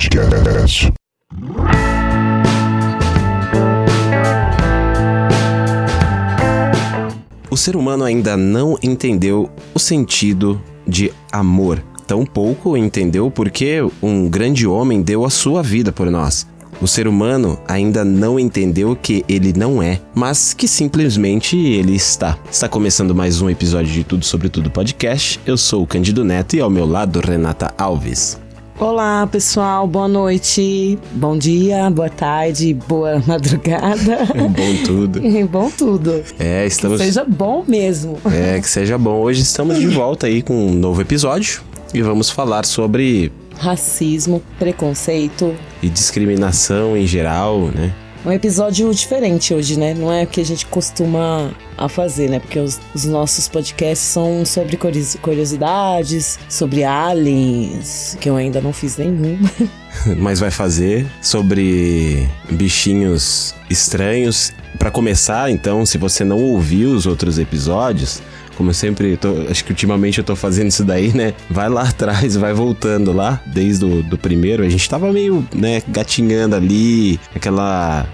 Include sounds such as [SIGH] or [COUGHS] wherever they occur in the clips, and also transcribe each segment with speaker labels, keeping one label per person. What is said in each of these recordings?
Speaker 1: Podcast.
Speaker 2: O ser humano ainda não entendeu o sentido de amor. Tampouco entendeu porque um grande homem deu a sua vida por nós. O ser humano ainda não entendeu que ele não é, mas que simplesmente ele está. Está começando mais um episódio de Tudo Sobre Tudo podcast. Eu sou o Candido Neto e ao meu lado Renata Alves.
Speaker 3: Olá, pessoal, boa noite, bom dia, boa tarde, boa [LAUGHS] madrugada.
Speaker 2: bom tudo. [LAUGHS]
Speaker 3: bom tudo.
Speaker 2: É, estamos.
Speaker 3: Que seja bom mesmo.
Speaker 2: É, que seja bom. Hoje estamos de volta aí com um novo episódio e vamos falar sobre
Speaker 3: racismo, preconceito
Speaker 2: e discriminação em geral, né?
Speaker 3: Um episódio diferente hoje, né? Não é o que a gente costuma a fazer, né? Porque os, os nossos podcasts são sobre curiosidades, sobre aliens, que eu ainda não fiz nenhum. [LAUGHS]
Speaker 2: Mas vai fazer sobre bichinhos estranhos. Para começar, então, se você não ouviu os outros episódios, como eu sempre tô, acho que ultimamente eu tô fazendo isso daí, né? Vai lá [LAUGHS] atrás, vai voltando lá, desde o do primeiro. A gente tava meio, né, gatinhando ali, aquela.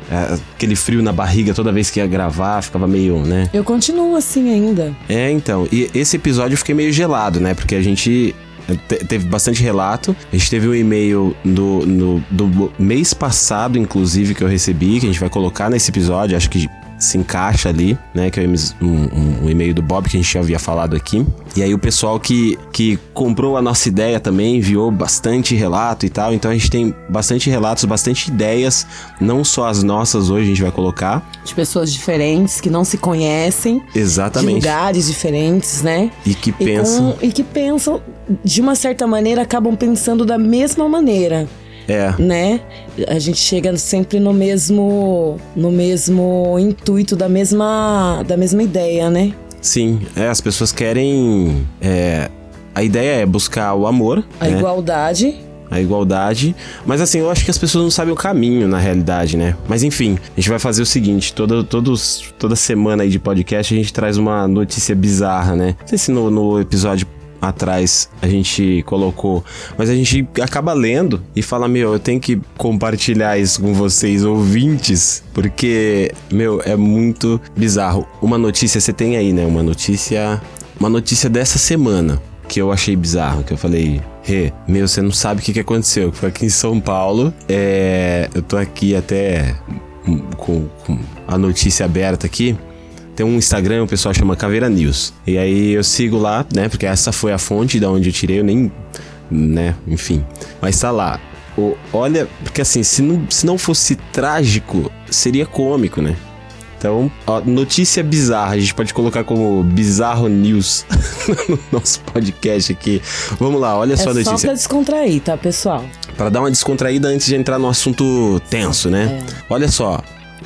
Speaker 2: Aquele frio na barriga toda vez que ia gravar, ficava meio, né?
Speaker 3: Eu continuo assim ainda.
Speaker 2: É, então. E esse episódio eu fiquei meio gelado, né? Porque a gente teve bastante relato. A gente teve um e-mail do, no, do mês passado, inclusive, que eu recebi, que a gente vai colocar nesse episódio. Acho que se encaixa ali, né? Que é um, um, um, e-mail do Bob que a gente já havia falado aqui. E aí o pessoal que, que comprou a nossa ideia também enviou bastante relato e tal. Então a gente tem bastante relatos, bastante ideias, não só as nossas hoje a gente vai colocar.
Speaker 3: De pessoas diferentes que não se conhecem.
Speaker 2: Exatamente.
Speaker 3: De lugares diferentes, né?
Speaker 2: E que pensam.
Speaker 3: E, com, e que pensam, de uma certa maneira, acabam pensando da mesma maneira.
Speaker 2: É.
Speaker 3: Né? A gente chega sempre no mesmo no mesmo intuito da mesma da mesma ideia, né?
Speaker 2: Sim, é, as pessoas querem é, a ideia é buscar o amor,
Speaker 3: a
Speaker 2: né?
Speaker 3: igualdade
Speaker 2: a igualdade. Mas assim, eu acho que as pessoas não sabem o caminho, na realidade, né? Mas enfim, a gente vai fazer o seguinte: toda, todos, toda semana aí de podcast a gente traz uma notícia bizarra, né? Não sei se no, no episódio atrás a gente colocou, mas a gente acaba lendo e fala: Meu, eu tenho que compartilhar isso com vocês, ouvintes, porque, meu, é muito bizarro. Uma notícia, você tem aí, né? Uma notícia. Uma notícia dessa semana que eu achei bizarro, que eu falei, Rê, meu, você não sabe o que, que aconteceu. Foi aqui em São Paulo. É, eu tô aqui até com, com a notícia aberta aqui. Tem um Instagram, o pessoal chama Caveira News. E aí eu sigo lá, né? Porque essa foi a fonte da onde eu tirei, eu nem. né? Enfim. Mas tá lá. O, olha, porque assim, se não, se não fosse trágico, seria cômico, né? Então, ó, notícia bizarra, a gente pode colocar como bizarro news [LAUGHS] no nosso podcast aqui. Vamos lá, olha
Speaker 3: é
Speaker 2: só a notícia.
Speaker 3: Só pra descontrair, tá, pessoal?
Speaker 2: Para dar uma descontraída antes de entrar no assunto tenso, né? É. Olha só,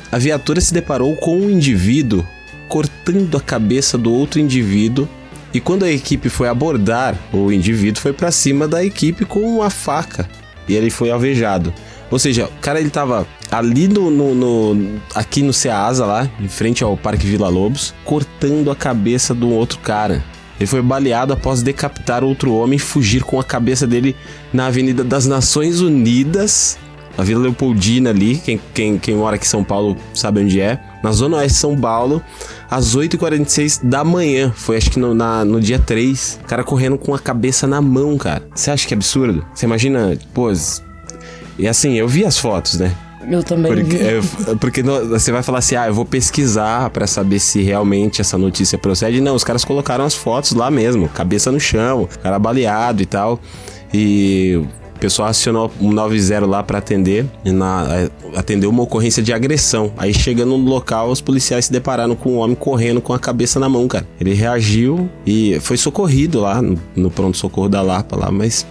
Speaker 2: a viatura se deparou com um indivíduo cortando a cabeça do outro indivíduo. E quando a equipe foi abordar, o indivíduo foi para cima da equipe com uma faca e ele foi alvejado. Ou seja, o cara ele tava ali no, no, no, aqui no Ceasa lá, em frente ao Parque Vila Lobos, cortando a cabeça do outro cara. Ele foi baleado após decapitar outro homem e fugir com a cabeça dele na Avenida das Nações Unidas, a Vila Leopoldina ali, quem, quem, quem mora aqui em São Paulo sabe onde é, na Zona Oeste de São Paulo, às 8h46 da manhã. Foi acho que no, na, no dia 3. O cara correndo com a cabeça na mão, cara. Você acha que é absurdo? Você imagina, pô. E assim, eu vi as fotos, né?
Speaker 3: Eu também
Speaker 2: porque,
Speaker 3: vi.
Speaker 2: É, porque você vai falar assim, ah, eu vou pesquisar para saber se realmente essa notícia procede. Não, os caras colocaram as fotos lá mesmo, cabeça no chão, cara baleado e tal. E pessoal acionou um 90 lá para atender, na, atendeu uma ocorrência de agressão. Aí chegando no local, os policiais se depararam com um homem correndo com a cabeça na mão, cara. Ele reagiu e foi socorrido lá no, no pronto-socorro da Lapa lá, mas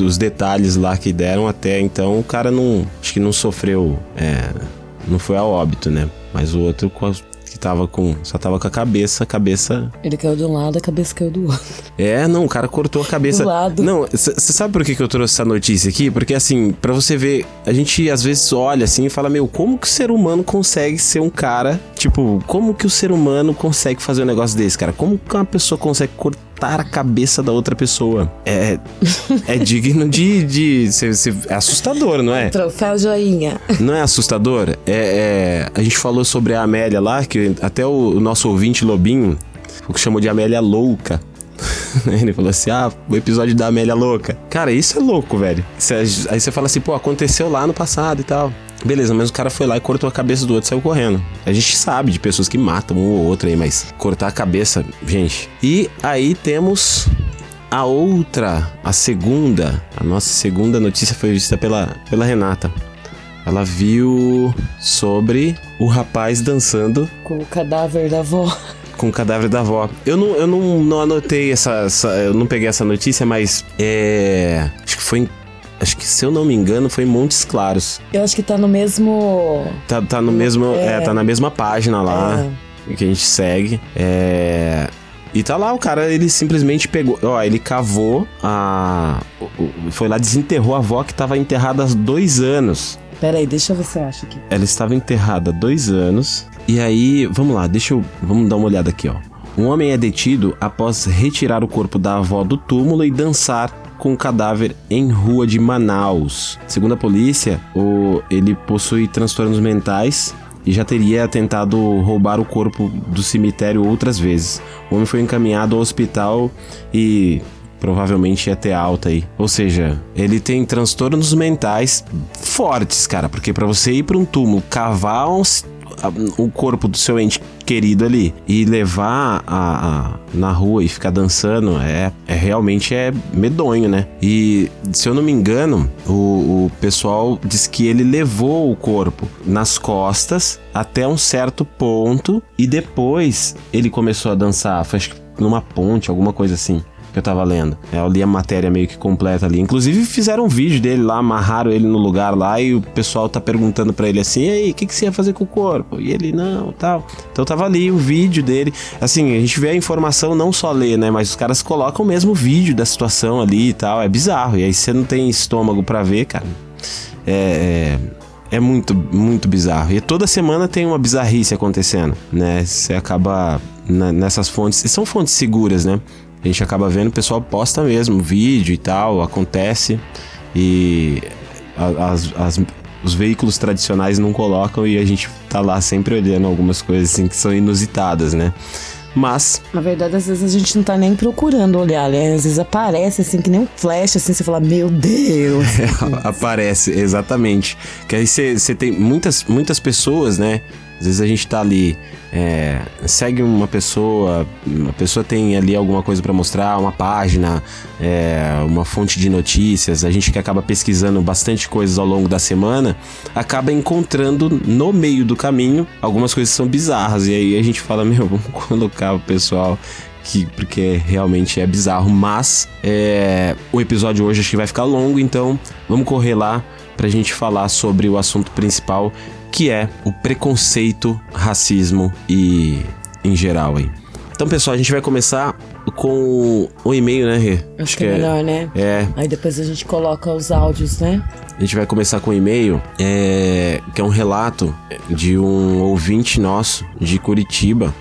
Speaker 2: os detalhes lá que deram até então, o cara não. Acho que não sofreu. É, não foi a óbito, né? Mas o outro que tava com. Só tava com a cabeça, a cabeça.
Speaker 3: Ele caiu de um lado, a cabeça caiu do outro.
Speaker 2: É, não, o cara cortou a cabeça.
Speaker 3: Do lado.
Speaker 2: Não, você sabe por que, que eu trouxe essa notícia aqui? Porque assim, para você ver, a gente às vezes olha assim e fala, meu, como que o ser humano consegue ser um cara. Tipo, como que o ser humano consegue fazer um negócio desse, cara? Como que uma pessoa consegue cortar cortar a cabeça da outra pessoa. É, é digno de. de ser, é assustador, não é?
Speaker 3: Troféu joinha.
Speaker 2: Não é assustador? É, é- a gente falou sobre a Amélia lá, que até o, o nosso ouvinte Lobinho o que chamou de Amélia Louca. [LAUGHS] Ele falou assim: ah, o episódio da Amélia Louca. Cara, isso é louco, velho. Cê- aí você fala assim: pô, aconteceu lá no passado e tal. Beleza, mas o cara foi lá e cortou a cabeça do outro e saiu correndo. A gente sabe de pessoas que matam um ou outro aí, mas cortar a cabeça, gente. E aí temos a outra, a segunda, a nossa segunda notícia foi vista pela, pela Renata. Ela viu sobre o rapaz dançando
Speaker 3: Com o cadáver da avó.
Speaker 2: com o cadáver da avó. Eu não, eu não, não anotei essa, essa- Eu não peguei essa notícia, mas é. Acho que foi em. Acho que, se eu não me engano, foi em Montes Claros.
Speaker 3: Eu acho que tá no mesmo.
Speaker 2: Tá, tá no mesmo. É,
Speaker 3: É.
Speaker 2: tá na mesma página lá que a gente segue. É. E tá lá, o cara, ele simplesmente pegou. Ó, ele cavou a. Foi lá, desenterrou a avó que tava enterrada há dois anos.
Speaker 3: Pera aí, deixa eu acho aqui.
Speaker 2: Ela estava enterrada há dois anos. E aí, vamos lá, deixa eu. Vamos dar uma olhada aqui, ó. Um homem é detido após retirar o corpo da avó do túmulo e dançar com o cadáver em rua de Manaus. Segundo a polícia, o, ele possui transtornos mentais e já teria tentado roubar o corpo do cemitério outras vezes. O homem foi encaminhado ao hospital e provavelmente ia ter alta aí. Ou seja, ele tem transtornos mentais fortes, cara, porque pra você ir pra um túmulo, cavar uns- a- o corpo do seu ente querido ali e levar a, a- na rua e ficar dançando é, é realmente é medonho, né? E se eu não me engano, o, o pessoal diz que ele levou o corpo nas costas até um certo ponto e depois ele começou a dançar, acho que numa ponte, alguma coisa assim que eu tava lendo. É, Eu li a matéria meio que completa ali. Inclusive fizeram um vídeo dele lá, amarraram ele no lugar lá e o pessoal tá perguntando pra ele assim: "E aí, o que, que você ia fazer com o corpo?" E ele não, tal. Então tava ali o vídeo dele. Assim, a gente vê a informação não só ler, né, mas os caras colocam o mesmo vídeo da situação ali e tal. É bizarro. E aí você não tem estômago pra ver, cara. É, é, é muito, muito bizarro. E toda semana tem uma bizarrice acontecendo, né? Você acaba na- nessas fontes. São fontes seguras, né? A gente acaba vendo, o pessoal posta mesmo vídeo e tal, acontece. E as, as- os veículos tradicionais não colocam e a gente tá lá sempre olhando algumas coisas assim que são inusitadas, né? Mas
Speaker 3: Na verdade, às vezes a gente não tá nem procurando olhar, né? Às vezes aparece assim, que nem um flash, assim, você fala, meu Deus. [LAUGHS]
Speaker 2: Aparece, exatamente. Que aí você tem muitas, muitas pessoas, né? Às vezes a gente tá ali, é, segue uma pessoa, a pessoa tem ali alguma coisa pra mostrar, uma página, é, uma fonte de notícias, a gente que acaba pesquisando bastante coisas ao longo da semana, acaba encontrando no meio do caminho algumas coisas que são bizarras. E aí a gente fala, [LAUGHS] meu, vamos colocar o pessoal que porque realmente é bizarro, mas é, o episódio hoje acho que vai ficar longo, então vamos correr lá pra gente falar sobre o assunto principal, que é o preconceito, racismo e em geral aí. Então, pessoal, a gente vai começar com o e-mail, né, Rê?
Speaker 3: Acho que é melhor, né?
Speaker 2: É,
Speaker 3: Aí depois a gente coloca os áudios, né?
Speaker 2: a gente vai começar com um e-mail, é, que é um relato de um ouvinte nosso de Curitiba.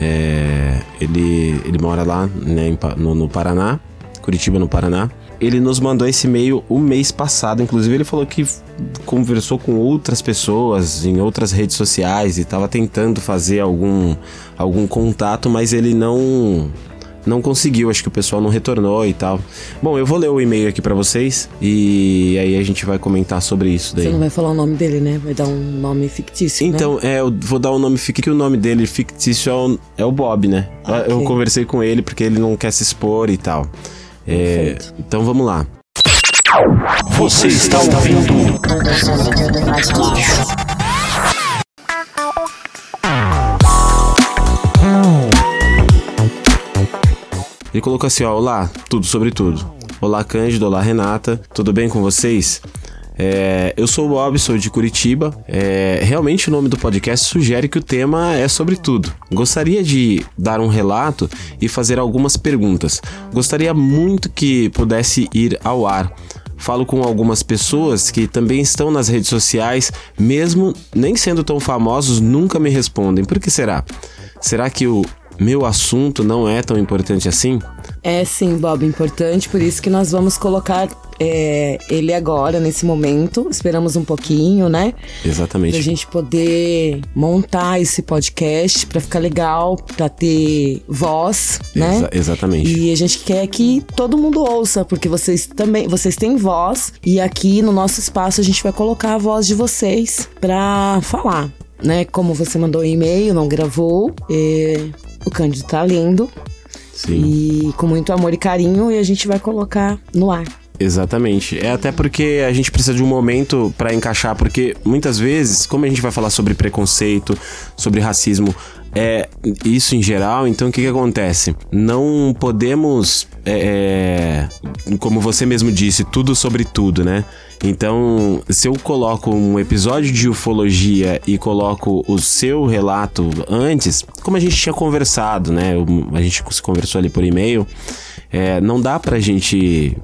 Speaker 2: É, ele, ele mora lá né, no, no Paraná, Curitiba, no Paraná. Ele nos mandou esse e-mail o mês passado. Inclusive, ele falou que conversou com outras pessoas em outras redes sociais e estava tentando fazer algum, algum contato, mas ele não não conseguiu, acho que o pessoal não retornou e tal. Bom, eu vou ler o e-mail aqui pra vocês e aí a gente vai comentar sobre isso daí.
Speaker 3: Você não vai falar o nome dele, né? Vai dar um nome fictício. né?
Speaker 2: Então, é, eu vou dar o nome fictício, que o nome dele fictício é o, é o Bob, né?
Speaker 3: Ah,
Speaker 2: Eu
Speaker 3: ok.
Speaker 2: conversei com ele porque ele não quer se expor e tal. É, então vamos lá.
Speaker 1: Você está ouvindo?
Speaker 2: Ele colocou assim, ó, olá, tudo sobre tudo. Olá, Cândido, olá, Renata, tudo bem com vocês? É, eu sou o Bob, sou de Curitiba. É, realmente o nome do podcast sugere que o tema é sobre tudo. Gostaria de dar um relato e fazer algumas perguntas. Gostaria muito que pudesse ir ao ar. Falo com algumas pessoas que também estão nas redes sociais, mesmo nem sendo tão famosos, nunca me respondem. Por que será? Será que o meu assunto não é tão importante assim?
Speaker 3: É sim, Bob, importante, por isso que nós vamos colocar é, ele agora, nesse momento. Esperamos um pouquinho, né?
Speaker 2: Exatamente.
Speaker 3: Pra gente poder montar esse podcast pra ficar legal, pra ter voz, né?
Speaker 2: Exa- exatamente.
Speaker 3: E a gente quer que todo mundo ouça, porque vocês também, vocês têm voz e aqui no nosso espaço a gente vai colocar a voz de vocês pra falar, né? Como você mandou um e-mail, não gravou, é, o Cândido tá lindo
Speaker 2: Sim.
Speaker 3: e com muito amor e carinho e a gente vai colocar no ar.
Speaker 2: Exatamente. É até porque a gente precisa de um momento pra encaixar, porque muitas vezes, como a gente vai falar sobre preconceito, sobre racismo, é isso em geral, então o que, que acontece? Não podemos, é, é, como você mesmo disse, tudo sobre tudo, né? Então, se eu coloco um episódio de ufologia e coloco o seu relato antes, como a gente tinha conversado, né? A gente se conversou ali por e-mail, é, não dá pra gente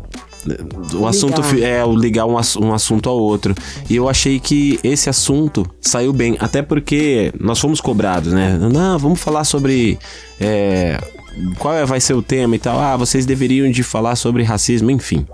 Speaker 2: o assunto fi- é o ligar um, um assunto ao outro. E eu achei que esse assunto saiu bem, até porque nós fomos cobrados, né? Não, vamos falar sobre é, qual é- vai ser o tema e tal. Ah, vocês deveriam de falar sobre racismo, enfim.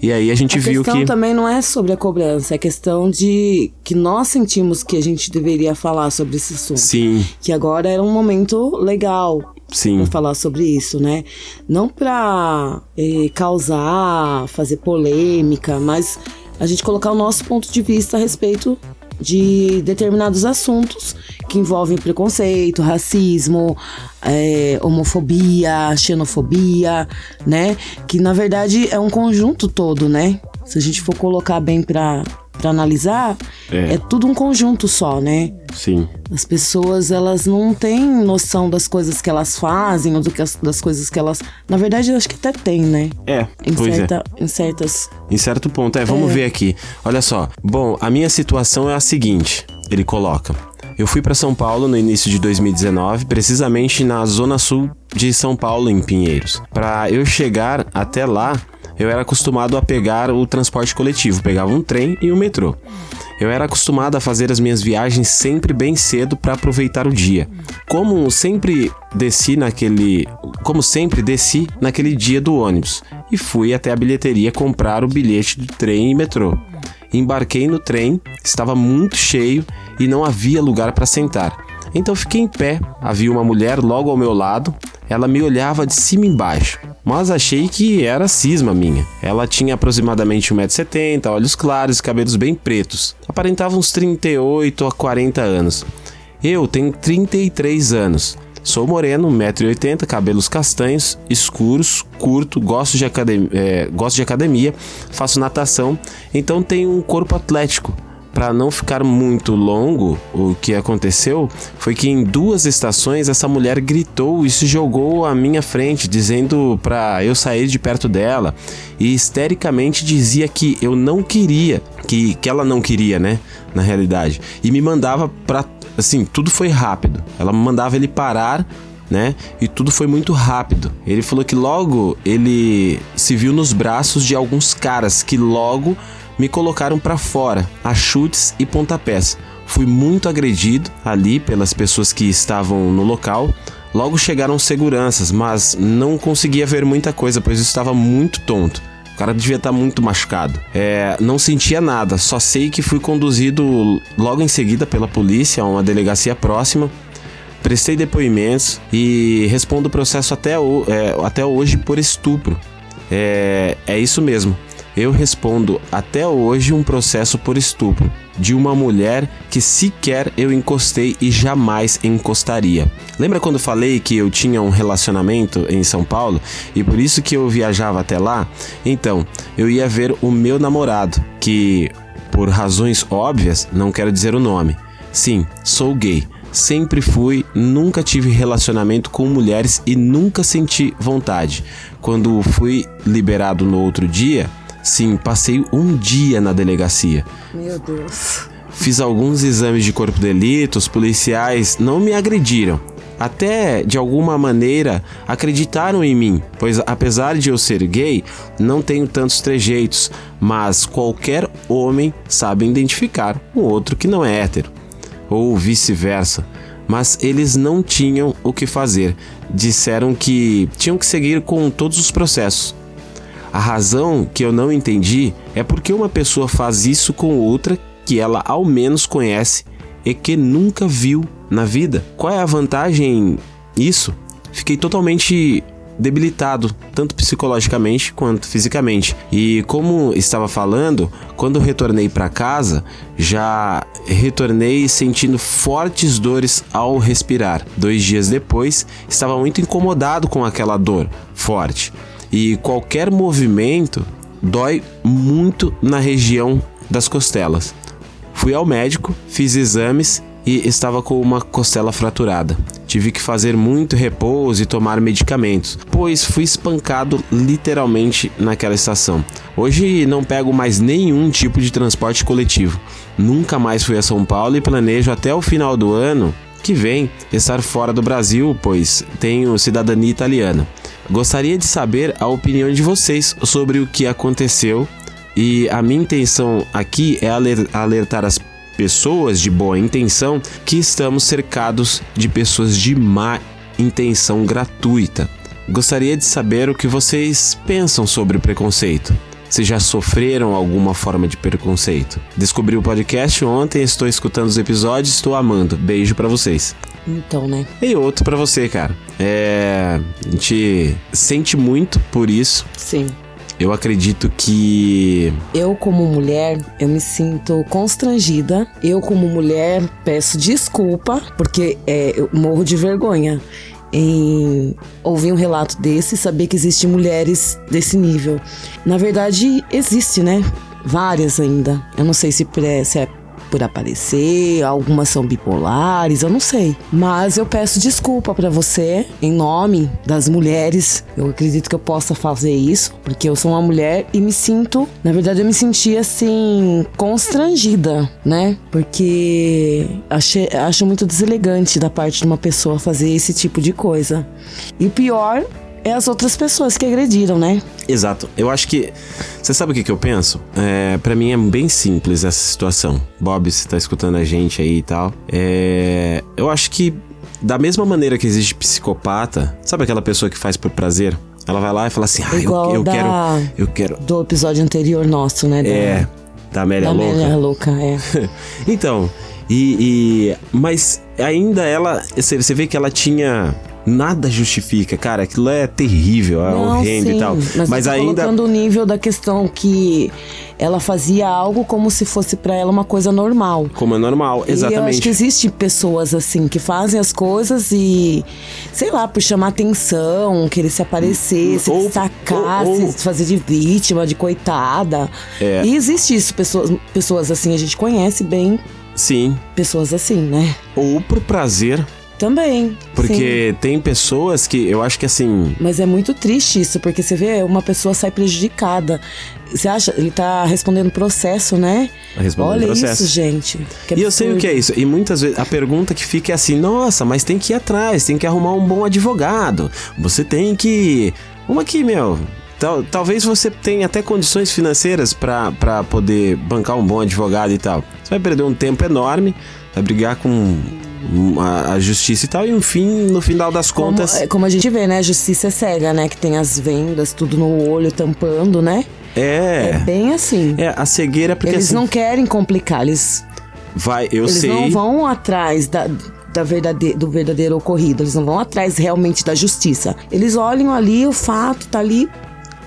Speaker 2: E aí a gente
Speaker 3: A
Speaker 2: viu
Speaker 3: questão
Speaker 2: que
Speaker 3: também não é sobre a cobrança, é questão de que nós sentimos que a gente deveria falar sobre esse assunto.
Speaker 2: sim,
Speaker 3: Que agora era um momento legal
Speaker 2: sim,
Speaker 3: pra falar sobre isso, né? Não pra eh, causar, fazer polêmica, mas a gente colocar o nosso ponto de vista a respeito de determinados assuntos que envolvem preconceito, racismo, eh, homofobia, xenofobia, né? Que na verdade é um conjunto todo, né? Se a gente for colocar bem pra, pra analisar,
Speaker 2: É.
Speaker 3: é tudo um conjunto só, né?
Speaker 2: sim.
Speaker 3: As pessoas, elas não têm noção das coisas que elas fazem, ou do que as- das coisas que elas. Na verdade, eu acho que até tem, né?
Speaker 2: É,
Speaker 3: Em,
Speaker 2: é.
Speaker 3: certa, em certas.
Speaker 2: Em certo ponto, é, vamos ver aqui. Olha só. Bom, a minha situação é a seguinte, ele coloca. Eu fui para São Paulo no início de 2019, precisamente na zona sul de São Paulo, em Pinheiros. Para eu chegar até lá, eu era acostumado a pegar o transporte coletivo, pegava um trem e um metrô. Eu era acostumado a fazer as minhas viagens sempre bem cedo para aproveitar o dia. Como sempre desci naquele, como sempre desci naquele dia do ônibus e fui até a bilheteria comprar o bilhete do trem e metrô. Embarquei no trem, estava muito cheio e não havia lugar para sentar. Então fiquei em pé. Havia uma mulher logo ao meu lado. Ela me olhava de cima embaixo, mas achei que era cisma minha. Ela tinha aproximadamente 1,70m, olhos claros e cabelos bem pretos. Aparentava uns 38 a 40 anos. Eu tenho 33 anos. Sou moreno, 1,80m, cabelos castanhos, escuros, curto, gosto de, academia, gosto de academia, faço natação, então tenho um corpo atlético. Para não ficar muito longo, o que aconteceu foi que em duas estações essa mulher gritou e se jogou à minha frente, dizendo para eu sair de perto dela e histericamente dizia que eu não queria, que, que ela não queria, né? Na realidade, e me mandava para assim, tudo foi rápido. Ela mandava ele parar, né? E tudo foi muito rápido. Ele falou que logo ele se viu nos braços de alguns caras que logo me colocaram para fora, a chutes e pontapés. Fui muito agredido ali pelas pessoas que estavam no local. Logo chegaram seguranças, mas não conseguia ver muita coisa, pois eu estava muito tonto. O cara devia estar muito machucado. É, não sentia nada, só sei que fui conduzido logo em seguida pela polícia a uma delegacia próxima. Prestei depoimentos e respondo o processo até, o, é, até hoje por estupro. É, é isso mesmo. Eu respondo até hoje um processo por estupro de uma mulher que sequer eu encostei e jamais encostaria. Lembra quando falei que eu tinha um relacionamento em São Paulo e por isso que eu viajava até lá? Então, eu ia ver o meu namorado, que por razões óbvias, não quero dizer o nome. Sim, sou gay. Sempre fui, nunca tive relacionamento com mulheres e nunca senti vontade. Quando fui liberado no outro dia, sim, passei um dia na delegacia.
Speaker 3: Meu Deus.
Speaker 2: Fiz alguns exames de corpo de delito, os policiais não me agrediram. Até de alguma maneira acreditaram em mim, pois apesar de eu ser gay, não tenho tantos trejeitos, mas qualquer homem sabe identificar um outro que não é hétero, ou vice-versa. mas eles não tinham o que fazer. Disseram que tinham que seguir com todos os processos. A razão que eu não entendi é porque uma pessoa faz isso com outra que ela ao menos conhece e que nunca viu na vida. Qual é a vantagem isso? Fiquei totalmente debilitado, tanto psicologicamente quanto fisicamente. E como estava falando, quando retornei para casa, já retornei sentindo fortes dores ao respirar. Dois dias depois, estava muito incomodado com aquela dor forte. E qualquer movimento dói muito na região das costelas. Fui ao médico, fiz exames e estava com uma costela fraturada. Tive que fazer muito repouso e tomar medicamentos, pois fui espancado literalmente naquela estação. Hoje não pego mais nenhum tipo de transporte coletivo. Nunca mais fui a São Paulo e planejo até o final do ano que vem estar fora do Brasil, pois tenho cidadania italiana. Gostaria de saber a opinião de vocês sobre o que aconteceu e a minha intenção aqui é alertar as pessoas de boa intenção que estamos cercados de pessoas de má intenção gratuita. Gostaria de saber o que vocês pensam sobre o preconceito. Se já sofreram alguma forma de preconceito. Descobri o podcast ontem, estou escutando os episódios, estou amando. Beijo para vocês.
Speaker 3: Então, né?
Speaker 2: E outro para você, cara. É, a gente sente muito por isso.
Speaker 3: Sim.
Speaker 2: Eu acredito que.
Speaker 3: Eu, como mulher, eu me sinto constrangida. Eu, como mulher, peço desculpa, porque é, eu morro de vergonha em ouvir um relato desse e saber que existem mulheres desse nível. Na verdade, existe, né? Várias ainda. Eu não sei se, se é por aparecer, algumas são bipolares, eu não sei. Mas eu peço desculpa para você, em nome das mulheres. Eu acredito que eu possa fazer isso, porque eu sou uma mulher e me sinto, na verdade, eu me senti assim, constrangida, né? Porque achei, acho muito deselegante da parte de uma pessoa fazer esse tipo de coisa. E pior é as outras pessoas que agrediram, né?
Speaker 2: Exato. Eu acho que. Você sabe o que, que eu penso? É, para mim é bem simples essa situação. Bob, você tá escutando a gente aí e tal. É, eu acho que, da mesma maneira que existe psicopata, sabe aquela pessoa que faz por prazer? Ela vai lá e fala assim: ah, eu, eu
Speaker 3: da...
Speaker 2: quero. Eu quero.
Speaker 3: Do episódio anterior nosso, né?
Speaker 2: Da... É. Da Amélia
Speaker 3: da
Speaker 2: Louca.
Speaker 3: Amélia Louca, é. [LAUGHS]
Speaker 2: então, e, e. Mas ainda ela. Você vê que ela tinha nada justifica, cara. Aquilo é terrível, é
Speaker 3: Não,
Speaker 2: horrendo
Speaker 3: sim,
Speaker 2: e tal.
Speaker 3: Mas,
Speaker 2: Mas ainda.
Speaker 3: colocando o nível da questão que ela fazia algo como se fosse pra ela uma coisa normal.
Speaker 2: Como é normal,
Speaker 3: E eu acho que
Speaker 2: exatamente.
Speaker 3: existem pessoas assim que fazem as coisas e, sei lá, por chamar atenção, querer se aparecer, se
Speaker 2: Ou-
Speaker 3: destacar,
Speaker 2: ou- ou-
Speaker 3: se fazer de vítima, de coitada.
Speaker 2: É.
Speaker 3: E existe isso, pessoas, pessoas assim, a gente conhece bem
Speaker 2: Sim.
Speaker 3: pessoas assim, né?
Speaker 2: Ou por prazer.
Speaker 3: Também. sim.
Speaker 2: Porque tem pessoas que eu acho que assim.
Speaker 3: Mas é muito triste isso, porque você vê, uma pessoa sai prejudicada. Você acha, ele tá respondendo processo, né?
Speaker 2: Respondendo
Speaker 3: Olha
Speaker 2: processo.
Speaker 3: isso, gente. Que
Speaker 2: E eu sei o que é isso. E muitas vezes a pergunta que fica é assim: nossa, mas tem que ir atrás, tem que arrumar um bom advogado. Você tem que. Uma aqui, meu. Tal, talvez você tenha até condições financeiras pra pra poder bancar um bom advogado e tal. Você vai perder um tempo enorme, vai brigar com a, a justiça e tal, e no fim, no final das
Speaker 3: Como,
Speaker 2: contas.
Speaker 3: é, como a gente vê, né? A justiça é cega, né? Que tem as vendas, tudo no olho, tampando, né? É,
Speaker 2: É.
Speaker 3: bem assim.
Speaker 2: É, a cegueira, porque
Speaker 3: eles
Speaker 2: assim.
Speaker 3: não querem complicar, eles,
Speaker 2: Vai, eu
Speaker 3: eles
Speaker 2: sei.
Speaker 3: não vão atrás da, da verdade, do verdadeiro ocorrido, eles não vão atrás realmente da justiça. Eles olham ali, o fato tá ali,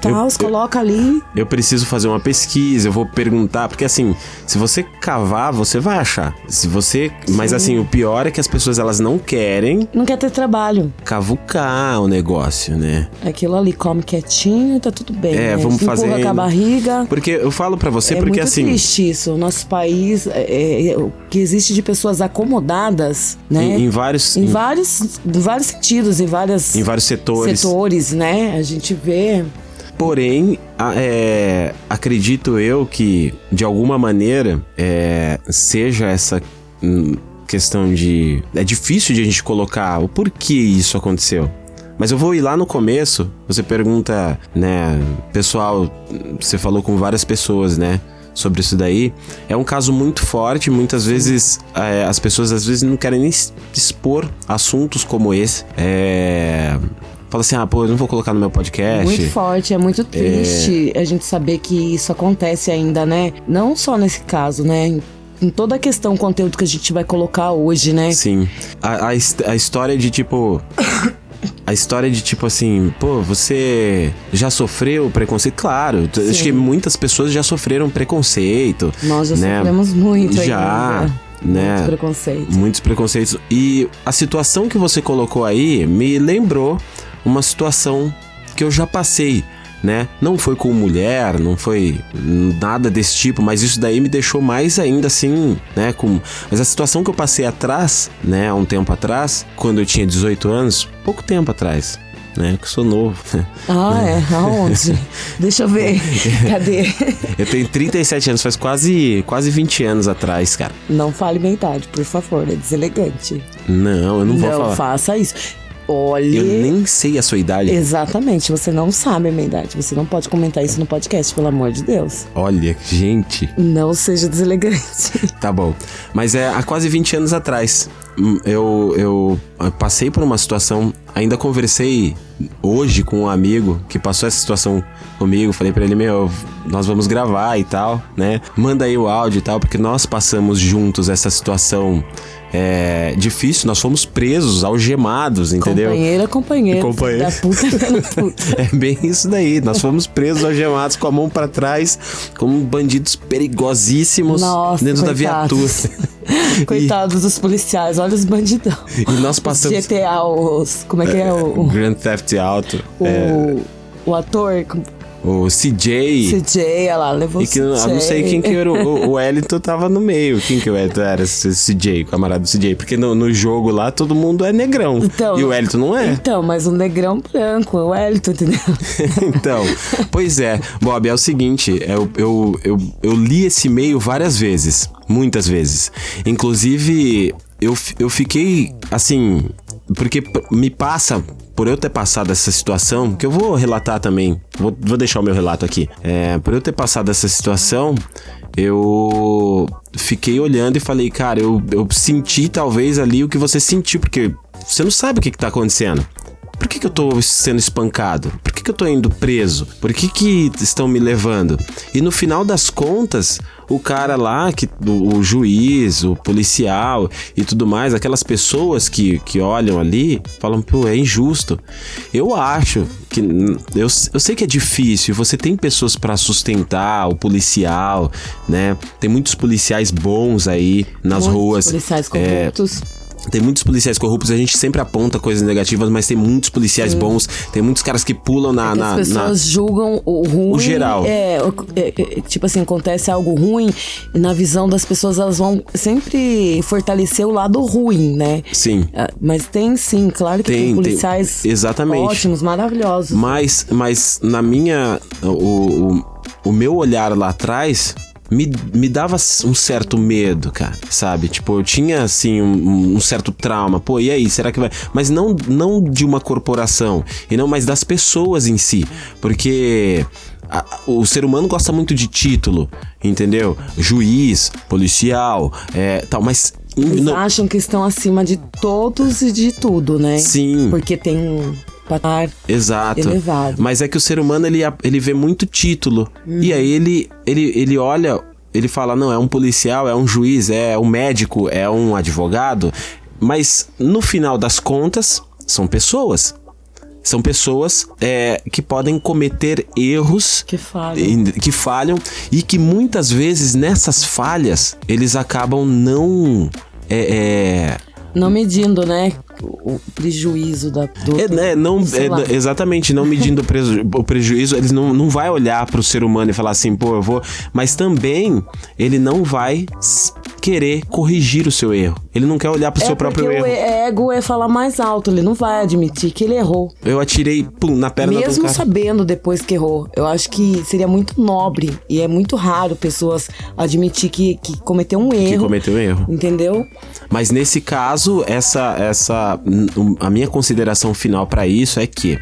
Speaker 3: tal,
Speaker 2: Eu-
Speaker 3: coloca ali.
Speaker 2: eu preciso fazer uma pesquisa, eu vou perguntar, porque assim, se você cavar, você vai achar. Se você, mas assim, o pior é que as pessoas elas não querem
Speaker 3: Não quer ter trabalho.
Speaker 2: cavucar o negócio, né?
Speaker 3: Aquilo ali come quietinho, tá tudo bem.
Speaker 2: É,
Speaker 3: né?
Speaker 2: vamos
Speaker 3: Empurra
Speaker 2: fazendo.
Speaker 3: com a barriga.
Speaker 2: Porque eu falo pra você
Speaker 3: é
Speaker 2: porque
Speaker 3: muito
Speaker 2: assim,
Speaker 3: triste isso. O nosso país, é, é, o que existe de pessoas acomodadas, né?
Speaker 2: em, em vários
Speaker 3: Em
Speaker 2: em,
Speaker 3: vários, em vários sentidos, em várias
Speaker 2: em vários setores.
Speaker 3: setores, né? A gente vê.
Speaker 2: Porém, é, acredito eu que, de alguma maneira, é, seja essa hum, questão de. É difícil de a gente colocar o porquê isso aconteceu. Mas eu vou ir lá no começo. Você pergunta, né? Pessoal, você falou com várias pessoas, né? sobre isso daí. É um caso muito forte, muitas vezes é, as pessoas às vezes não querem nem expor assuntos como esse. É fala assim: ah, pô, eu não vou colocar no meu podcast.
Speaker 3: Muito forte, é muito triste é... a gente saber que isso acontece ainda, né? Não só nesse caso, né? Em toda a questão, conteúdo que a gente vai colocar hoje, né?
Speaker 2: Sim. A, a, a história de tipo. [COUGHS] a história de tipo assim, pô, você já sofreu preconceito? Claro, Sim. acho que muitas pessoas já sofreram preconceito.
Speaker 3: Nós já
Speaker 2: né?
Speaker 3: sofremos muito
Speaker 2: já.
Speaker 3: Ainda
Speaker 2: né?
Speaker 3: Muitos preconceitos.
Speaker 2: Muitos preconceitos. E a situação que você colocou aí me lembrou uma situação que eu já passei. Né? Não foi com mulher, não foi nada desse tipo, mas isso daí me deixou mais ainda assim, né? Com... Mas a situação que eu passei atrás, né, há um tempo atrás, quando eu tinha 18 anos, pouco tempo atrás, né? Que sou novo. [LAUGHS]
Speaker 3: Ah, é? Aonde? Deixa eu ver. [LAUGHS] Cadê?
Speaker 2: eu tenho 37 anos, faz quase, quase 20 anos atrás, cara.
Speaker 3: Não fale minha idade, por favor, é deselegante.
Speaker 2: Não, eu não, não vou falar.
Speaker 3: Não faça isso. Olha.
Speaker 2: Eu nem sei a sua idade.
Speaker 3: Exatamente, você não sabe a minha idade. Você não pode comentar isso no podcast, pelo amor de Deus.
Speaker 2: Olha, gente.
Speaker 3: Não seja deselegante. [LAUGHS]
Speaker 2: Tá bom. Mas é há quase 20 anos atrás. Hum, eu, eu passei por uma situação, ainda conversei hoje com um amigo que passou essa situação comigo. Falei para ele: Meu, nós vamos gravar e tal, né? Manda aí o áudio e tal, porque nós passamos juntos essa situação é, difícil, nós fomos presos, algemados, entendeu?
Speaker 3: Companheira, companheiro.
Speaker 2: Companheiro.
Speaker 3: Da puta puta. [LAUGHS]
Speaker 2: é bem isso daí. Nós fomos presos, algemados, com a mão para trás, como bandidos perigosíssimos
Speaker 3: Nossa,
Speaker 2: dentro
Speaker 3: coitados.
Speaker 2: da viatura. [LAUGHS]
Speaker 3: Coitados e... dos policiais, olha os bandidão.
Speaker 2: E nós passamos.
Speaker 3: Os GTA, os. Como é que é o.
Speaker 2: Grand Theft Auto.
Speaker 3: O,
Speaker 2: é...
Speaker 3: o ator.
Speaker 2: O CJ.
Speaker 3: CJ, olha lá, levou
Speaker 2: e que,
Speaker 3: CJ.
Speaker 2: Eu não sei quem que era. O, o Wellington tava no meio. Quem que o Wellington era? CJ, o camarada do CJ. Porque no, no jogo lá todo mundo é negrão.
Speaker 3: Então,
Speaker 2: e o Wellington não é.
Speaker 3: Então, mas o negrão branco, o Wellington, entendeu? [LAUGHS]
Speaker 2: então, pois é. Bob, é o seguinte: eu, eu, eu, eu li esse e-mail várias vezes. Muitas vezes. Inclusive, eu, eu fiquei assim. Porque me passa por eu ter passado essa situação, que eu vou relatar também, vou, vou deixar o meu relato aqui. É, por eu ter passado essa situação, eu fiquei olhando e falei, cara, eu, eu senti talvez ali o que você sentiu, porque você não sabe o que, que tá acontecendo. Por que, que eu tô sendo espancado? Por que, que eu tô indo preso? Por que, que estão me levando? E no final das contas, o cara lá, que, o, o, juiz, o policial e tudo mais, aquelas pessoas que, que olham ali, falam, pô, é injusto. Eu acho que. Eu, eu sei que é difícil, você tem pessoas para sustentar, o policial, né? Tem muitos policiais bons aí nas
Speaker 3: muitos
Speaker 2: ruas.
Speaker 3: Policiais corruptos.
Speaker 2: É, tem muitos policiais corruptos, a gente sempre aponta coisas negativas, mas tem muitos policiais Sim. bons, tem muitos caras que pulam na.
Speaker 3: É que
Speaker 2: na
Speaker 3: as pessoas
Speaker 2: na...
Speaker 3: julgam o ruim.
Speaker 2: O geral.
Speaker 3: É, é, é, tipo assim, acontece algo ruim, na visão das pessoas elas vão sempre fortalecer o lado ruim, né?
Speaker 2: Sim.
Speaker 3: É, mas tem sim, claro que tem, tem policiais
Speaker 2: tem, exatamente.
Speaker 3: ótimos, maravilhosos.
Speaker 2: Mas, mas na minha. o, o, o meu olhar lá atrás me, me dava um certo medo, cara, sabe? Tipo, eu tinha, assim, um, um, certo trauma. Pô, e aí, será que vai. Mas não, não de uma corporação, e não mais das pessoas em si. Porque. A, o ser humano gosta muito de título, entendeu? Juiz, policial, é, tal, mas
Speaker 3: eles não... acham que estão acima de todos e de tudo, né?
Speaker 2: Sim.
Speaker 3: Porque tem patamar
Speaker 2: Exato.
Speaker 3: elevado.
Speaker 2: Mas é que o ser humano ele, ele vê muito título. Hum. E aí ele, ele, ele olha, ele fala: não, é um policial, é um juiz, é um médico, é um advogado. Mas no final das contas, são pessoas. São pessoas é, que podem cometer erros
Speaker 3: que falham.
Speaker 2: que falham e que muitas vezes nessas falhas eles acabam não. É, é,
Speaker 3: não medindo, né? O prejuízo da, do.
Speaker 2: É, né, não, é, exatamente, não medindo o, preju, o prejuízo, eles não, não vai olhar para o ser humano e falar assim, pô, eu vou. Mas também ele não vai querer corrigir o seu erro. Ele não quer olhar pro
Speaker 3: é
Speaker 2: seu próprio erro. O
Speaker 3: ego é falar mais alto, ele não vai admitir que ele errou.
Speaker 2: Eu atirei, pum, na perna
Speaker 3: Mesmo
Speaker 2: do cara.
Speaker 3: sabendo depois que errou. Eu acho que seria muito nobre e é muito raro pessoas admitir que, que cometeu um erro.
Speaker 2: Que cometeu um erro.
Speaker 3: Entendeu?
Speaker 2: Mas nesse caso, essa essa a minha consideração final para isso é que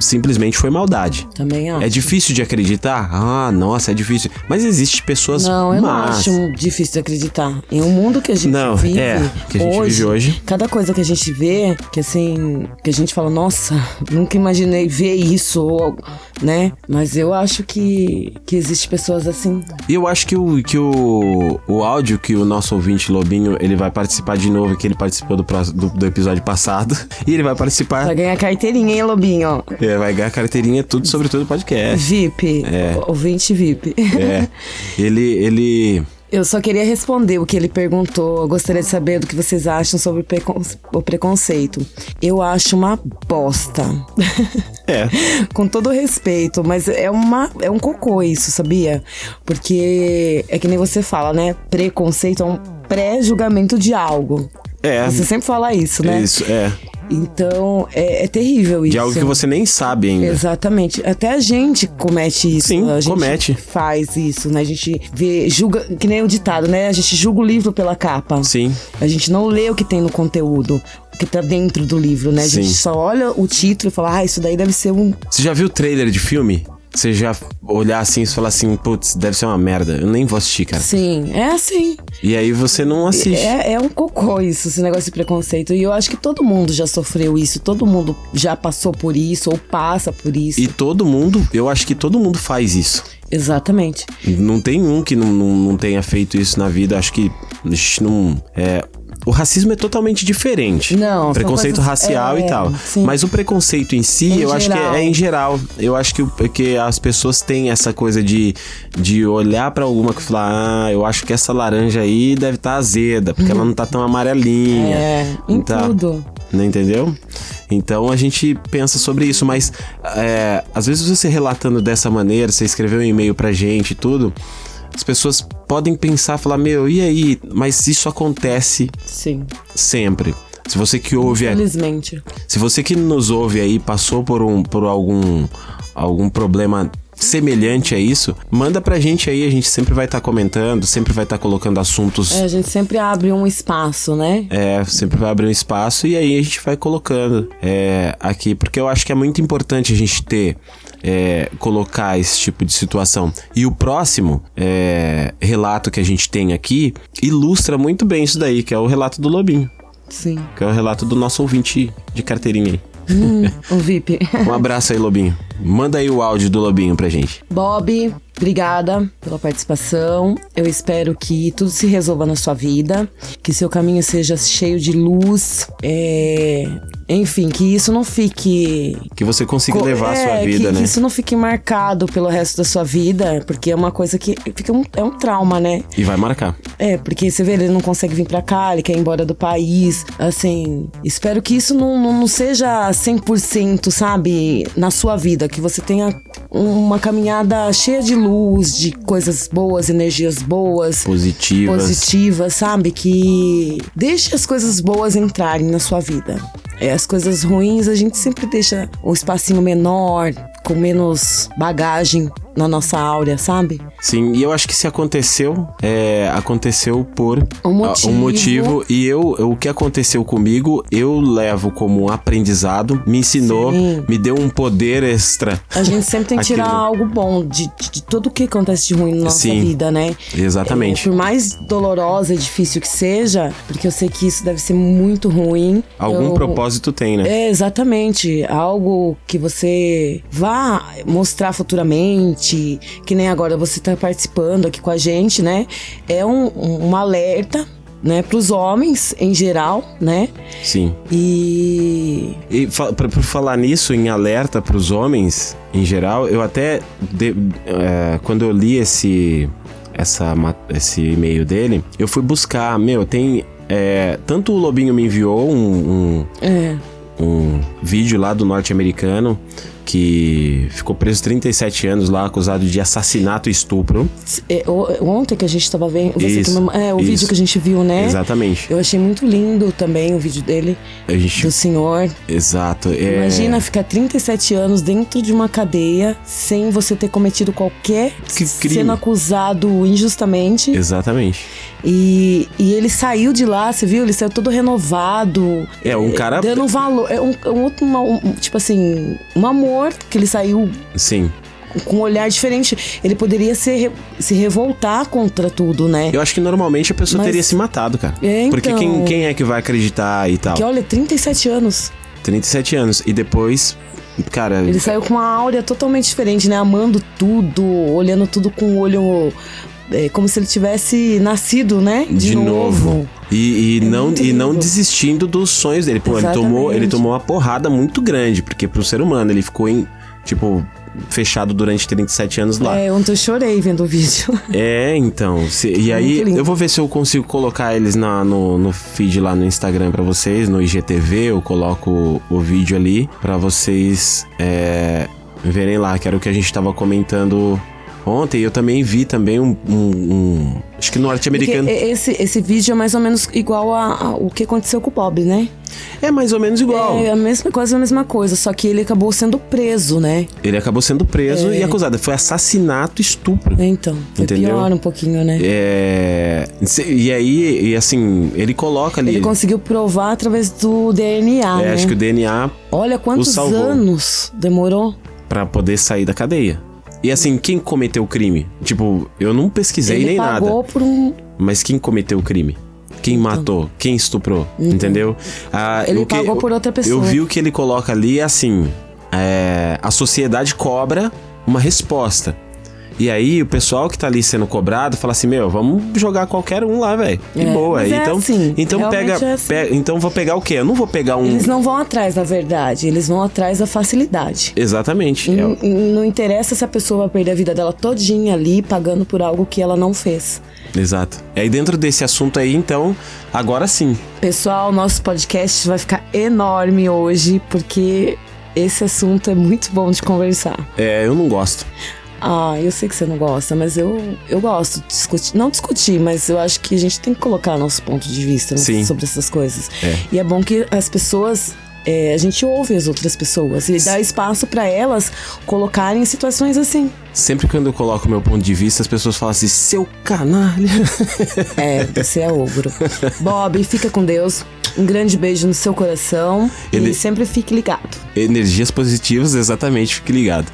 Speaker 2: simplesmente foi maldade.
Speaker 3: Também acho.
Speaker 2: É difícil de acreditar? Ah, nossa, é difícil. Mas existe pessoas
Speaker 3: Não, eu não
Speaker 2: más.
Speaker 3: acho difícil de acreditar. Em um mundo que a gente
Speaker 2: Não,
Speaker 3: vive,
Speaker 2: é, que a gente
Speaker 3: hoje,
Speaker 2: vive hoje.
Speaker 3: cada coisa que a gente vê, que assim, que a gente fala, nossa, nunca imaginei ver isso, ou, né? Mas eu acho que, que existe pessoas assim.
Speaker 2: E eu acho que, o, que o, o áudio que o nosso ouvinte Lobinho, ele vai participar de novo, que ele participou do, do, do episódio passado. [LAUGHS] E ele vai participar,
Speaker 3: Vai ganhar carteirinha, hein, Lobinho?
Speaker 2: É, vai ganhar carteirinha tudo sobre todo o podcast.
Speaker 3: VIP.
Speaker 2: É.
Speaker 3: Ouvinte VIP.
Speaker 2: É, ele, ele...
Speaker 3: Eu só queria responder o que ele perguntou. Eu gostaria de saber do que vocês acham sobre precon- o preconceito. Eu acho uma bosta.
Speaker 2: É, [LAUGHS]
Speaker 3: Com todo respeito, mas é uma é um cocô isso, sabia? Porque é que nem você fala, né? Preconceito é um pré-julgamento de algo.
Speaker 2: é.
Speaker 3: Você sempre fala isso, né?
Speaker 2: Isso, é.
Speaker 3: Então é, é terrível isso.
Speaker 2: De algo que você nem sabe ainda.
Speaker 3: Exatamente. Até a gente comete isso.
Speaker 2: Sim,
Speaker 3: a gente
Speaker 2: comete.
Speaker 3: Faz isso, né? A gente vê, julga, que nem o ditado, né? A gente julga o livro pela capa.
Speaker 2: Sim.
Speaker 3: A gente não lê o que tem no conteúdo, o que tá dentro do livro, né? A gente
Speaker 2: Sim.
Speaker 3: só olha o título e fala, ah, isso daí deve ser um.
Speaker 2: Você já viu o trailer de filme? Você já olhar assim e falar assim, putz, deve ser uma merda. Eu nem vou assistir, cara.
Speaker 3: Sim, é assim.
Speaker 2: E aí você não assiste.
Speaker 3: É, é um cocô isso, esse negócio de preconceito. E eu acho que todo mundo já sofreu isso, todo mundo já passou por isso ou passa por isso.
Speaker 2: E todo mundo, eu acho que todo mundo faz isso.
Speaker 3: Exatamente.
Speaker 2: Não tem um que não, não, não tenha feito isso na vida. Acho que a gente não. É, o racismo é totalmente diferente.
Speaker 3: Não,
Speaker 2: Preconceito
Speaker 3: coisas-
Speaker 2: racial
Speaker 3: é,
Speaker 2: e tal.
Speaker 3: sim.
Speaker 2: Mas o preconceito em si,
Speaker 3: Em
Speaker 2: eu acho que
Speaker 3: geral.
Speaker 2: é, é em geral. Eu acho que, que as pessoas têm essa coisa de, de olhar pra alguma que falar, ah, eu acho que essa laranja aí deve estar azeda, porque ela não tá tão amarelinha. [LAUGHS]
Speaker 3: É, em
Speaker 2: Então,
Speaker 3: tudo.
Speaker 2: Não entendeu? Então a gente pensa sobre isso, mas é, às vezes você relatando dessa maneira, você escreveu um e-mail pra gente e tudo, as pessoas podem pensar, falar, meu, e aí? Mas isso acontece
Speaker 3: Sim.
Speaker 2: sempre. Se você que ouve,
Speaker 3: Infelizmente.
Speaker 2: se você que nos ouve aí passou por um por algum algum problema semelhante a isso, manda pra gente aí, a gente sempre vai estar comentando, sempre vai estar colocando assuntos
Speaker 3: É, a gente sempre abre um espaço, né?
Speaker 2: é, sempre vai abrir um espaço e aí a gente vai colocando é, aqui, porque eu acho que é muito importante a gente ter, é, colocar esse tipo de situação. E o próximo é, relato que a gente tem aqui ilustra muito bem isso daí, que é o relato do Lobinho,
Speaker 3: Sim.
Speaker 2: que é o relato do nosso ouvinte de carteirinha aí.
Speaker 3: Hum, o VIP. [LAUGHS]
Speaker 2: Um abraço aí, Lobinho. Manda aí o áudio do Lobinho pra gente.
Speaker 3: Bob, obrigada pela participação. Eu espero que tudo se resolva na sua vida, que seu caminho seja cheio de luz. é, Enfim, que isso não fique.
Speaker 2: Que você consiga
Speaker 3: co-
Speaker 2: levar a
Speaker 3: é,
Speaker 2: sua vida,
Speaker 3: que,
Speaker 2: né?
Speaker 3: Que isso não fique marcado pelo resto da sua vida, porque é uma coisa que fica um, é um trauma, né?
Speaker 2: E vai marcar.
Speaker 3: É, porque você vê, ele não consegue vir pra cá, ele quer ir embora do país. Assim, espero que isso não, não, não seja 100%, sabe, na sua vida. Que você tenha uma caminhada cheia de luz, de coisas boas, energias boas.
Speaker 2: Positivas.
Speaker 3: Positivas, sabe? Que deixe as coisas boas entrarem na sua vida. É, as coisas ruins a gente sempre deixa um espacinho menor, com menos bagagem na nossa áurea, sabe?
Speaker 2: Sim, e eu acho que se aconteceu, é, aconteceu por
Speaker 3: Um motivo.
Speaker 2: ah, um motivo. E eu, eu- o que aconteceu comigo, eu levo como um aprendizado, me ensinou,
Speaker 3: Sim.
Speaker 2: me deu um poder extra.
Speaker 3: A gente sempre tem que tirar algo bom de, de, de tudo que acontece de ruim na nossa
Speaker 2: Sim.
Speaker 3: vida, né?
Speaker 2: Exatamente.
Speaker 3: É, por mais dolorosa e difícil que seja, porque eu sei que isso deve ser muito ruim.
Speaker 2: Algum
Speaker 3: eu-
Speaker 2: propósito tem, né?
Speaker 3: É, exatamente. Algo que você mostrar futuramente, que nem agora você tá participando aqui com a gente, né? É um, um, alerta, né, pros homens em geral, né?
Speaker 2: Sim.
Speaker 3: E.
Speaker 2: E por falar nisso, em alerta pros homens, em geral, eu até. de- é, quando eu li esse. Essa, esse e-mail dele, eu fui buscar. Meu, tem. é, tanto o Lobinho me enviou um- um
Speaker 3: É.
Speaker 2: um vídeo lá do norte-americano que ficou preso 37 anos lá, acusado de assassinato e estupro.
Speaker 3: É, ontem que a gente tava vendo.
Speaker 2: Isso,
Speaker 3: é, o
Speaker 2: isso.
Speaker 3: vídeo que a gente viu, né?
Speaker 2: Exatamente.
Speaker 3: Eu achei muito lindo também o vídeo dele,
Speaker 2: gente.
Speaker 3: do senhor.
Speaker 2: Exato. é-
Speaker 3: Imagina ficar 37 anos dentro de uma cadeia sem você ter cometido qualquer
Speaker 2: Que crime.
Speaker 3: sendo acusado injustamente.
Speaker 2: Exatamente.
Speaker 3: E, e ele saiu de lá, você viu? Ele saiu todo renovado.
Speaker 2: É, um cara-
Speaker 3: Dando valor. É um, um outro. uma- um- tipo assim, um amor que ele saiu
Speaker 2: Sim.
Speaker 3: com um olhar diferente. Ele poderia se, se revoltar contra tudo, né?
Speaker 2: Eu acho que normalmente a pessoa
Speaker 3: Mas-
Speaker 2: teria se matado, cara.
Speaker 3: É,
Speaker 2: Porque
Speaker 3: então.
Speaker 2: quem, quem é que vai acreditar e tal?
Speaker 3: Que olha, 37 anos.
Speaker 2: 37 anos. E depois, cara.
Speaker 3: Ele saiu com uma áurea totalmente diferente, né? Amando tudo, olhando tudo com o olho. É, como se ele tivesse nascido, né? De,
Speaker 2: de novo. E, e
Speaker 3: É
Speaker 2: não, e não desistindo dos sonhos dele. Pô, ele tomou, ele tomou uma porrada muito grande, porque pro ser humano ele ficou em, tipo, fechado durante 37 anos lá.
Speaker 3: É, ontem eu chorei vendo o vídeo. [LAUGHS]
Speaker 2: É, então. se- e aí, eu vou ver se eu consigo colocar eles na- no, no feed lá no Instagram pra vocês, no IGTV. Eu coloco o, o vídeo ali pra vocês é, verem lá, que era o que a gente tava comentando ontem. Eu também vi também um. um- um- acho que norte-americano.
Speaker 3: Esse, esse vídeo é mais ou menos igual a, a- o que aconteceu com o Bob, né?
Speaker 2: É mais ou menos igual.
Speaker 3: É a mesma quase a mesma coisa, só que ele acabou sendo preso, né?
Speaker 2: Ele acabou sendo preso
Speaker 3: É.
Speaker 2: e acusado. Foi assassinato e estupro.
Speaker 3: Então, foi
Speaker 2: Entendeu?
Speaker 3: pior um pouquinho, né?
Speaker 2: É, e aí, e assim, ele coloca ali.
Speaker 3: Ele conseguiu provar através do DNA,
Speaker 2: é,
Speaker 3: né?
Speaker 2: acho que o DNA
Speaker 3: Olha quantos anos demorou.
Speaker 2: Pra poder sair da cadeia. E assim, quem cometeu o crime? Tipo, eu não pesquisei
Speaker 3: ele
Speaker 2: nem
Speaker 3: pagou
Speaker 2: nada.
Speaker 3: por um.
Speaker 2: Mas quem cometeu o crime? Quem matou? Quem estuprou? Entendeu? Ah,
Speaker 3: Então. Ele
Speaker 2: que-
Speaker 3: pagou por outra pessoa.
Speaker 2: Eu vi o que ele coloca ali assim: é, a sociedade cobra uma resposta. E aí o pessoal que tá ali sendo cobrado fala assim: Meu, vamos jogar qualquer um lá, velho.
Speaker 3: É,
Speaker 2: boa.
Speaker 3: é
Speaker 2: então,
Speaker 3: assim,
Speaker 2: então pega,
Speaker 3: é assim.
Speaker 2: pe- Então vou pegar o quê? Eu não vou pegar um.
Speaker 3: Eles não vão atrás da verdade, eles vão atrás da facilidade.
Speaker 2: Exatamente. É,
Speaker 3: Não, não interessa se a pessoa vai perder a vida dela todinha ali pagando por algo que ela não fez.
Speaker 2: exato. E aí dentro desse assunto aí, então, agora sim.
Speaker 3: Pessoal, nosso podcast vai ficar enorme hoje porque esse assunto é muito bom de conversar.
Speaker 2: É, eu não gosto.
Speaker 3: Ah, eu sei que você não gosta, mas eu, eu gosto de discutir. Não discutir, mas eu acho que a gente tem que colocar nosso ponto de vista né, sobre essas coisas.
Speaker 2: É.
Speaker 3: E é bom que as pessoas. é, a gente ouve as outras pessoas e dá espaço pra elas colocarem situações assim.
Speaker 2: Sempre quando eu coloco meu ponto de vista, as pessoas falam assim, seu canalha. [LAUGHS]
Speaker 3: É, você é ogro. Bob, fica com Deus. Um grande beijo no seu coração e sempre fique ligado.
Speaker 2: Energias positivas, exatamente, fique ligado.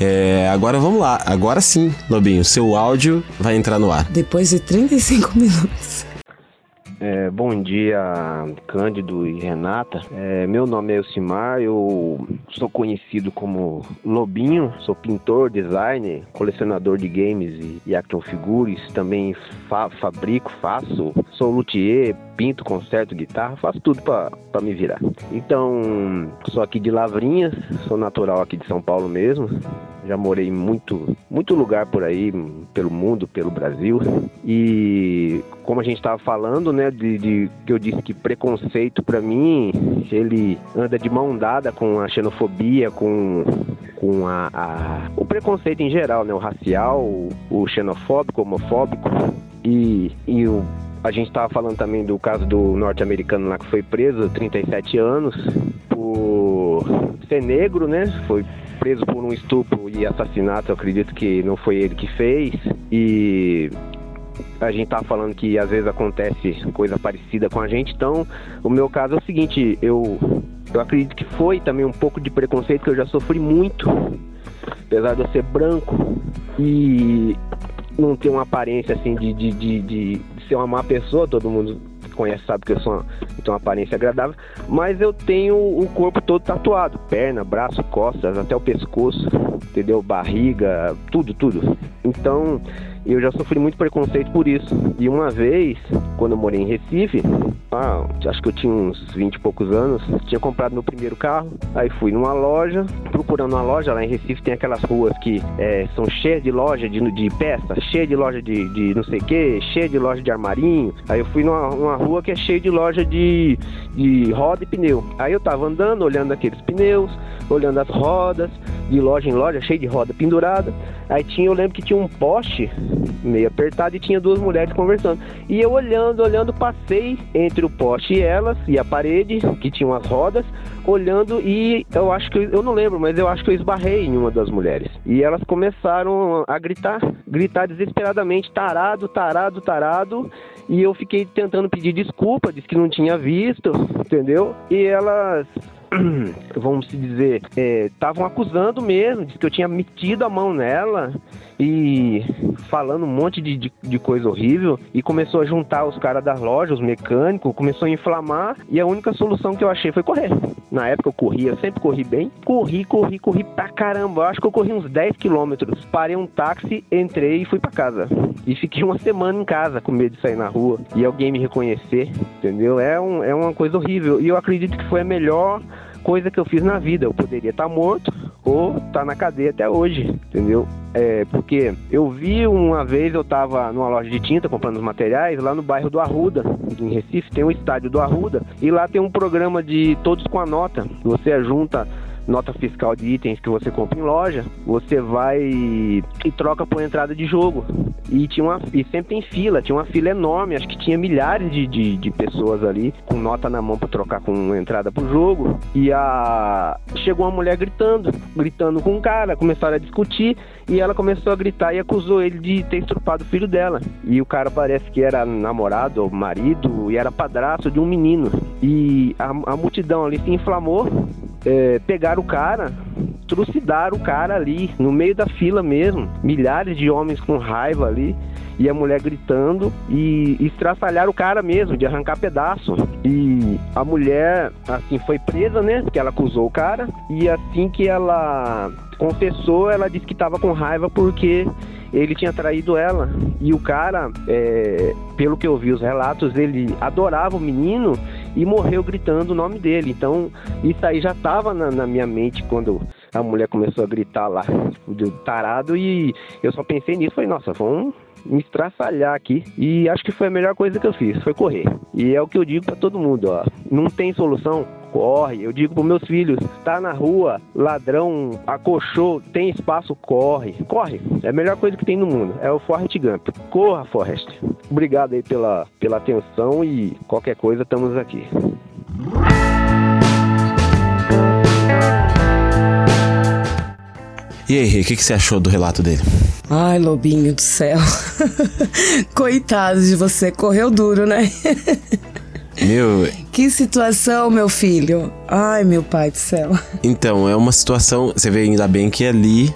Speaker 2: É, agora vamos lá. Agora sim, Lobinho, seu áudio vai entrar no ar.
Speaker 3: Depois de 35 minutos.
Speaker 4: É, bom dia, Cândido e Renata. É, meu nome é Elcimar, eu sou conhecido como Lobinho, sou pintor, designer, colecionador de games e, e action figures, também fa- fabrico, faço, sou luthier, pinto, conserto guitarra, faço tudo pra me virar. Então, sou aqui de Lavrinhas, sou natural aqui de São Paulo mesmo, já morei em muito, muito lugar por aí, pelo mundo, pelo Brasil. E como a gente estava falando, né, de, de- que eu disse que preconceito para mim, ele anda de mão dada com a xenofobia, com com a, a- o preconceito em geral, né, o racial, o, o xenofóbico, homofóbico e, e o a gente estava falando também do caso do norte-americano lá que foi preso, 37 anos, por ser negro, né? Foi preso por um estupro e assassinato, eu acredito que não foi ele que fez. E a gente tá falando que às vezes acontece coisa parecida com a gente, então o meu caso é o seguinte, eu eu acredito que foi também um pouco de preconceito que eu já sofri muito, apesar de eu ser branco e não ter uma aparência assim de, de, de, de ser uma má pessoa, todo mundo conhece sabe que eu sou uma, tenho uma aparência agradável, mas eu tenho o corpo todo tatuado, perna, braço, costas, até o pescoço, entendeu? Barriga, tudo, tudo. Então, eu já sofri muito preconceito por isso. E uma vez, quando eu morei em Recife, ah, acho que eu tinha uns 20 e poucos anos, tinha comprado meu primeiro carro, aí fui numa loja, procurando uma loja lá em Recife, tem aquelas ruas que é, são cheias de loja de, de peça, cheia de loja de, de não sei o que, cheia de loja de armarinho. Aí eu fui numa, rua que é cheia de loja de, de roda e pneu. Aí eu tava andando, olhando aqueles pneus, olhando as rodas, de loja em loja, cheio de roda pendurada. Aí tinha, eu lembro que tinha um poste meio apertado e tinha duas mulheres conversando. E eu olhando, olhando, passei entre o poste e elas e a parede, que tinham as rodas, olhando e eu acho que eu não lembro, mas eu acho que eu esbarrei em uma das mulheres. E elas começaram a gritar, gritar desesperadamente, tarado, tarado, tarado. E eu fiquei tentando pedir desculpa, disse que não tinha visto, entendeu? E elas [CLEARS THROAT] vamos dizer, estavam é, acusando mesmo, de que eu tinha metido a mão nela e falando um monte de, de, de, coisa horrível e começou a juntar os caras das lojas, os mecânicos, começou a inflamar e a única solução que eu achei foi correr. Na época eu corria, sempre corri bem, corri, corri, corri pra caramba. Eu acho que eu corri uns 10 quilômetros. Parei um táxi, entrei e fui pra casa. E fiquei uma semana em casa com medo de sair na rua e alguém me reconhecer, entendeu? É, um, é uma coisa horrível. E eu acredito que foi a melhor coisa que eu fiz na vida. Eu poderia estar morto ou estar tá na cadeia até hoje, entendeu? É, porque eu vi uma vez, eu estava numa loja de tinta comprando os materiais lá no bairro do Arruda, em Recife, tem um estádio do Arruda, e lá tem um programa de todos com a nota. Você junta nota fiscal de itens que você compra em loja, você vai e troca por entrada de jogo. E tinha uma e sempre tem fila, tinha uma fila enorme, acho que tinha milhares de, de, de pessoas ali com nota na mão para trocar com entrada pro jogo. E a chegou uma mulher gritando, gritando com um cara, começaram a discutir e ela começou a gritar e acusou ele de ter estrupado o filho dela. E o cara parece que era namorado ou marido e era padrasto de um menino. E a, a multidão ali se inflamou, é, pegaram o cara, trucidaram o cara ali, no meio da fila mesmo. Milhares de homens com raiva ali e a mulher gritando e estraçalhar o cara mesmo, de arrancar pedaço. E a mulher, assim, foi presa, né? Que ela acusou o cara. E assim que ela confessou, ela disse que estava com raiva porque ele tinha traído ela. E o cara, é, pelo que eu vi os relatos, ele adorava o menino e morreu gritando o nome dele. Então, isso aí já estava na, na, minha mente quando a mulher começou a gritar lá, do tarado, e eu só pensei nisso, falei, nossa, vamos me estraçalhar aqui. E acho que foi a melhor coisa que eu fiz, foi correr. E é o que eu digo para todo mundo, ó. Não tem solução, corre. Eu digo para meus filhos, tá na rua, ladrão, acochou, tem espaço, corre. Corre. É a melhor coisa que tem no mundo. É o Forrest Gump. Corra, Forrest. Obrigado aí pela, pela atenção e qualquer coisa, estamos aqui.
Speaker 2: E aí, o que, que você achou do relato dele?
Speaker 3: Ai, Lobinho do céu. [LAUGHS] Coitado de você, correu duro, né? [LAUGHS]
Speaker 2: Meu.
Speaker 3: Que situação, meu filho. Ai, meu pai do céu.
Speaker 2: Então, é uma situação. Você vê ainda bem que ali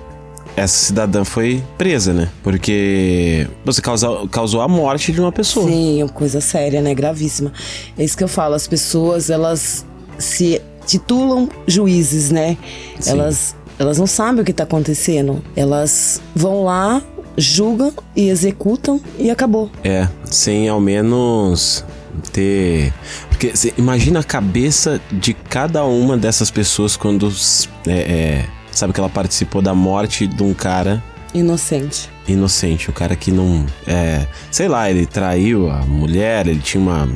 Speaker 2: essa cidadã foi presa, né? Porque você causou, causou a morte de uma pessoa.
Speaker 3: Sim, é coisa séria, né? Gravíssima. É isso que eu falo. As pessoas, elas se titulam juízes, né? Sim. Elas elas não sabem o que está acontecendo. Elas vão lá, julgam e executam e acabou.
Speaker 2: É, sem ao menos ter. Porque imagina a cabeça de cada uma dessas pessoas quando. É, é, sabe que ela participou da morte de um cara.
Speaker 3: Inocente.
Speaker 2: Inocente, o cara que não. É, sei lá, ele traiu a mulher, ele tinha uma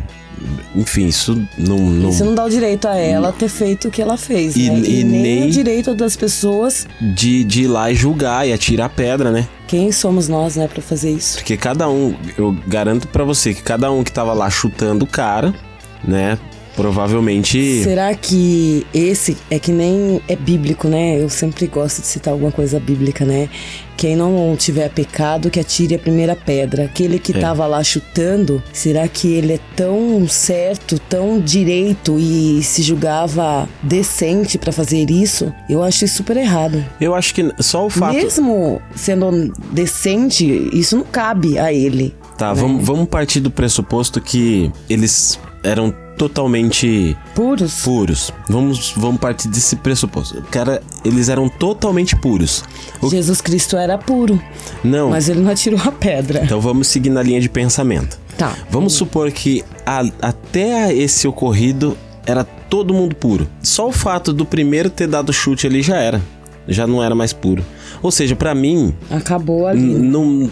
Speaker 2: enfim, isso não, não.
Speaker 3: Isso não dá o direito a ela ter feito o que ela fez. E, né? e, e nem, nem, o direito das pessoas
Speaker 2: de, de ir lá e julgar e atirar pedra, né?
Speaker 3: Quem somos nós, né, para fazer isso?
Speaker 2: Porque cada um, eu garanto para você que cada um que tava lá chutando o cara, né, Provavelmente.
Speaker 3: Será que esse é que nem é bíblico, né? Eu sempre gosto de citar alguma coisa bíblica, né? Quem não tiver pecado, que atire a primeira pedra. Aquele que estava é. lá chutando, será que ele é tão certo, tão direito e se julgava decente para fazer isso? Eu acho isso super errado.
Speaker 2: Eu acho que só o fato.
Speaker 3: Mesmo sendo decente, isso não cabe a ele.
Speaker 2: Tá, né? vamos, vamos partir do pressuposto que eles eram totalmente
Speaker 3: Puros?
Speaker 2: puros. Vamos, vamos partir desse pressuposto. Cara, eles eram totalmente puros. O-
Speaker 3: Jesus Cristo era puro,
Speaker 2: Não.
Speaker 3: mas ele não atirou a pedra.
Speaker 2: Então vamos seguir na linha de pensamento.
Speaker 3: Tá.
Speaker 2: Vamos supor que a- até esse ocorrido era todo mundo puro. Só o fato do primeiro ter dado chute ali já era. Já não era mais puro. Ou seja, pra mim,
Speaker 3: Acabou ali.
Speaker 2: não,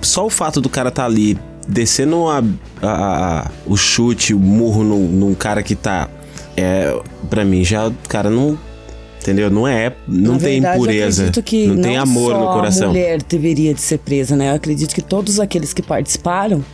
Speaker 2: só o fato do cara tá ali descendo a, a- a- o chute, o murro num, num cara que tá. É, pra mim já, cara, não. Entendeu? Não é. Não
Speaker 3: Na
Speaker 2: tem
Speaker 3: verdade, eu
Speaker 2: pureza.
Speaker 3: acredito que
Speaker 2: não tem amor no
Speaker 3: A
Speaker 2: coração.
Speaker 3: mulher deveria de ser presa, né? Eu acredito que todos aqueles que participaram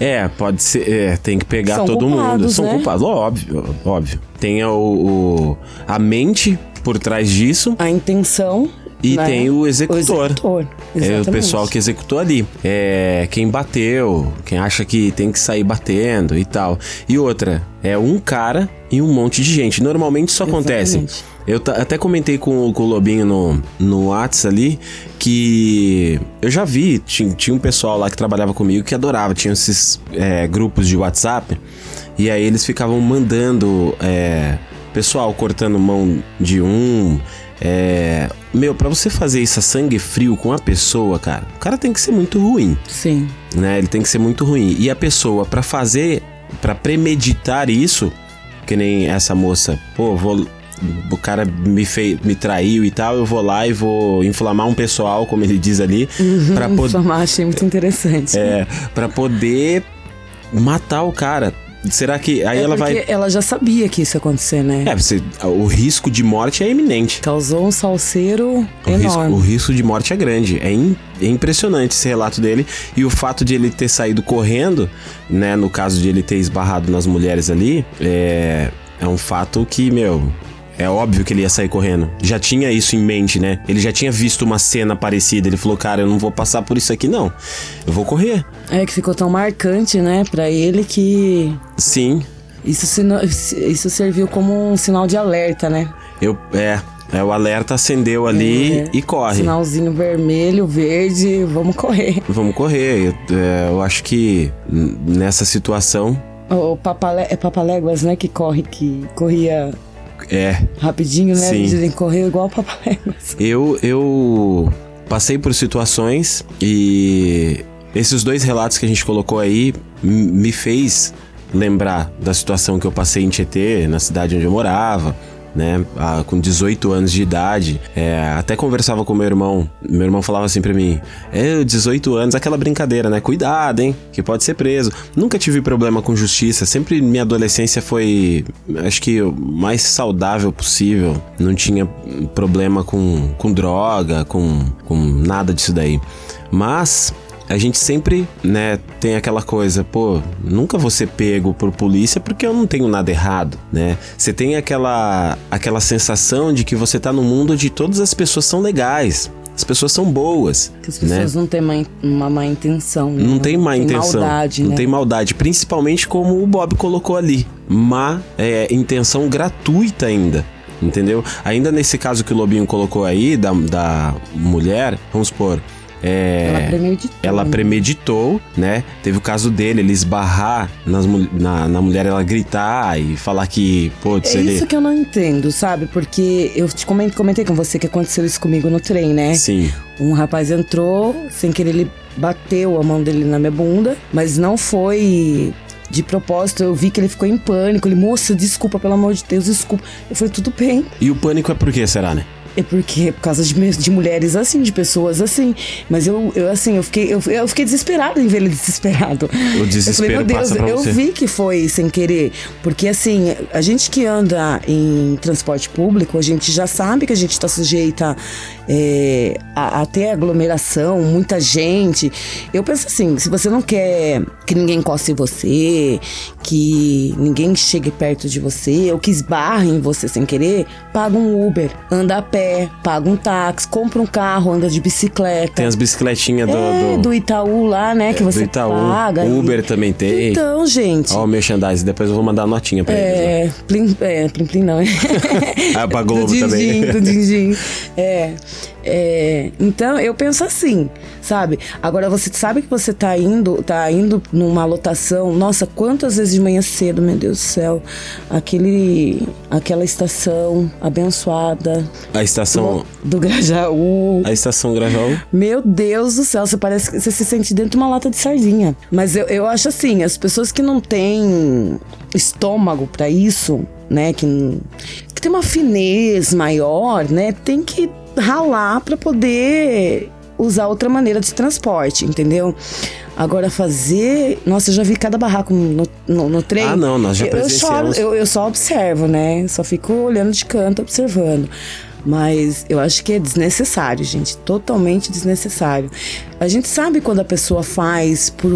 Speaker 2: É, pode ser. É, tem que pegar todo mundo.
Speaker 3: culpados,
Speaker 2: São
Speaker 3: né?
Speaker 2: culpados, óbvio, óbvio. Tem o, o- a mente por trás disso
Speaker 3: a intenção
Speaker 2: e
Speaker 3: né?
Speaker 2: tem o executor.
Speaker 3: O executor.
Speaker 2: É o
Speaker 3: exatamente.
Speaker 2: pessoal que executou ali. É quem bateu, quem acha que tem que sair batendo e tal. E outra, é um cara e um monte de gente. Normalmente isso acontece.
Speaker 3: Exatamente.
Speaker 2: Eu até comentei com, o- com o Lobinho no, no Whats ali que eu já vi, tinha, tinha um pessoal lá que trabalhava comigo que adorava, tinha esses é, grupos de WhatsApp e aí eles ficavam mandando é, pessoal cortando mão de um. É, meu, pra você fazer isso a sangue frio com a pessoa, cara, o cara tem que ser muito ruim
Speaker 3: Sim.
Speaker 2: né? Ele tem que ser muito ruim. E a pessoa, pra fazer, pra premeditar isso, que nem essa moça, pô, vou. O cara me, fei, me traiu e tal, eu vou lá e vou inflamar um pessoal, como ele diz ali,
Speaker 3: Uhum,
Speaker 2: poder.
Speaker 3: Sua achei muito interessante.
Speaker 2: É, pra poder matar o cara. Será que. Aí
Speaker 3: É
Speaker 2: ela vai.
Speaker 3: ela já sabia que isso ia acontecer, né?
Speaker 2: É, você, o risco de morte é iminente.
Speaker 3: Causou um salseiro
Speaker 2: O risco,
Speaker 3: enorme.
Speaker 2: o risco de morte é grande. É, im- é impressionante esse relato dele. E o fato de ele ter saído correndo, né? No caso de ele ter esbarrado nas mulheres ali, é, é um fato que, meu. É óbvio que ele ia sair correndo. Já tinha isso em mente, né? Ele já tinha visto uma cena parecida. Ele falou, cara, eu não vou passar por isso aqui, não. Eu vou correr.
Speaker 3: É que ficou tão marcante, né, pra ele que
Speaker 2: Sim.
Speaker 3: isso, isso serviu como um sinal de alerta, né?
Speaker 2: Eu. É. É, o alerta acendeu ali
Speaker 3: É.
Speaker 2: e corre.
Speaker 3: Sinalzinho vermelho, verde, vamos correr.
Speaker 2: Vamos correr. Eu, é, eu acho que nessa situação.
Speaker 3: O papalé, é papaléguas, né, que corre, que corria
Speaker 2: É,
Speaker 3: rapidinho, né?
Speaker 2: Sim.
Speaker 3: Que correu igual papaléguas.
Speaker 2: Eu, eu passei por situações e esses dois relatos que a gente colocou aí me fez lembrar da situação que eu passei em Tietê, na cidade onde eu morava. Né, ah, com 18 anos de idade, É, até conversava com meu irmão. Meu irmão falava assim pra mim: É, 18 anos, aquela brincadeira, né? Cuidado, hein? Que pode ser preso. Nunca tive problema com justiça. Sempre minha adolescência foi, acho que, o mais saudável possível. Não tinha problema com, com droga, com, com nada disso daí. Mas a gente sempre, né, tem aquela coisa, pô, nunca vou ser pego por polícia porque eu não tenho nada errado, né? Você tem aquela aquela sensação de que você tá num mundo onde todas as pessoas são legais. As pessoas são boas,
Speaker 3: Que as
Speaker 2: né?
Speaker 3: pessoas não têm má- uma má intenção. né?
Speaker 2: Não tem má intenção.
Speaker 3: maldade,
Speaker 2: não
Speaker 3: né?
Speaker 2: tem maldade. Principalmente como o Bob colocou ali. Má é, intenção gratuita ainda. Entendeu? Ainda nesse caso que o Lobinho colocou aí, da, da mulher, vamos supor. É,
Speaker 3: Ela premeditou.
Speaker 2: ela
Speaker 3: né?
Speaker 2: premeditou, né? Teve o caso dele, ele esbarrar nas, na, na mulher, ela gritar e falar que, putz,
Speaker 3: É
Speaker 2: ele.
Speaker 3: isso que eu não entendo, sabe? Porque eu te comentei, comentei com você que aconteceu isso comigo no trem, né?
Speaker 2: Sim,
Speaker 3: Um rapaz entrou, sem querer ele bateu a mão dele na minha bunda, mas não foi de propósito. Eu vi que ele ficou em pânico. Ele, moça, desculpa, pelo amor de Deus, desculpa. Eu falei, tudo bem.
Speaker 2: E o pânico é por quê, será, né?
Speaker 3: É porque é por causa de, de mulheres assim, de pessoas assim. Mas eu, eu assim, eu fiquei, eu, eu fiquei desesperada em ver ele desesperado.
Speaker 2: O desespero
Speaker 3: eu falei, meu Deus, eu
Speaker 2: você.
Speaker 3: vi que foi sem querer. Porque assim, a gente que anda em transporte público, a gente já sabe que a gente está sujeita é, a, a ter aglomeração, muita gente. Eu penso assim, se você não quer que ninguém encoste em você, que ninguém chegue perto de você, ou que esbarre em você sem querer, paga um Uber, anda a pé, paga um táxi, compra um carro, anda de bicicleta.
Speaker 2: Tem as bicicletinhas do,
Speaker 3: É,
Speaker 2: do,
Speaker 3: do Itaú lá, né? Que
Speaker 2: do
Speaker 3: você
Speaker 2: Itaú.
Speaker 3: paga.
Speaker 2: O Uber também tem.
Speaker 3: Então, gente.
Speaker 2: Ó, o merchandising, depois eu vou mandar uma notinha pra eles. né?
Speaker 3: É, plim, é, plim, plim não. [LAUGHS]
Speaker 2: Ah, pra Globo [LAUGHS]
Speaker 3: do din-din,
Speaker 2: também.
Speaker 3: Do din-din. [LAUGHS] É. É, então eu penso assim, sabe? Agora você sabe que você tá indo, tá indo numa lotação. Nossa, quantas vezes de manhã cedo, meu Deus do céu, aquele, aquela estação abençoada.
Speaker 2: A estação.
Speaker 3: Do, do Grajaú.
Speaker 2: A estação Grajaú.
Speaker 3: Meu Deus do céu, você parece que você se sente dentro de uma lata de sardinha. Mas eu, eu acho assim, as pessoas que não têm estômago para isso, né, que, que tem uma finez maior, né, tem que ralar para poder usar outra maneira de transporte, entendeu? Agora fazer. Nossa, eu já vi cada barraco no, no, no trem.
Speaker 2: Ah, não, nós já
Speaker 3: eu,
Speaker 2: presenciamos.
Speaker 3: eu, eu só observo, né? Só fico olhando de canto, observando. Mas eu acho que é desnecessário, gente. Totalmente desnecessário. A gente sabe quando a pessoa faz por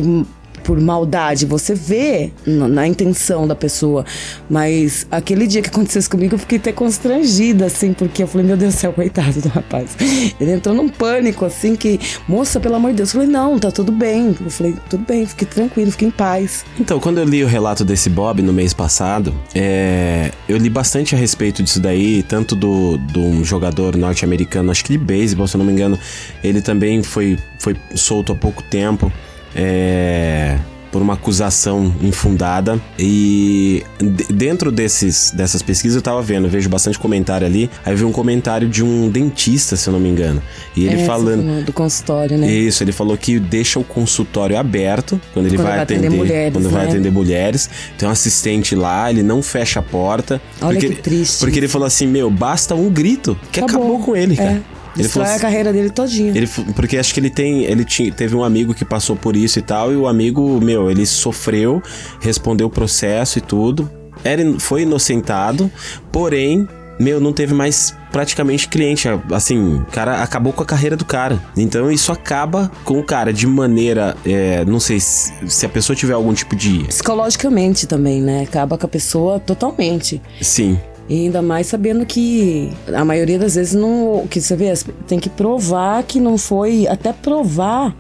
Speaker 3: por maldade, você vê na, na, intenção da pessoa. Mas aquele dia que aconteceu isso comigo, eu fiquei até constrangida, assim, porque eu falei, meu Deus do céu, [LAUGHS] coitado do rapaz. Ele entrou num pânico, assim, que, moça, pelo amor de Deus. Eu falei, não, tá tudo bem. Eu falei, tudo bem, fique tranquilo, fique em paz.
Speaker 2: Então, quando eu li o relato desse Bob no mês passado, é, eu li bastante a respeito disso daí, tanto do, do um jogador norte-americano, acho que de beisebol, se eu não me engano, ele também foi, foi solto há pouco tempo é, por uma acusação infundada. E dentro desses, dessas pesquisas eu tava vendo, eu vejo bastante comentário ali. Aí eu vi um comentário de um dentista, se eu não me engano. E ele
Speaker 3: É,
Speaker 2: falando.
Speaker 3: Do consultório, né?
Speaker 2: Isso, ele falou que deixa o consultório aberto quando ele
Speaker 3: Quando
Speaker 2: vai
Speaker 3: vai atender
Speaker 2: atender,
Speaker 3: mulheres,
Speaker 2: quando vai
Speaker 3: né?
Speaker 2: atender mulheres. Tem um assistente lá, ele não fecha a porta.
Speaker 3: Olha
Speaker 2: porque
Speaker 3: que
Speaker 2: ele-
Speaker 3: triste
Speaker 2: Porque ele falou assim: "Meu, basta um grito que acabou, com ele, cara".
Speaker 3: É.
Speaker 2: Ele
Speaker 3: Destrói
Speaker 2: falou
Speaker 3: a carreira dele todinha.
Speaker 2: ele, porque acho que ele tem. Ele tinha, teve um amigo que passou por isso e tal, e o amigo, meu, ele sofreu, respondeu o processo e tudo. Era, foi inocentado, porém, meu, não teve mais praticamente cliente. Assim, o cara acabou com a carreira do cara. Então isso acaba com o cara de maneira. é, não sei se, se a pessoa tiver algum tipo de.
Speaker 3: Psicologicamente também, né? Acaba com a pessoa totalmente.
Speaker 2: Sim.
Speaker 3: E ainda mais sabendo que a maioria das vezes não. Que você vê, tem que provar que não foi. Até provar.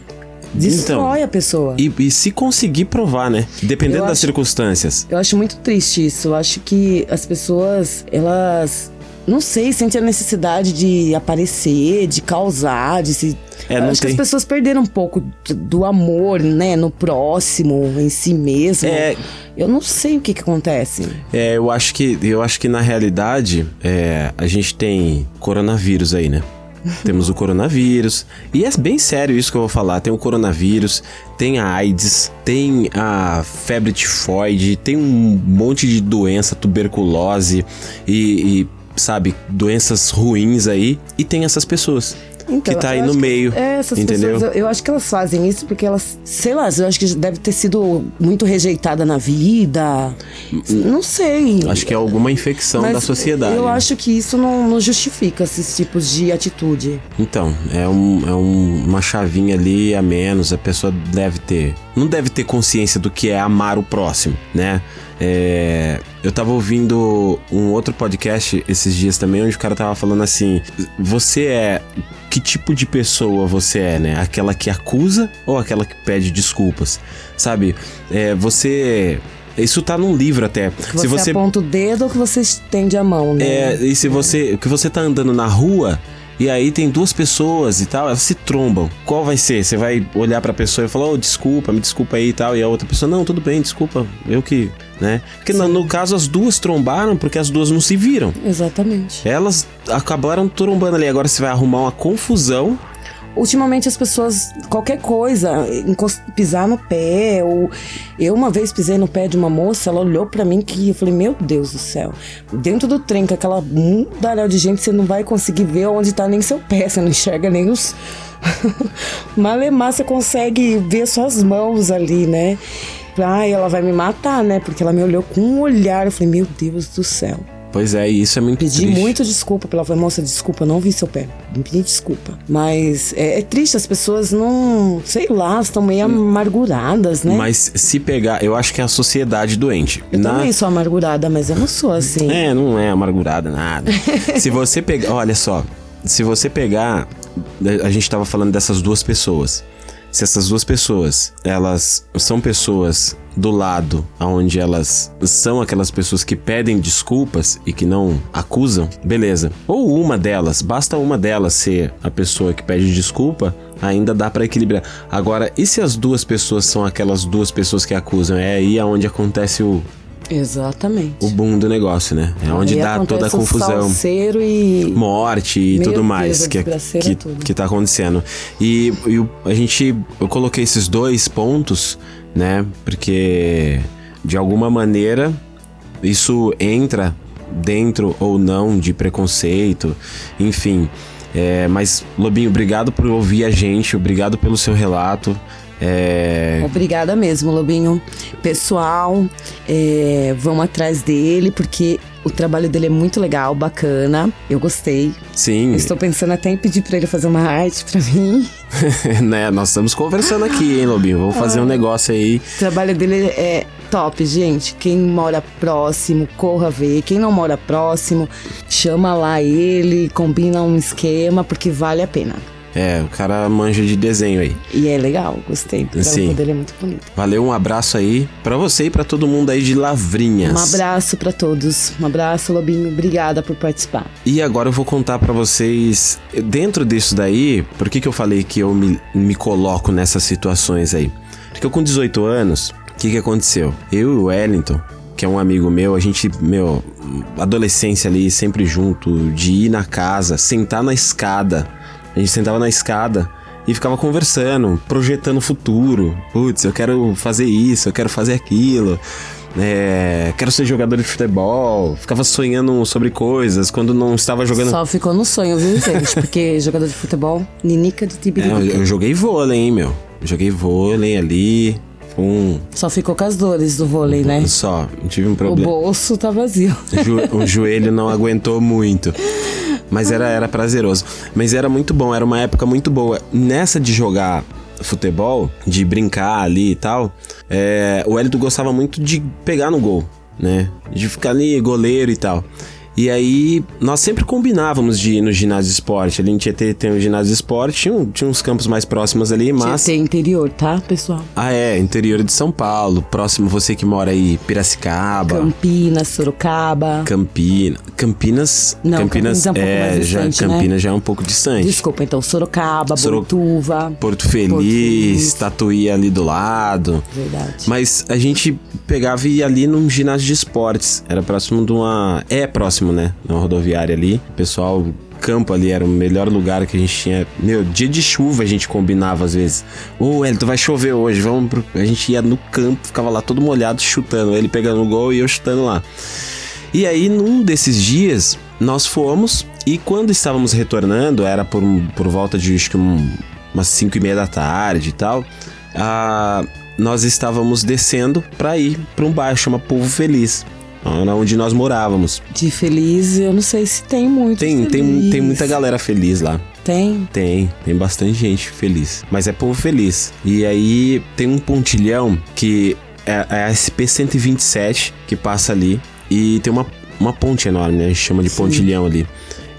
Speaker 3: Destrói a pessoa.
Speaker 2: E, e se conseguir provar, né? Dependendo das circunstâncias.
Speaker 3: Eu acho muito triste isso. Eu acho que as pessoas, elas. Não sei, sentem a necessidade de aparecer, de causar, de se.
Speaker 2: É,
Speaker 3: acho que
Speaker 2: tem-
Speaker 3: as pessoas perderam um pouco do amor, né? No próximo, em si mesmo.
Speaker 2: É.
Speaker 3: Eu não sei o que que acontece.
Speaker 2: É, eu acho que eu acho que na realidade é, a gente tem coronavírus aí, né? [LAUGHS] Temos o coronavírus. E é bem sério isso que eu vou falar. Tem o coronavírus, tem a AIDS, tem a febre tifoide, tem um monte de doença, tuberculose e, e, sabe, doenças ruins aí. E tem essas pessoas
Speaker 3: Então,
Speaker 2: que tá aí no
Speaker 3: que
Speaker 2: meio.
Speaker 3: Essas
Speaker 2: entendeu?
Speaker 3: pessoas, eu, acho que elas fazem isso porque elas, sei lá, eu acho que deve ter sido muito rejeitada na vida. Não sei.
Speaker 2: Acho que é alguma infecção
Speaker 3: Mas
Speaker 2: da sociedade.
Speaker 3: Eu acho que isso não, não justifica esses tipos de atitude.
Speaker 2: Então, é, um, é um- uma chavinha ali a menos, a pessoa deve ter. Não deve ter consciência do que é amar o próximo, né? É, eu tava ouvindo um outro podcast esses dias também, onde o cara tava falando assim: você é. Que tipo de pessoa você é, né? Aquela que acusa ou aquela que pede desculpas? Sabe? É, você. Isso tá num livro até.
Speaker 3: Que você, aponta o dedo ou que você estende a mão, né?
Speaker 2: É, e se você. Que você tá andando na rua e aí tem duas pessoas e tal, elas se trombam. Qual vai ser? Você vai olhar pra pessoa e falar, ô, desculpa, me desculpa aí e tal. E a outra pessoa, não, tudo bem, desculpa, eu que. Né? Porque no, no caso as duas trombaram porque as duas não se viram.
Speaker 3: Exatamente.
Speaker 2: Elas acabaram trombando ali. Agora você vai arrumar uma confusão.
Speaker 3: Ultimamente as pessoas, qualquer coisa, pisar no pé, ou eu uma vez pisei no pé de uma moça, ela olhou pra mim que eu falei, meu Deus do céu. Dentro do trem, com aquela mundaréu de gente, você não vai conseguir ver onde tá nem seu pé, você não enxerga nem os. [LAUGHS] Malemar, você consegue ver suas mãos ali, né? Ai, ela vai me matar, né? Porque ela me olhou com um olhar. Eu falei, meu Deus do céu.
Speaker 2: Pois é, e isso é muito
Speaker 3: Pedi
Speaker 2: triste.
Speaker 3: muito desculpa pela falei, moça, desculpa, não vi seu pé. Me pedi desculpa. Mas é, é triste, as pessoas não. Sei lá, estão meio amarguradas, né?
Speaker 2: Mas se pegar, eu acho que é a sociedade doente.
Speaker 3: eu
Speaker 2: Na-
Speaker 3: também sou amargurada, mas eu não sou assim.
Speaker 2: É, não é amargurada, nada. [LAUGHS] se você pegar. Olha só. Se você pegar. A gente tava falando dessas duas pessoas. Se essas duas pessoas, elas são pessoas do lado onde elas são aquelas pessoas que pedem desculpas e que não acusam, beleza. Ou uma delas, basta uma delas ser a pessoa que pede desculpa, ainda dá para equilibrar. Agora, e se as duas pessoas são aquelas duas pessoas que acusam? É aí aonde acontece o,
Speaker 3: Exatamente.
Speaker 2: o boom do negócio, né? É onde
Speaker 3: Aí
Speaker 2: dá toda a confusão.
Speaker 3: salseiro e.
Speaker 2: Morte e
Speaker 3: Meu
Speaker 2: tudo
Speaker 3: Deus,
Speaker 2: mais que,
Speaker 3: desgraceira
Speaker 2: que,
Speaker 3: toda.
Speaker 2: que tá acontecendo. E, e a gente. Eu coloquei esses dois pontos, né? Porque de alguma maneira isso entra dentro ou não de preconceito, enfim. É, mas, Lobinho, obrigado por ouvir a gente, obrigado pelo seu relato. É,
Speaker 3: Obrigada mesmo, Lobinho. Pessoal, é, vamos atrás dele, porque o trabalho dele é muito legal, bacana. Eu gostei.
Speaker 2: sim,
Speaker 3: Estou pensando até em pedir pra ele fazer uma arte pra mim. [LAUGHS]
Speaker 2: né? Nós estamos conversando aqui, hein, Lobinho? Vamos fazer um negócio aí.
Speaker 3: O trabalho dele é top, gente. Quem mora próximo, corra ver. Quem não mora próximo, chama lá ele, combina um esquema, porque vale a pena.
Speaker 2: É, o cara manja de desenho aí.
Speaker 3: E é legal, gostei. O
Speaker 2: Sim.
Speaker 3: dele é muito bonito.
Speaker 2: Valeu, um abraço aí pra você e pra todo mundo aí de Lavrinhas.
Speaker 3: Um abraço pra todos. Um abraço, Lobinho. Obrigada por participar.
Speaker 2: E agora eu vou contar pra vocês, dentro disso daí, por que, que eu falei que eu me, me coloco nessas situações aí? Porque eu com 18 anos, o que, que aconteceu? Eu e o Wellington, que é um amigo meu, a gente, meu, adolescência ali, sempre junto, de ir na casa, sentar na escada. A gente sentava na escada e ficava conversando, projetando o futuro. Putz, eu quero fazer isso, eu quero fazer aquilo. É, quero ser jogador de futebol. Ficava sonhando sobre coisas quando não estava jogando.
Speaker 3: Só ficou no sonho, viu, gente? [LAUGHS] Porque jogador de futebol, ninica de
Speaker 2: É, eu,
Speaker 3: tibirica.
Speaker 2: eu joguei vôlei, hein, meu. Joguei vôlei ali. Um.
Speaker 3: Só ficou com as dores do vôlei, né?
Speaker 2: Só, tive um
Speaker 3: O
Speaker 2: problema.
Speaker 3: bolso tá vazio.
Speaker 2: O joelho não aguentou muito. Mas era, era prazeroso. Mas era muito bom, era uma época muito boa. Nessa de jogar futebol, de brincar ali e tal, é, o Hélito gostava muito de pegar no gol, né? De ficar ali, goleiro e tal. E aí, nós sempre combinávamos de ir no ginásio de esporte. Ali em Tietê tem um ginásio de esporte, tinha, um- tinha uns campos mais próximos ali, mas...
Speaker 3: Tietê interior, tá, pessoal?
Speaker 2: Ah, é, interior de São Paulo, próximo você que mora aí, Piracicaba.
Speaker 3: Campinas, Sorocaba.
Speaker 2: Campinas. Campinas.
Speaker 3: Não,
Speaker 2: Campinas,
Speaker 3: Campinas é um pouco
Speaker 2: é,
Speaker 3: mais
Speaker 2: já,
Speaker 3: distante, né?
Speaker 2: Campinas já é um pouco distante.
Speaker 3: Desculpa, então Sorocaba,
Speaker 2: Soro-
Speaker 3: Boituva.
Speaker 2: Porto Feliz,
Speaker 3: Porto Feliz.
Speaker 2: Tatuí ali do lado.
Speaker 3: Verdade.
Speaker 2: Mas a gente pegava e ia ali num ginásio de esportes. Era próximo de uma. É próximo, né? Na rodoviária ali. O pessoal. Campo ali era o melhor lugar que a gente tinha. Meu, dia de chuva a gente combinava às vezes. Ô, Elton, vai chover hoje, vamos pro. A gente ia no campo, ficava lá todo molhado chutando. Ele pegando o gol e eu chutando lá. E aí, num desses dias, nós fomos e quando estávamos retornando, era por, por volta de acho que um- umas 5 e meia da tarde e tal, ah, nós estávamos descendo para ir para um bairro chama Povo Feliz, onde nós morávamos.
Speaker 3: De feliz, eu não sei se tem muito.
Speaker 2: Tem, tem,
Speaker 3: feliz.
Speaker 2: tem muita galera feliz lá.
Speaker 3: Tem.
Speaker 2: Tem, tem bastante gente feliz. Mas é povo feliz. E aí tem um pontilhão que é, é a SP-127 que passa ali. E tem uma, uma ponte enorme, né? A gente chama de
Speaker 3: Sim.
Speaker 2: pontilhão ali.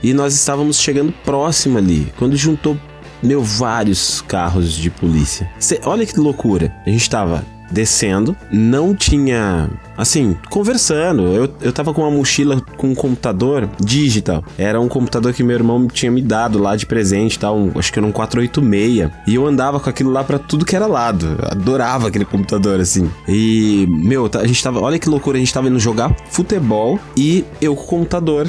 Speaker 2: E nós estávamos chegando próximo ali. Quando juntou, meu, vários carros de polícia. Cê- olha que loucura. A gente tava descendo, não tinha. Assim, conversando. Eu, eu tava com uma mochila com um computador digital. Era um computador que meu irmão tinha me dado lá de presente, tal, um- acho que era um 486. E eu andava com aquilo lá pra tudo que era lado. Eu adorava aquele computador, assim. E, meu, tá- a gente tava. Olha que loucura, a gente tava indo jogar futebol e eu com o computador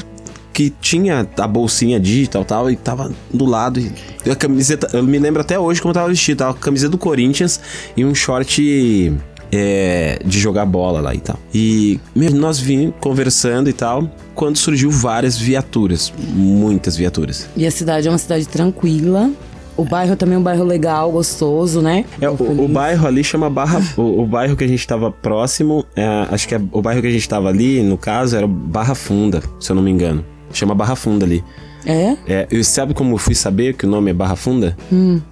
Speaker 2: que tinha a bolsinha digital e tal, e tava do lado. E a camiseta, eu me lembro até hoje como eu tava vestido, tava com a camiseta do Corinthians e um short é, de jogar bola lá e tal. E meu, nós vimos conversando e tal, quando surgiu várias viaturas, muitas viaturas.
Speaker 3: E a cidade é uma cidade tranquila. O bairro também é um bairro legal, gostoso, né?
Speaker 2: É, o, o bairro ali chama Barra. O, o bairro que a gente tava próximo, é, acho que é, o bairro que a gente tava ali, no caso, era o Barra Funda, se eu não me engano. Chama Barra Funda ali.
Speaker 3: É?
Speaker 2: É, eu sabe como eu fui saber que o nome é Barra Funda?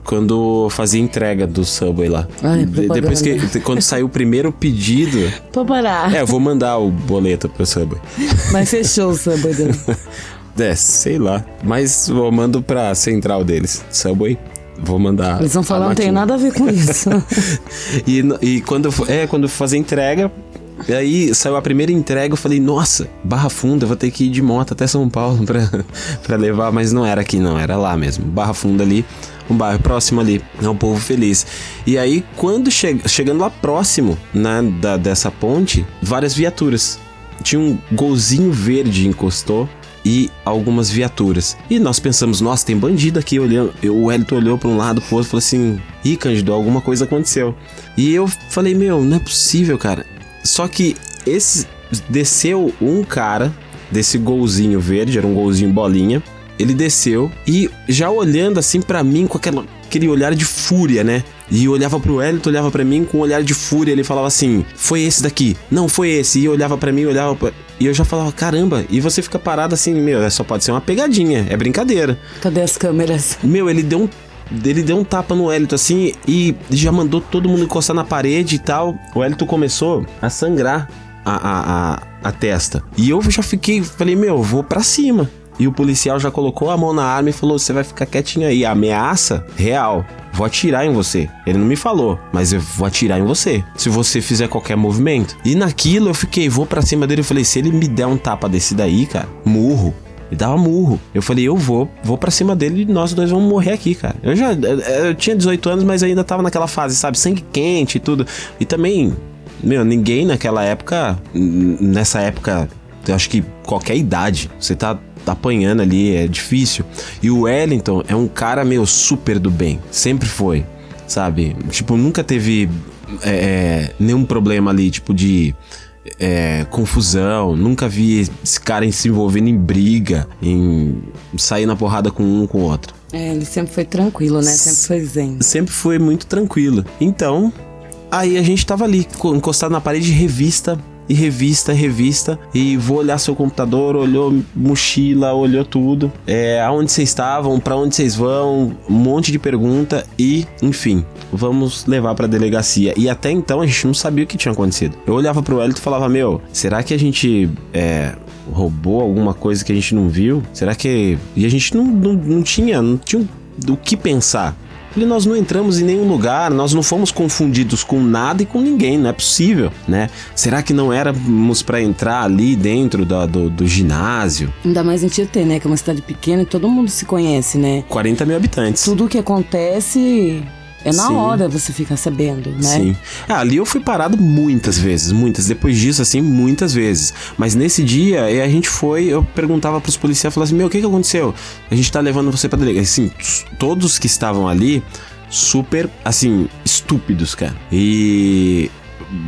Speaker 2: Quando eu fazia entrega do Subway lá.
Speaker 3: Ai,
Speaker 2: De- depois que
Speaker 3: propaganda.
Speaker 2: quando saiu o primeiro pedido, [LAUGHS]
Speaker 3: Pra parar.
Speaker 2: é, eu vou mandar o boleto pro Subway. [LAUGHS]
Speaker 3: Mas fechou o samba dele. [LAUGHS]
Speaker 2: É, sei lá. Mas eu mando pra central deles. Subway. Vou mandar.
Speaker 3: Eles vão falar, não tem nada a ver com isso.
Speaker 2: E, e quando é, quando eu fazer entrega, e aí saiu a primeira entrega, eu falei, nossa, Barra Funda, vou ter que ir de moto até São Paulo pra, [LAUGHS] pra levar, mas não era aqui não, era lá mesmo. Barra Funda ali, um bairro próximo ali, é um povo feliz. E aí, quando che chegando lá próximo, né, da, dessa ponte, várias viaturas. Tinha um golzinho verde encostou e algumas viaturas. E nós pensamos, nossa, tem bandido aqui olhando. O Elton olhou para um lado, pro outro falou assim: Ih, Cândido, alguma coisa aconteceu. E eu falei, meu, não é possível, cara. Só que esse desceu um cara desse golzinho verde, era um golzinho bolinha. Ele desceu e já olhando assim pra mim com aquela, aquele olhar de fúria, né? E olhava pro Elton, olhava pra mim com um olhar de fúria. Ele falava assim: Foi esse daqui? Não, foi esse. E olhava pra mim, olhava pra... E eu já falava: Caramba. E você fica parado assim: Meu, é só pode ser uma pegadinha, é brincadeira.
Speaker 3: Cadê as câmeras?
Speaker 2: Meu, ele deu um. Ele deu um tapa no Elton assim e já mandou todo mundo encostar na parede e tal. O Elton começou a sangrar a, a, a, a testa. E eu já fiquei, falei, meu, vou pra cima. E o policial já colocou a mão na arma e falou: Você vai ficar quietinho aí. Ameaça real. Vou atirar em você. Ele não me falou, mas eu vou atirar em você. Se você fizer qualquer movimento. E naquilo eu fiquei, vou pra cima dele e falei: Se ele me der um tapa desse daí, cara, murro. Me dava murro. Eu falei, eu vou, vou pra cima dele e nós dois vamos morrer aqui, cara. Eu já. Eu, tinha 18 anos, mas ainda tava naquela fase, sabe? Sangue quente e tudo. E também, meu, ninguém naquela época. Nessa época, eu acho que qualquer idade, você tá apanhando ali, é difícil. E o Wellington é um cara, meu, super do bem. Sempre foi, sabe? Tipo, nunca teve é, é, nenhum problema ali, tipo, de é, confusão. Nunca vi esse cara se envolvendo em briga, em sair na porrada com um com o outro.
Speaker 3: É, ele sempre foi tranquilo, né? Sempre foi zen.
Speaker 2: Sempre foi muito tranquilo. Então, aí a gente tava ali, co- encostado na parede, revista. E revista, revista, e vou olhar seu computador, olhou mochila, olhou tudo. É, aonde vocês estavam, pra onde vocês vão, um monte de pergunta e, enfim, vamos levar pra delegacia. E até então a gente não sabia o que tinha acontecido. Eu olhava pro Elton e falava: Meu, será que a gente é, roubou alguma coisa que a gente não viu? Será que. E a gente não, não, não tinha, não tinha o que pensar. Nós não entramos em nenhum lugar, nós não fomos confundidos com nada e com ninguém, não é possível, né? Será que não éramos pra entrar ali dentro da- do, do ginásio?
Speaker 3: Ainda mais em Tietê, né? Que é uma cidade pequena e todo mundo se conhece, né?
Speaker 2: 40 mil habitantes.
Speaker 3: Tudo que acontece é na
Speaker 2: Sim.
Speaker 3: hora você ficar sabendo, né?
Speaker 2: Sim. Ah, ali eu fui parado muitas vezes, muitas. Depois disso, assim, muitas vezes. Mas nesse dia, eh, a gente foi, eu perguntava pros policiais, falava assim, meu, o que que aconteceu? A gente tá levando você pra delegacia. Assim, todos que estavam ali, super, assim, estúpidos, cara. E...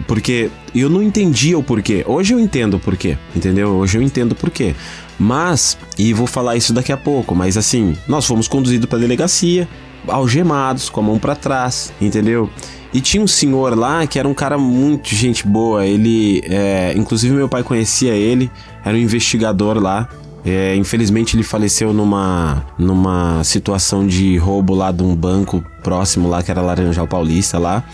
Speaker 2: Porque eu não entendia o porquê. Hoje eu entendo o porquê, entendeu? Hoje eu entendo o porquê. Mas, e vou falar isso daqui a pouco, mas assim, nós fomos conduzidos pra delegacia, algemados, com a mão pra trás, entendeu? E tinha um senhor lá que era um cara muito gente boa. Ele, é, inclusive meu pai conhecia ele, era um investigador lá. É, infelizmente ele faleceu numa, numa situação de roubo lá de um banco próximo lá, que era Laranjal Paulista lá.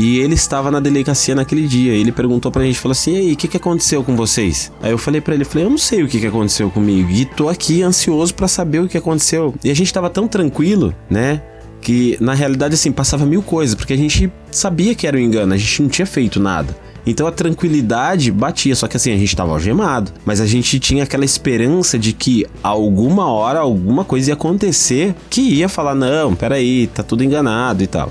Speaker 2: E ele estava na delegacia naquele dia. Ele perguntou pra gente, falou assim: "E aí, o que, que aconteceu com vocês?" Aí eu falei pra ele, falei: "Eu não sei o que, que aconteceu comigo e tô aqui ansioso pra saber o que aconteceu". E a gente tava tão tranquilo, né? Que na realidade assim passava mil coisas, porque a gente sabia que era um engano, a gente não tinha feito nada. Então a tranquilidade batia, só que assim, a gente tava algemado, mas a gente tinha aquela esperança de que alguma hora alguma coisa ia acontecer que ia falar: "Não, peraí, tá tudo enganado" e tal.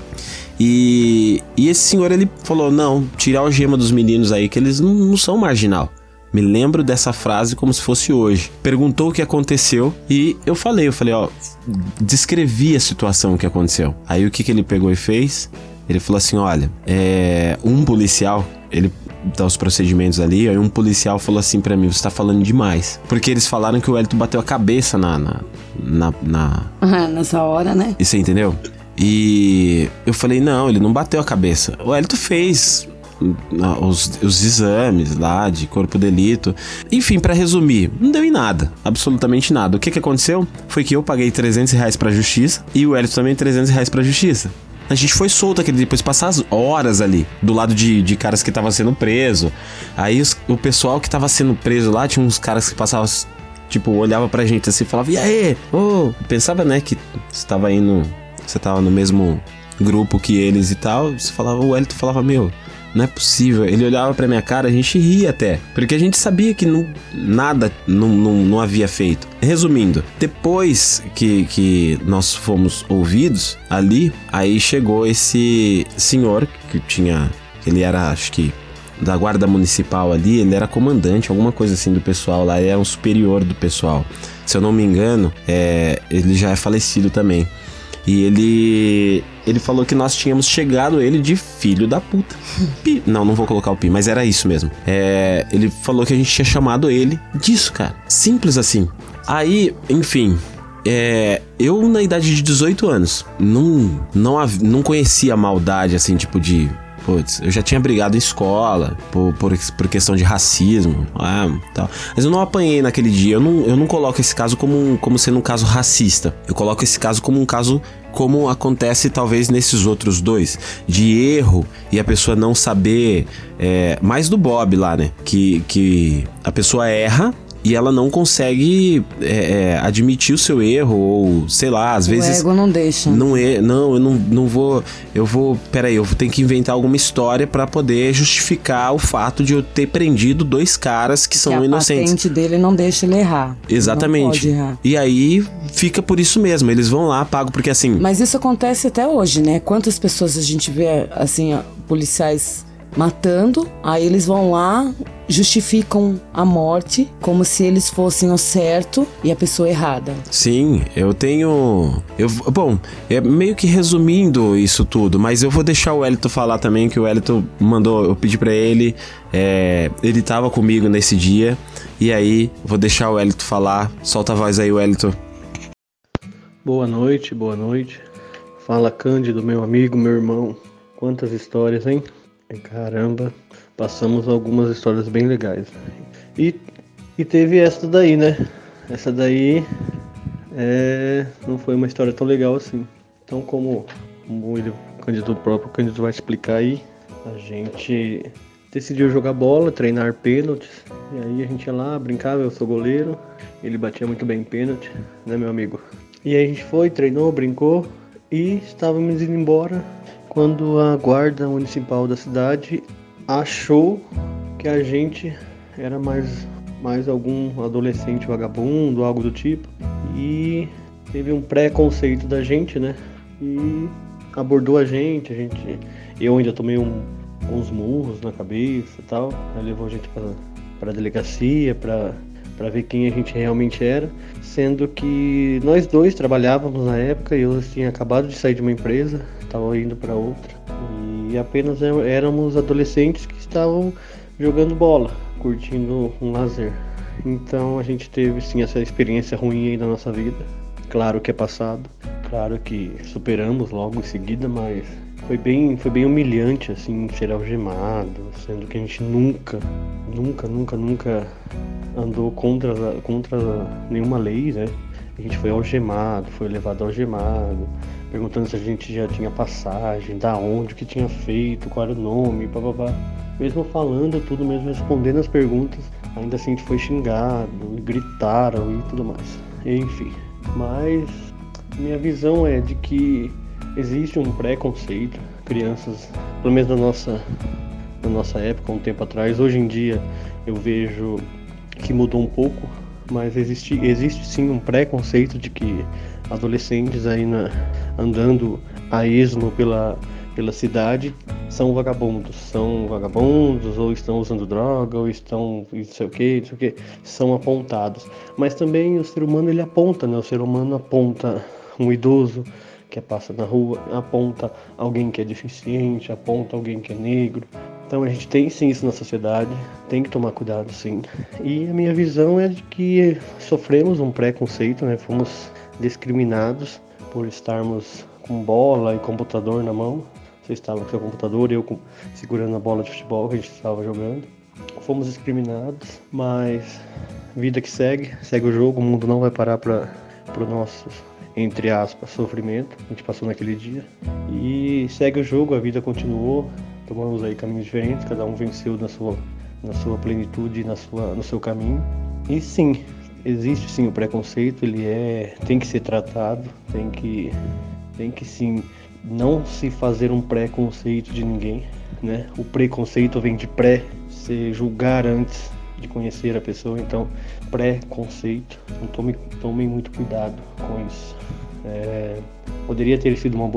Speaker 2: E, e esse senhor ele falou: não, tirar o gema dos meninos aí, que eles não, não são marginal. Me lembro dessa frase como se fosse hoje. Perguntou o que aconteceu e eu falei, eu falei, ó, descrevi a situação que aconteceu. Aí o que, que ele pegou e fez? Ele falou assim: olha, é, um policial, ele dá os procedimentos ali, aí um policial falou assim pra mim: você tá falando demais. Porque eles falaram que o Elton bateu a cabeça na. na, na, na [LAUGHS]
Speaker 3: Nessa hora, né?
Speaker 2: e você entendeu? E eu falei, não, ele não bateu a cabeça. O Elton fez os, os exames lá de corpo de delito. Enfim, pra resumir, não deu em nada. Absolutamente nada. O que que aconteceu? Foi que eu paguei 300 reais pra justiça e o Elton também 300 reais pra justiça. A gente foi solto aquele depois passar as horas ali, do lado de, de caras que estavam sendo preso. Aí os- o pessoal que tava sendo preso lá, tinha uns caras que passavam, tipo, olhava pra gente assim e falava, e aí? Ô, pensava, né, que estava indo você tava no mesmo grupo que eles e tal, você falava, o Elton falava, meu, não é possível. Ele olhava pra minha cara, a gente ria até. Porque a gente sabia que não, nada não, não, não havia feito. Resumindo, depois que, que nós fomos ouvidos ali, aí chegou esse senhor que tinha. Ele era, acho que da guarda municipal ali, ele era comandante, alguma coisa assim do pessoal lá, ele era um superior do pessoal. Se eu não me engano, é, ele já é falecido também. E ele ele falou que nós tínhamos chegado ele de filho da puta. [LAUGHS] Pi. Não, não vou colocar o pi, mas era isso mesmo. É, ele falou que a gente tinha chamado ele disso, cara. Simples assim. Aí, enfim, é, eu, na idade de 18 anos, não, não, não conhecia maldade, assim, tipo de Putz, eu já tinha brigado em escola por, por, por questão de racismo, ah, tal. Mas eu não apanhei naquele dia. Eu não, eu não coloco esse caso como, como sendo um caso racista. Eu coloco esse caso como um caso como acontece talvez nesses outros dois, de erro e a pessoa não saber. É, mais do Bob lá, né? Que, que a pessoa erra e ela não consegue é, é, admitir o seu erro ou sei lá às
Speaker 3: o
Speaker 2: vezes
Speaker 3: ego não deixa.
Speaker 2: não é não eu não, não vou eu vou peraí eu vou ter que inventar alguma história para poder justificar o fato de eu ter prendido dois caras que são
Speaker 3: que a
Speaker 2: inocentes.
Speaker 3: patente dele não deixa ele errar.
Speaker 2: Exatamente
Speaker 3: pode errar.
Speaker 2: e aí fica por isso mesmo eles vão lá pagam porque assim
Speaker 3: mas isso acontece até hoje né? Quantas pessoas a gente vê assim policiais matando, aí eles vão lá, justificam a morte como se eles fossem o certo e a pessoa errada.
Speaker 2: Sim, eu tenho. Eu, bom, é meio que resumindo isso tudo, mas eu vou deixar o Elito falar também, que o Elito mandou, eu pedi para ele, é, ele tava comigo nesse dia, e aí vou deixar o Elito falar. Solta a voz aí, o Elito.
Speaker 5: Boa noite, boa noite. Fala Cândido, meu amigo, meu irmão. Quantas histórias, hein? Caramba, passamos algumas histórias bem legais. E, e teve essa daí, né? Essa daí é, não foi uma história tão legal assim. Então, como, como ele, o próprio, o candidato vai explicar aí, a gente decidiu jogar bola, treinar pênaltis. E aí a gente ia lá, brincava, eu sou goleiro. Ele batia muito bem pênalti, né, meu amigo? E aí a gente foi, treinou, brincou e estávamos indo embora quando a guarda municipal da cidade achou que a gente era mais, mais algum adolescente vagabundo, algo do tipo, e teve um preconceito da gente, né? E abordou a gente, a gente, eu ainda tomei um, uns murros na cabeça e tal, aí levou a gente para a delegacia, para para ver quem a gente realmente era, sendo que nós dois trabalhávamos na época e eu tinha acabado de sair de uma empresa, estava indo para outra e apenas éramos adolescentes que estavam jogando bola, curtindo um lazer. Então a gente teve sim essa experiência ruim aí nossa vida. Claro que é passado, claro que superamos logo em seguida, mas foi bem, foi bem humilhante assim ser algemado, sendo que a gente nunca, nunca, nunca, nunca andou contra, contra nenhuma lei, né? A gente foi algemado, foi levado algemado, perguntando se a gente já tinha passagem, da onde, o que tinha feito, qual era o nome, papapá. Mesmo falando tudo, mesmo respondendo as perguntas, ainda assim a gente foi xingado, gritaram e tudo mais. Enfim, mas minha visão é de que existe um preconceito, crianças, pelo menos na nossa, na nossa época, um tempo atrás, hoje em dia eu vejo que mudou um pouco, mas existe, existe sim um preconceito de que adolescentes aí na, andando a esmo pela, pela cidade são vagabundos, são vagabundos ou estão usando droga ou estão não sei o que, não sei o que, são apontados. Mas também o ser humano ele aponta, né? O ser humano aponta um idoso que passa na rua, aponta alguém que é deficiente, aponta alguém que é negro, então a gente tem sim isso na sociedade, tem que tomar cuidado sim. E a minha visão é de que sofremos um preconceito, né? Fomos discriminados por estarmos com bola e computador na mão. Você estava com seu computador, eu com, segurando a bola de futebol que a gente estava jogando. Fomos discriminados, mas vida que segue, segue o jogo, o mundo não vai parar para o nosso, entre aspas, sofrimento. A gente passou naquele dia. E segue o jogo, a vida continuou, tomamos aí caminhos diferentes, cada um venceu na sua, na sua plenitude, na sua, no seu caminho. E sim, existe sim o preconceito, ele é tem que ser tratado, tem que tem que sim não se fazer um preconceito de ninguém, né? O preconceito vem de pré, se julgar antes de conhecer a pessoa, então preconceito. Então tome, tome muito cuidado com isso. É, poderia ter sido uma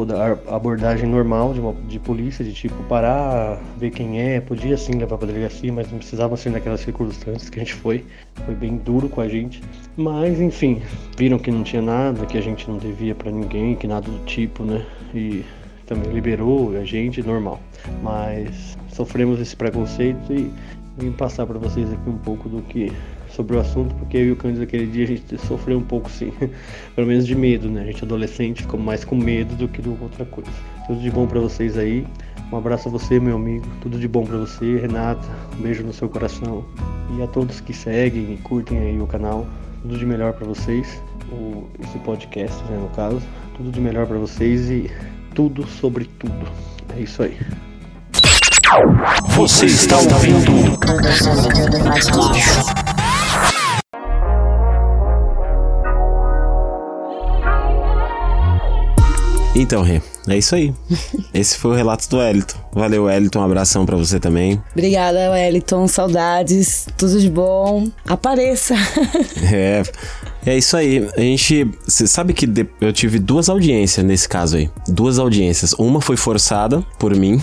Speaker 5: abordagem normal de, uma, de polícia, de tipo parar, ver quem é, podia sim levar para delegacia, mas não precisava ser naquelas circunstâncias que a gente foi. Foi bem duro com a gente. Mas enfim, viram que não tinha nada, que a gente não devia para ninguém, que nada do tipo, né? E também liberou a gente, normal. Mas sofremos esse preconceito e vim passar para vocês aqui um pouco do que sobre o assunto, porque eu e o Cândido aquele dia a gente sofreu um pouco sim, [LAUGHS] pelo menos de medo, né? A gente adolescente ficou mais com medo do que de outra coisa. Tudo de bom para vocês aí. Um abraço a você, meu amigo. Tudo de bom para você, Renata. Um beijo no seu coração. E a todos que seguem e curtem aí o canal. Tudo de melhor para vocês. O, esse podcast, né, no caso. Tudo de melhor para vocês e tudo sobre tudo. É isso aí.
Speaker 1: Você está ouvindo?
Speaker 2: Então, Rê, é isso aí. [LAUGHS] Esse foi o relato do Wellington. Valeu, Wellington. Um abração para você também.
Speaker 3: Obrigada, Wellington. Saudades. Tudo de bom. Apareça. [LAUGHS]
Speaker 2: é. É isso aí. A gente. Você sabe que eu tive duas audiências nesse caso aí. Duas audiências. Uma foi forçada por mim.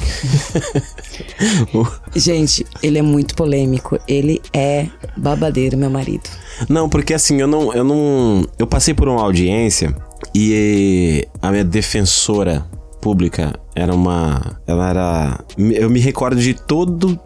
Speaker 2: [LAUGHS]
Speaker 3: gente, ele é muito polêmico. Ele é babadeiro, meu marido.
Speaker 2: Não, porque assim, eu não. Eu não. Eu passei por uma audiência e a minha defensora pública era uma. Ela era. Eu me recordo de todo.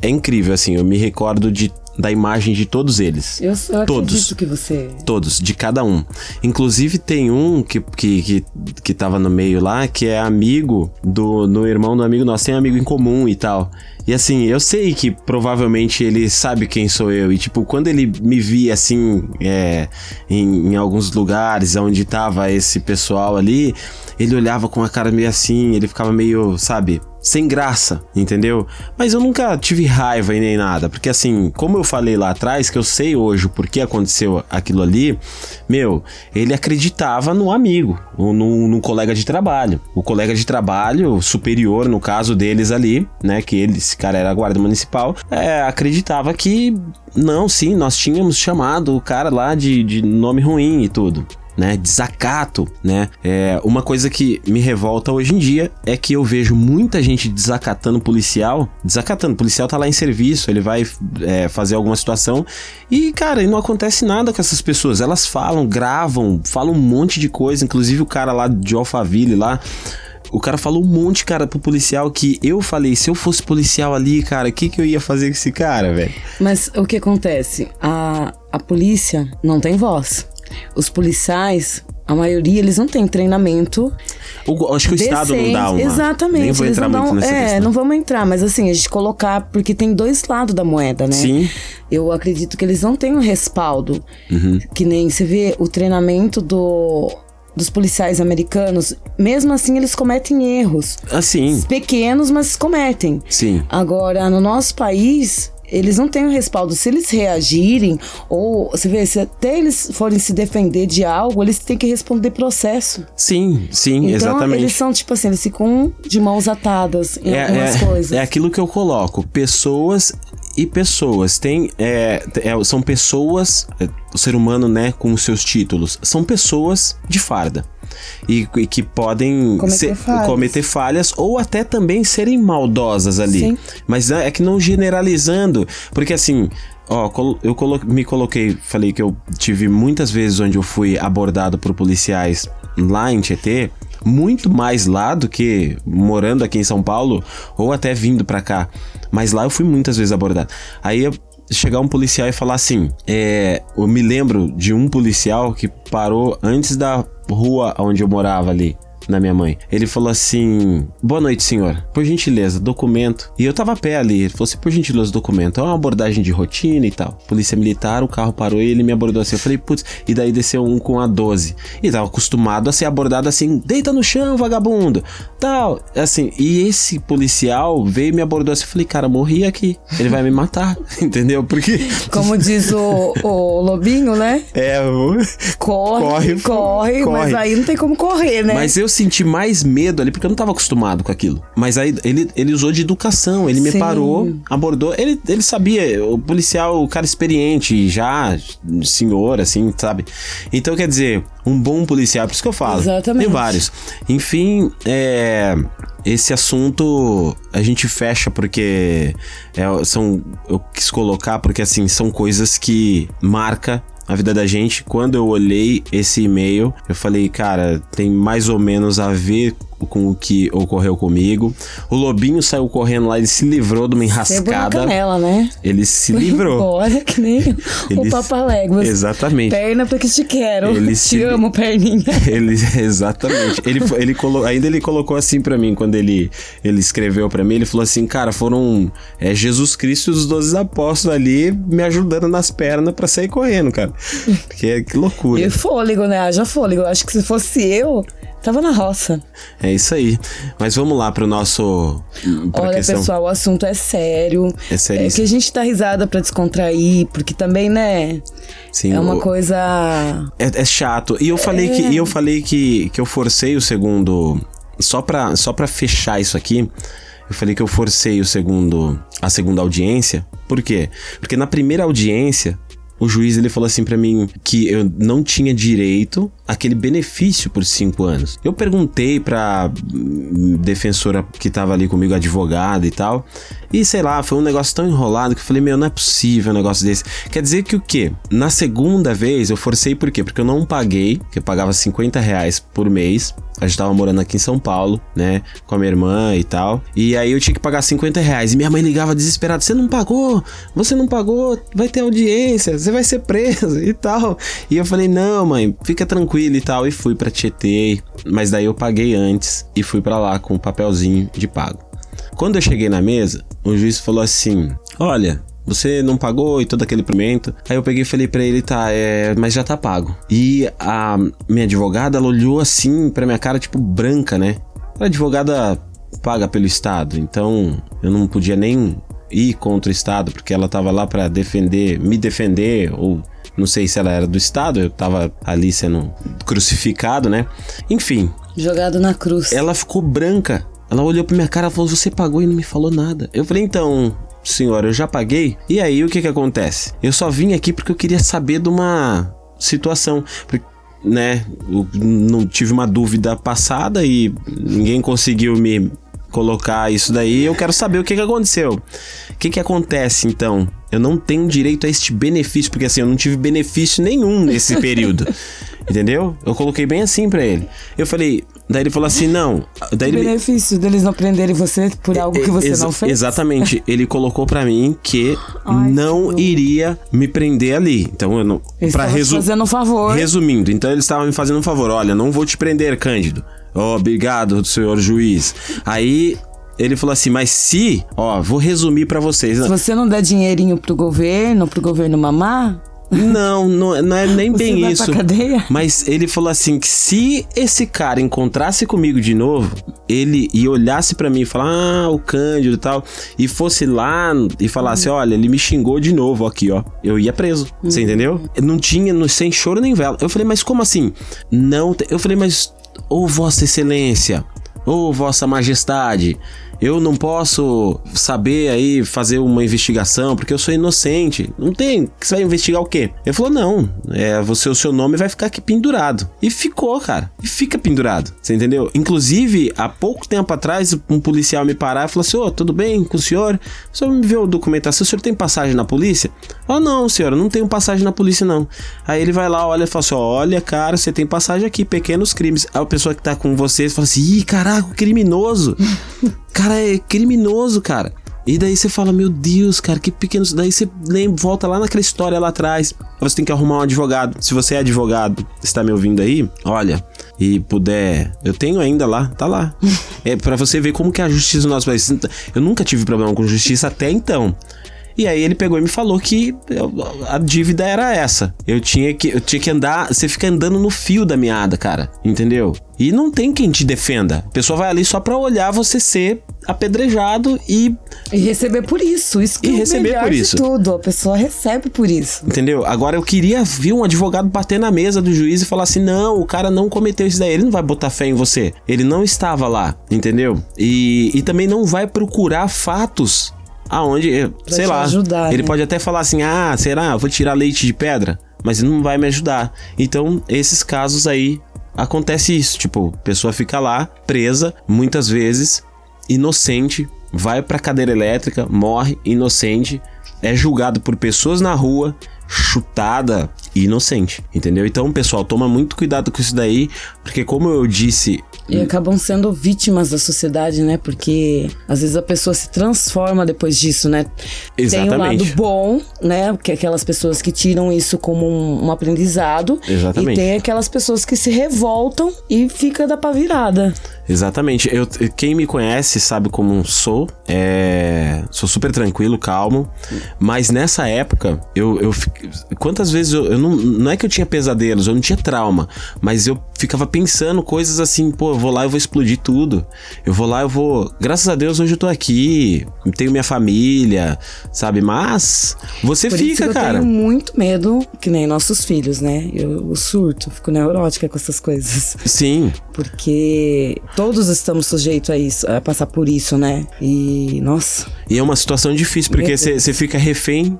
Speaker 2: É incrível, assim, eu me recordo de da imagem de todos eles.
Speaker 3: Eu, eu todos. que você.
Speaker 2: Todos, de cada um. Inclusive tem um que, que, que, que tava no meio lá, que é amigo do, do irmão do amigo nosso, tem amigo em comum e tal. E assim, eu sei que provavelmente ele sabe quem sou eu. E tipo, quando ele me via assim, é, em, em alguns lugares onde tava esse pessoal ali, ele olhava com a cara meio assim, ele ficava meio, sabe, sem graça, entendeu? Mas eu nunca tive raiva e nem nada, porque assim, como eu falei lá atrás, que eu sei hoje o porquê aconteceu aquilo ali, meu, ele acreditava no amigo, no, no colega de trabalho. O colega de trabalho superior, no caso deles ali, né, que ele, esse cara era guarda municipal, é, acreditava que não, sim, nós tínhamos chamado o cara lá de, de nome ruim e tudo né? Desacato, né? É, uma coisa que me revolta hoje em dia é que eu vejo muita gente desacatando policial. Desacatando, o policial tá lá em serviço, ele vai é, fazer alguma situação e, cara, não acontece nada com essas pessoas. Elas falam, gravam, falam um monte de coisa, inclusive o cara lá de Alphaville lá. O cara falou um monte, cara, pro policial que eu falei, se eu fosse policial ali, cara, o que, que eu ia fazer com esse cara, velho?
Speaker 3: Mas o que acontece? A, a polícia não tem voz. Os policiais, a maioria, eles não têm treinamento.
Speaker 2: O, acho que o decente. Estado não dá uma.
Speaker 3: Exatamente. Nem vou entrar não dão, nessa É, questão. não vamos entrar, mas assim, a gente colocar, porque tem dois lados da moeda, né?
Speaker 2: Sim.
Speaker 3: Eu acredito que eles não têm um respaldo. Uhum. Que nem você vê o treinamento do dos policiais americanos, mesmo assim eles cometem erros.
Speaker 2: Assim.
Speaker 3: Pequenos, mas cometem.
Speaker 2: Sim.
Speaker 3: Agora, no nosso país, eles não têm o um respaldo. Se eles reagirem, ou você vê, se até eles forem se defender de algo, eles têm que responder processo.
Speaker 2: Sim, sim,
Speaker 3: então,
Speaker 2: exatamente.
Speaker 3: Eles são, tipo assim, eles ficam de mãos atadas em
Speaker 2: é,
Speaker 3: algumas
Speaker 2: é,
Speaker 3: coisas.
Speaker 2: É aquilo que eu coloco. Pessoas e pessoas. Tem, é, é, são pessoas, é, o ser humano, né, com os seus títulos, são pessoas de farda. E, e que podem
Speaker 3: cometer, ser, falhas.
Speaker 2: cometer, falhas. ou até também serem maldosas ali. Sim. Mas é, é que não generalizando, porque assim, Ó, eu colo me coloquei, falei que eu tive muitas vezes onde eu fui abordado por policiais lá em Tietê, muito mais lá do que morando aqui em São Paulo ou até vindo para cá. Mas lá eu fui muitas vezes abordado. Aí chegar um policial e falar assim: é, eu me lembro de um policial que parou antes da rua onde eu morava ali na minha mãe. Ele falou assim: Boa noite, senhor. Por gentileza, documento. E eu tava a pé ali. Ele falou assim: Por gentileza, documento. É uma abordagem de rotina e tal. Polícia militar, o carro parou e ele me abordou assim. Eu falei: Putz, e daí desceu um com a 12. E tava acostumado a ser abordado assim: Deita no chão, vagabundo. Tal. Assim, e esse policial veio e me abordou assim. Eu falei: Cara, morri aqui. Ele vai me matar. [LAUGHS] Entendeu? Porque.
Speaker 3: Como diz o, o Lobinho, né?
Speaker 2: É,
Speaker 3: corre, corre, corre, corre, mas aí não tem como correr, né?
Speaker 2: Mas eu senti mais medo ali, porque eu não tava acostumado com aquilo. Mas aí ele, ele usou de educação, ele me
Speaker 3: Sim.
Speaker 2: parou, abordou. Ele, ele sabia, o policial, o cara experiente, já, senhor, assim, sabe? Então, quer dizer, um bom policial, por isso que eu falo.
Speaker 3: Exatamente.
Speaker 2: Tem vários. Enfim, é, esse assunto a gente fecha porque é, são, eu quis colocar porque assim, são coisas que marca a vida da gente. Quando eu olhei esse e-mail, eu falei, cara, tem mais ou menos a ver com o que ocorreu comigo. O Lobinho saiu correndo lá, ele se livrou de uma
Speaker 3: na
Speaker 2: enrascada.
Speaker 3: canela, né?
Speaker 2: Ele se livrou. [LAUGHS]
Speaker 3: Embora, que nem [LAUGHS] o
Speaker 2: Ele-
Speaker 3: Papaléguas.
Speaker 2: Exatamente.
Speaker 3: Perna porque te quero.
Speaker 2: Ele
Speaker 3: te
Speaker 2: se-
Speaker 3: amo, perninha. [LAUGHS]
Speaker 2: Ele, exatamente. Ele, ele colo, ainda ele colocou assim pra mim, quando ele, ele escreveu pra mim, ele falou assim, cara, foram é, Jesus Cristo e os 12 apóstolos ali me ajudando nas pernas pra sair correndo, cara. Que, que loucura.
Speaker 3: E fôlego, né? Haja fôlego. Acho que se fosse eu, tava na roça.
Speaker 2: É isso aí. Mas vamos lá pro nosso... Pra
Speaker 3: Olha,
Speaker 2: questão.
Speaker 3: pessoal, o assunto é sério.
Speaker 2: É seríssimo.
Speaker 3: que a gente dá risada pra descontrair, porque também, né?
Speaker 2: Sim,
Speaker 3: é uma
Speaker 2: o-
Speaker 3: coisa.
Speaker 2: É, é chato. E eu falei que e eu falei que, que eu forcei o segundo só pra, só pra fechar isso aqui. Eu falei que eu forcei o segundo a segunda audiência. Por quê? Porque na primeira audiência o juiz ele falou assim pra mim que eu não tinha direito àquele benefício por cinco anos. Eu perguntei pra hum, defensora que tava ali comigo, advogada e tal, e sei lá, foi um negócio tão enrolado que eu falei, meu, não é possível um negócio desse. Quer dizer que o quê? Na segunda vez eu forcei por quê? Porque eu não paguei, que eu pagava 50 reais por mês. A gente tava morando aqui em São Paulo, né? Com a minha irmã e tal. E aí eu tinha que pagar 50 reais. E minha mãe ligava desesperada: Você não pagou? Você não pagou? Vai ter audiência, você vai ser preso [LAUGHS] e tal. E eu falei: Não, mãe, fica tranquilo e tal. E fui pra Tietê. Mas daí eu paguei antes e fui pra lá com o papelzinho de pago. Quando eu cheguei na mesa, o juiz falou assim: Olha, você não pagou e todo aquele pimento. Aí eu peguei e falei pra ele, tá, é, mas já tá pago. E a minha advogada, ela olhou assim pra minha cara, tipo, branca, né? A advogada paga pelo Estado, então eu não podia nem ir contra o Estado, porque ela tava lá pra defender, me defender, ou não sei se ela era do Estado, eu tava ali sendo crucificado, né? Enfim,
Speaker 3: Jogado na cruz.
Speaker 2: ela ficou branca. Ela olhou pra minha cara e falou: Você pagou e não me falou nada. Eu falei: Então, senhora, eu já paguei. E aí, o que que acontece? Eu só vim aqui porque eu queria saber de uma situação. Porque, né, eu não tive uma dúvida passada e ninguém conseguiu me colocar isso daí. Eu quero saber o que que aconteceu. O que que acontece então? Eu não tenho direito a este benefício, porque assim, eu não tive benefício nenhum nesse período. [LAUGHS] Entendeu? Eu coloquei bem assim pra ele. Eu falei, daí ele falou assim: "Não". Daí
Speaker 3: O
Speaker 2: ele
Speaker 3: benefício deles não prenderem você por algo que você
Speaker 2: Exa-
Speaker 3: não fez?
Speaker 2: Exatamente. Ele colocou pra mim que
Speaker 3: Ai,
Speaker 2: não
Speaker 3: que
Speaker 2: iria me prender ali. Então eu não.
Speaker 3: Te
Speaker 2: resu-
Speaker 3: fazendo um favor.
Speaker 2: Resumindo, então eles estavam me fazendo um favor. Olha, não vou te prender, Cândido. Ó, obrigado, senhor juiz. Aí ele falou assim: mas se, ó, vou resumir pra vocês.
Speaker 3: Se você não der dinheirinho pro governo, pro governo mamar,
Speaker 2: Não, não, não é nem [LAUGHS]
Speaker 3: você
Speaker 2: bem isso.
Speaker 3: pra cadeia?
Speaker 2: Mas ele falou assim que se esse cara encontrasse comigo de novo, ele e olhasse pra mim e falar, ah, o Cândido e tal, e fosse lá e falasse, olha, ele me xingou de novo aqui, ó, eu ia preso. Você entendeu? Não tinha, no- sem choro nem vela. Eu falei, mas como assim? Não, eu falei, mas, ô Vossa Excelência, ô Vossa Majestade, eu não posso saber aí fazer uma investigação porque eu sou inocente. Não tem. Você vai investigar o quê? Ele falou: não, é, você, o seu nome vai ficar aqui pendurado. E ficou, cara. E fica pendurado. Você entendeu? Inclusive, há pouco tempo atrás, um policial me parar e falou assim: Ô, tudo bem com o senhor? O senhor me viu a documentação? O senhor tem passagem na polícia? Oh, não, senhora, não tenho passagem na polícia, não. Aí ele vai lá, olha e fala assim: olha, cara, você tem passagem aqui, pequenos crimes. Aí a pessoa que tá com você fala assim: ih, caraca, criminoso. cara, [LAUGHS] é criminoso, cara. E daí você fala, meu Deus, cara, que pequeno. Daí você lembra, volta lá naquela história lá atrás. Você tem que arrumar um advogado. Se você é advogado, está me ouvindo aí, olha, e puder. Eu tenho ainda lá, tá lá. [LAUGHS] é para você ver como que é a justiça no nosso país. Eu nunca tive problema com justiça até então. E aí ele pegou e me falou que eu- a dívida era essa. Eu tinha que eu tinha que andar, você fica andando no fio da meada, cara, entendeu? E não tem quem te defenda. A pessoa vai ali só pra olhar você ser apedrejado e
Speaker 3: E receber por isso. Isso que
Speaker 2: E
Speaker 3: é
Speaker 2: receber por
Speaker 3: de
Speaker 2: isso.
Speaker 3: tudo. A pessoa recebe por isso.
Speaker 2: Entendeu? Agora eu queria ver um advogado bater na mesa do juiz e falar assim: não, o cara não cometeu isso daí, ele não vai botar fé em você. Ele não estava lá, entendeu? E, e também não vai procurar fatos aonde, sei
Speaker 3: te
Speaker 2: lá.
Speaker 3: ajudar,
Speaker 2: ele
Speaker 3: né?
Speaker 2: pode até falar assim: ah, será? Vou tirar leite de pedra. Mas não vai me ajudar. Então, esses casos aí acontece isso. Tipo, a pessoa fica lá, presa, muitas vezes, inocente, vai pra cadeira elétrica, morre inocente, é julgado por pessoas na rua, chutada inocente, entendeu? Então, pessoal, toma muito cuidado com isso daí, porque como eu disse,
Speaker 3: E acabam sendo vítimas da sociedade, né? Porque às vezes a pessoa se transforma depois disso, né? Tem um lado
Speaker 2: Exatamente.
Speaker 3: bom, né? Que é aquelas pessoas que tiram isso como um, um aprendizado.
Speaker 2: Exatamente.
Speaker 3: E tem aquelas pessoas que se revoltam e fica da pá virada.
Speaker 2: Exatamente. Eu, quem me conhece sabe como sou. É, sou super tranquilo, calmo. Mas nessa época, eu, eu quantas vezes eu, eu não, não é que eu tinha pesadelos, eu não tinha trauma, mas eu ficava pensando coisas assim, pô, eu vou lá, eu vou explodir tudo. Eu vou lá, eu vou. Graças a Deus hoje eu tô aqui, tenho minha família, sabe? Mas você
Speaker 3: Por isso
Speaker 2: fica,
Speaker 3: eu
Speaker 2: cara.
Speaker 3: tenho muito medo, que nem nossos filhos, né? Eu, eu surto, fico neurótica com essas coisas.
Speaker 2: Sim,
Speaker 3: Porque todos estamos sujeitos a isso, a passar por isso, né? E, nossa,
Speaker 2: E é uma situação difícil, porque você fica refém.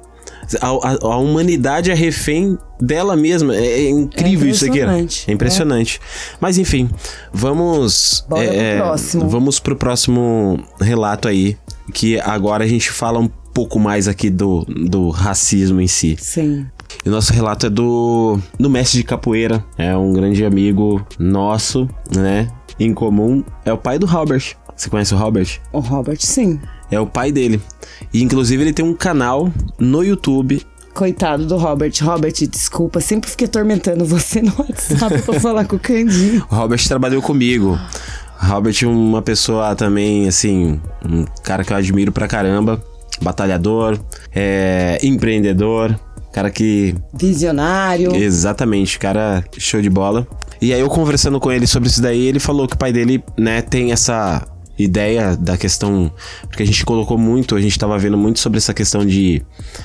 Speaker 2: A, a- a humanidade é refém dela mesma. É, é incrível
Speaker 3: É
Speaker 2: isso aqui. né?
Speaker 3: impressionante.
Speaker 2: É impressionante. Mas enfim, vamos.
Speaker 3: Bora pro
Speaker 2: é,
Speaker 3: próximo.
Speaker 2: Vamos pro próximo relato aí. Que agora a gente fala um pouco mais aqui do, do racismo em si.
Speaker 3: sim.
Speaker 2: E o nosso relato é do, do mestre de capoeira. É um grande amigo nosso, né? Em comum. É o pai do Robert. Você conhece o Robert?
Speaker 3: O Robert, sim.
Speaker 2: É o pai dele. E inclusive ele tem um canal no YouTube.
Speaker 3: Coitado do Robert. Robert, desculpa, sempre fiquei atormentando você no WhatsApp pra falar com o Candinho. [LAUGHS]
Speaker 2: O Robert trabalhou comigo. Robert é uma pessoa também, assim, um cara que eu admiro pra caramba. Batalhador, é, empreendedor, cara que
Speaker 3: Visionário.
Speaker 2: Exatamente, cara, show de bola. E aí eu conversando com ele sobre isso daí, ele falou que o pai dele, né, tem essa ideia da questão, porque a gente colocou muito, a gente tava vendo muito sobre essa questão de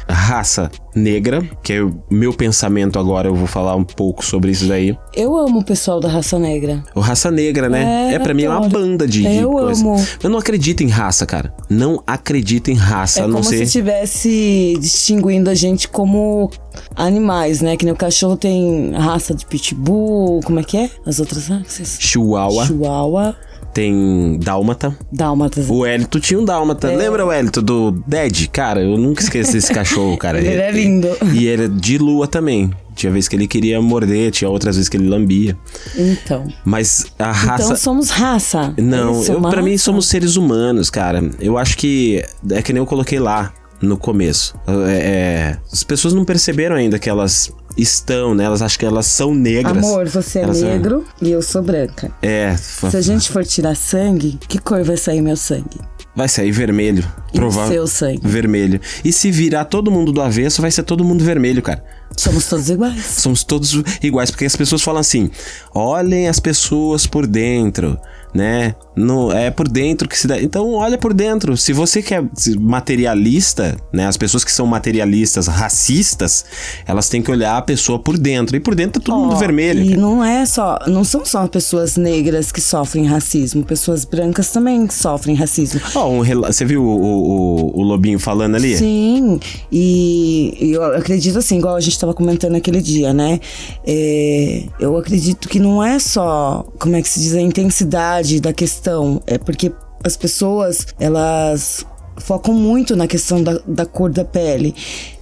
Speaker 2: raça negra, que é o meu pensamento agora, eu vou falar um pouco sobre isso daí.
Speaker 3: Eu amo o pessoal da raça negra.
Speaker 2: O raça negra, né?
Speaker 3: É,
Speaker 2: É, pra mim é uma banda de,
Speaker 3: Eu
Speaker 2: coisa.
Speaker 3: amo.
Speaker 2: Eu não acredito em raça, cara. Não acredito em raça,
Speaker 3: É
Speaker 2: a não
Speaker 3: como
Speaker 2: ser
Speaker 3: se estivesse distinguindo a gente como animais, né? Que nem o cachorro tem raça de pitbull, como é que é? As outras raças?
Speaker 2: Chihuahua,
Speaker 3: Chihuahua,
Speaker 2: tem dálmata.
Speaker 3: dálmatas.
Speaker 2: O Elito tinha um dálmata. Lembra o Elito do Dead? Cara, eu nunca esqueci esse cachorro, cara. [LAUGHS]
Speaker 3: Ele é lindo.
Speaker 2: E ele é de lua também. Tinha vezes que ele queria morder, tinha outras vezes que ele lambia.
Speaker 3: Então.
Speaker 2: Mas a raça.
Speaker 3: Então somos raça.
Speaker 2: Não, eu, pra mim somos seres humanos, cara. Eu acho que é que nem eu coloquei lá no começo. É, é, as pessoas não perceberam ainda que elas estão, né? Elas acham que elas são negras.
Speaker 3: Amor, você é
Speaker 2: Elas são-
Speaker 3: negro e eu sou branca.
Speaker 2: É,
Speaker 3: Se a gente for tirar sangue, que cor vai sair meu sangue?
Speaker 2: vai sair vermelho. Provável.
Speaker 3: seu sangue?
Speaker 2: Vermelho. E se virar todo mundo do avesso, vai ser todo mundo vermelho, cara.
Speaker 3: Somos todos iguais.
Speaker 2: Somos todos iguais, porque as pessoas falam assim: olhem as pessoas por dentro, né? No, é por dentro que se dá. Então, olha por dentro. Se você quer materialista, né? As pessoas que são materialistas, racistas, elas têm que olhar a pessoa por dentro. E por dentro tá todo mundo
Speaker 3: Ó,
Speaker 2: vermelho.
Speaker 3: E não é só, não são só pessoas negras que sofrem racismo, pessoas brancas também sofrem racismo.
Speaker 2: Ó, um você viu o, o, o Lobinho falando ali?
Speaker 3: Sim, e e eu acredito assim, igual a gente estava comentando aquele dia, né? É, eu acredito que não é só, como é que se diz, a intensidade da questão, é porque as pessoas, elas focam muito na questão da, da cor da pele,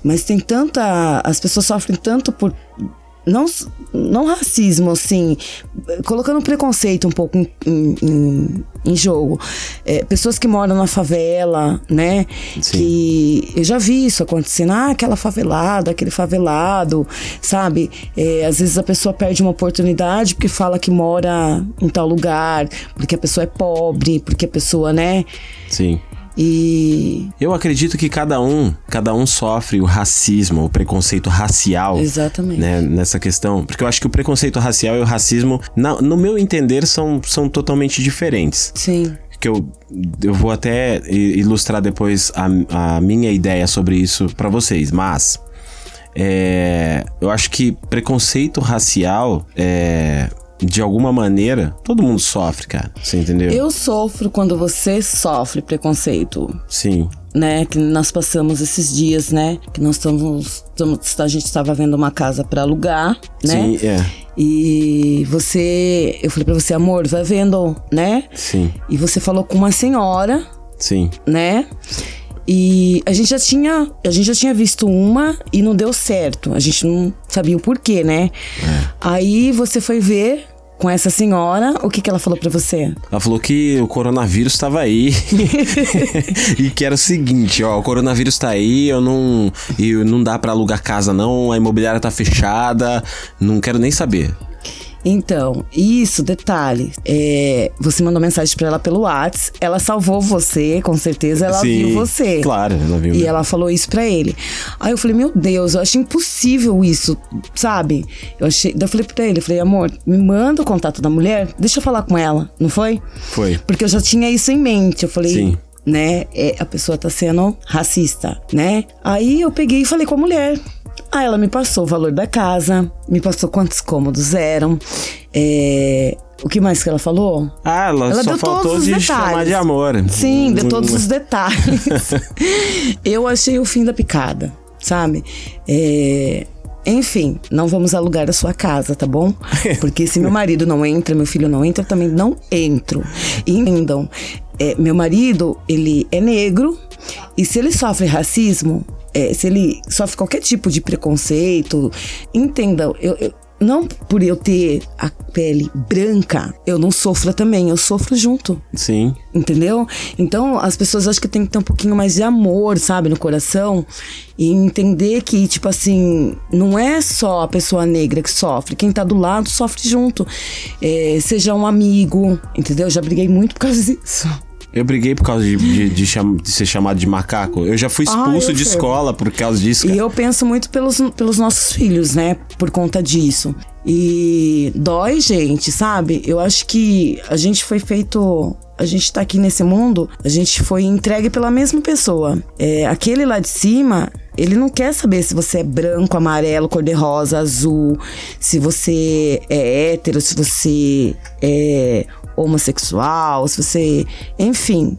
Speaker 3: mas tem tanta. As pessoas sofrem tanto por não, não racismo, assim, colocando preconceito um pouco em, em, em- jogo. É, pessoas que moram na favela, né?
Speaker 2: Sim.
Speaker 3: Que eu já vi isso acontecendo. Ah, aquela favelada, aquele favelado, sabe? É, às vezes a pessoa perde uma oportunidade porque fala que mora em tal lugar, porque a pessoa é pobre, porque a pessoa, né?
Speaker 2: Sim.
Speaker 3: E.
Speaker 2: Eu acredito que cada um, cada um sofre o racismo, o preconceito racial.
Speaker 3: Exatamente.
Speaker 2: Né, nessa questão, porque eu acho que o preconceito racial e o racismo, na- no meu entender, são, são totalmente diferentes.
Speaker 3: Sim.
Speaker 2: Que eu, eu vou até ilustrar depois a, a minha ideia sobre isso pra vocês, mas é, eu acho que preconceito racial é, de alguma maneira todo mundo sofre, cara. Você entendeu?
Speaker 3: Eu sofro quando você sofre preconceito.
Speaker 2: Sim.
Speaker 3: né, que nós passamos esses dias, né, que nós estamos, estamos- a gente estava vendo uma casa para alugar, né,
Speaker 2: Sim, é.
Speaker 3: e você, eu falei para você, amor, vai vendo, né,
Speaker 2: Sim.
Speaker 3: e você falou com uma senhora,
Speaker 2: Sim.
Speaker 3: né, e a gente já tinha, a gente já tinha visto uma e não deu certo, a gente não sabia o porquê, né, aí você foi ver com essa senhora, o que que ela falou para você?
Speaker 2: Ela falou que o coronavírus estava aí. [LAUGHS] e que era o seguinte, ó, o coronavírus tá aí, eu não. E não dá pra alugar casa, não, a imobiliária tá fechada, não quero nem saber.
Speaker 3: Então, isso, detalhe. É, você mandou mensagem pra ela pelo Whats, ela salvou você, com certeza ela
Speaker 2: Sim,
Speaker 3: viu você.
Speaker 2: Claro, ela viu.
Speaker 3: E ela falou isso pra ele. Aí eu falei, meu Deus, eu achei impossível isso, sabe? Eu achei. Daí eu falei pra ele, eu falei, amor, me manda o contato da mulher, deixa eu falar com ela, não foi?
Speaker 2: Foi.
Speaker 3: Porque eu já tinha isso em mente. Eu falei,
Speaker 2: Sim.
Speaker 3: né? é, a pessoa tá sendo racista, né? Aí eu peguei e falei com a mulher. Aí ela me passou o valor da casa, me passou quantos cômodos eram. é, o que mais que ela falou?
Speaker 2: Ah, ela,
Speaker 3: Ela
Speaker 2: só
Speaker 3: deu
Speaker 2: faltou
Speaker 3: todos os
Speaker 2: de
Speaker 3: detalhes.
Speaker 2: chamar de amor.
Speaker 3: Sim, deu
Speaker 2: Hum,
Speaker 3: todos os detalhes. [LAUGHS] eu achei o fim da picada, sabe? É, Enfim, não vamos alugar a sua casa, tá bom? [LAUGHS] Porque se meu marido não entra, meu filho não entra, eu também não entro. E entendam, é, meu marido, ele é negro e se ele sofre racismo, é, se ele sofre qualquer tipo de preconceito, entendam, eu- eu, não por eu ter a pele branca, eu não sofro também, eu sofro junto.
Speaker 2: Sim.
Speaker 3: Entendeu? Então, as pessoas acho que tem que ter um pouquinho mais de amor, sabe, no coração. E entender que, tipo assim, não é só a pessoa negra que sofre. Quem tá do lado sofre junto. É, seja um amigo, entendeu? Já briguei muito por causa [LAUGHS] disso.
Speaker 2: Eu briguei por causa de, de, de cham- de ser chamado de macaco. Eu já fui expulso
Speaker 3: Ah,
Speaker 2: de
Speaker 3: sei.
Speaker 2: escola por causa disso.
Speaker 3: E
Speaker 2: cara.
Speaker 3: eu penso muito pelos, pelos nossos filhos, né? Por conta disso. E dói, gente, sabe? Eu acho que a gente foi feito. A gente tá aqui nesse mundo, a gente foi entregue pela mesma pessoa. É, aquele lá de cima, ele não quer saber se você é branco, amarelo, cor-de-rosa, azul, se você é hétero, se você é homossexual, se você. Enfim.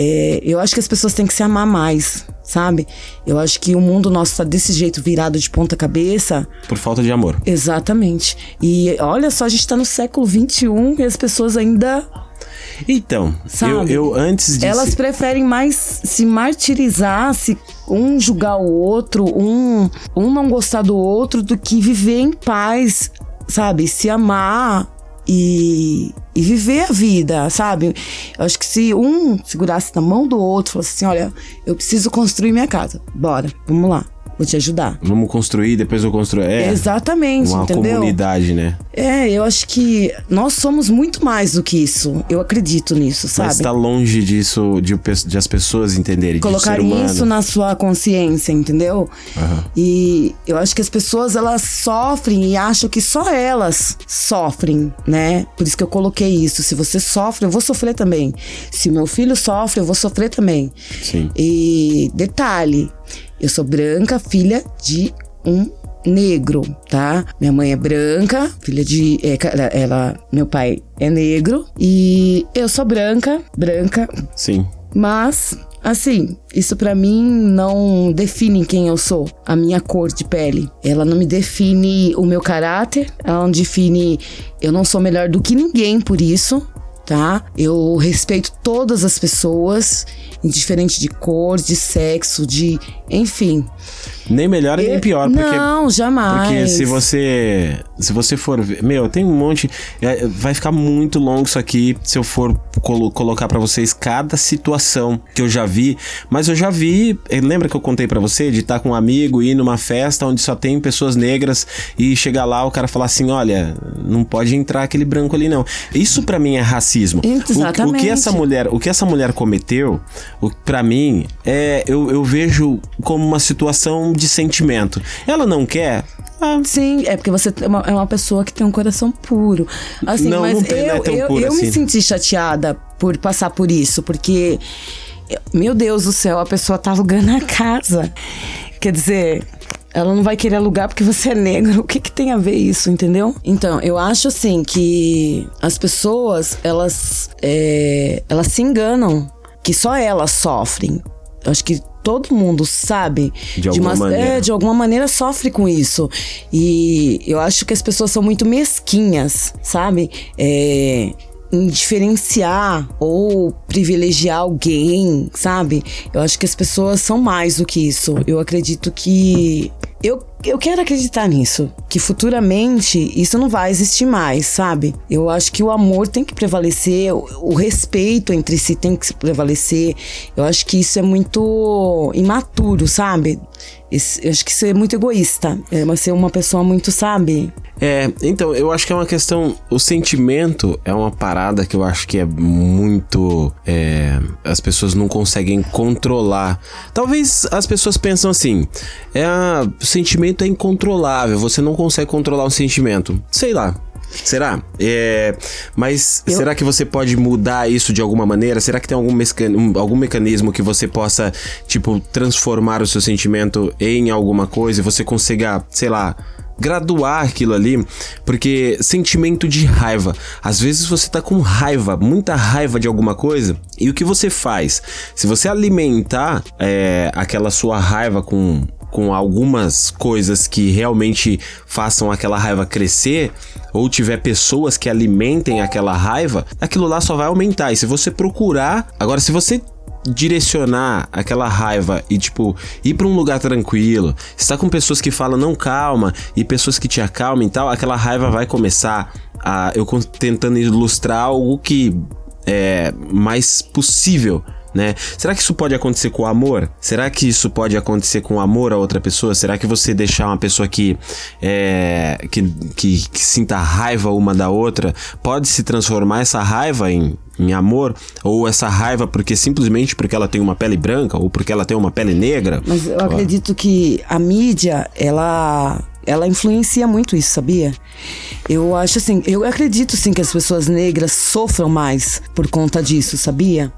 Speaker 3: É, eu acho que as pessoas têm que se amar mais, sabe? Eu acho que o mundo nosso tá desse jeito virado de ponta cabeça.
Speaker 2: Por falta de amor.
Speaker 3: Exatamente. E olha só, a gente tá no século XXI e as pessoas ainda.
Speaker 2: Então, eu,
Speaker 3: Sabe?
Speaker 2: eu antes de.
Speaker 3: Elas
Speaker 2: se-
Speaker 3: preferem mais se martirizar, se um julgar o outro, um, um não gostar do outro, do que viver em paz, sabe? Se amar e, e viver a vida, sabe? Eu acho que se um segurasse na mão do outro, falasse assim: olha, eu preciso construir minha casa, bora, vamos lá, vou te ajudar.
Speaker 2: Vamos construir, depois eu construir. É.
Speaker 3: Exatamente,
Speaker 2: Uma
Speaker 3: entendeu?
Speaker 2: comunidade, né?
Speaker 3: É, eu acho que nós somos muito mais do que isso. Eu acredito nisso, sabe?
Speaker 2: Mas tá longe disso, de, de as pessoas entenderem. de
Speaker 3: colocar isso na sua consciência, entendeu? E eu acho que as pessoas elas sofrem e acham que só elas sofrem, né? Por isso que eu coloquei isso. Se você sofre, eu vou sofrer também. Se meu filho sofre, eu vou sofrer também.
Speaker 2: Sim.
Speaker 3: E detalhe, eu sou branca, filha de um negro, tá? Minha mãe é branca, filha de é, ela, meu pai é negro e eu sou branca, branca,
Speaker 2: Sim.
Speaker 3: mas, assim, isso pra mim não define quem eu sou, a minha cor de pele. Ela não me define o meu caráter, ela não define. Eu não sou melhor do que ninguém por isso, tá? Eu respeito todas as pessoas, indiferente de cor, de sexo, de. Enfim.
Speaker 2: Nem melhor e nem pior, porque.
Speaker 3: Não, jamais.
Speaker 2: Porque se você. Se você for ver. Meu, tem um monte. é, Vai ficar muito longo isso aqui se eu for colo- colocar pra vocês cada situação que eu já vi. Mas eu já vi. eh, Lembra que eu contei pra você de estar com um amigo e ir numa festa onde só tem pessoas negras e chegar lá o cara falar assim: olha, não pode entrar aquele branco ali não. Isso pra mim é racismo.
Speaker 3: Exatamente.
Speaker 2: O, o que essa mulher, o que essa mulher cometeu, o, para mim, é eu, eu vejo como uma situação de sentimento. Ela não quer, ah,
Speaker 3: Sim, é porque você é uma, é uma pessoa que tem um coração puro. Assim,
Speaker 2: Não,
Speaker 3: mas
Speaker 2: não tem, não é
Speaker 3: eu, eu,
Speaker 2: puro
Speaker 3: eu me
Speaker 2: assim.
Speaker 3: senti chateada por passar por isso, porque, meu Deus do céu, a pessoa tá alugando a casa. Quer dizer. Ela não vai querer alugar porque você é negro. O que, que tem a ver isso, entendeu? Então, eu acho assim que as pessoas, elas, é, elas se enganam que só elas sofrem. Eu acho que todo mundo sabe
Speaker 2: De alguma maneira.
Speaker 3: é, de alguma maneira sofre com isso. E eu acho que as pessoas são muito mesquinhas, sabe? É, em diferenciar ou privilegiar alguém, sabe? Eu acho que as pessoas são mais do que isso. Eu acredito que. Eu, eu quero acreditar nisso. Que futuramente isso não vai existir mais, sabe? Eu acho que o amor tem que prevalecer, o, respeito entre si tem que prevalecer. Eu acho que isso é muito imaturo, sabe? Eu acho que isso é muito egoísta. É você uma pessoa muito, sabe?
Speaker 2: É, então, eu acho que é uma questão. O sentimento é uma parada que eu acho que é muito. é, as pessoas não conseguem controlar. Talvez as pessoas pensam assim: é, ah, o sentimento é incontrolável, você não consegue controlar um sentimento. Sei lá. Será? É, mas
Speaker 3: Eu-
Speaker 2: será que você pode mudar isso de alguma maneira? Será que tem algum, um- algum mecanismo que você possa, tipo, transformar o seu sentimento em alguma coisa e você consiga, sei lá, graduar aquilo ali? Porque sentimento de raiva. Às vezes você tá com raiva, muita raiva de alguma coisa, e o que você faz? Se você alimentar é, aquela sua raiva com com algumas coisas que realmente façam aquela raiva crescer, ou tiver pessoas que alimentem aquela raiva, aquilo lá só vai aumentar. E se você procurar. Agora, se você direcionar aquela raiva e tipo ir para um lugar tranquilo, estar com pessoas que falam não calma e pessoas que te acalmem e tal, aquela raiva vai começar a eu tentando ilustrar algo que é mais possível né? Será que isso pode acontecer com o amor? Será que isso pode acontecer com o amor a outra pessoa? Será que você deixar uma pessoa que, é, que, que, que sinta raiva uma da outra pode se transformar essa raiva em, em amor? Ou essa raiva porque simplesmente porque ela tem uma pele branca ou porque ela tem uma pele negra?
Speaker 3: Mas eu acredito que a mídia, ela ela influencia muito isso, sabia? Eu acho assim, eu acredito sim que as pessoas negras sofram mais por conta disso, sabia?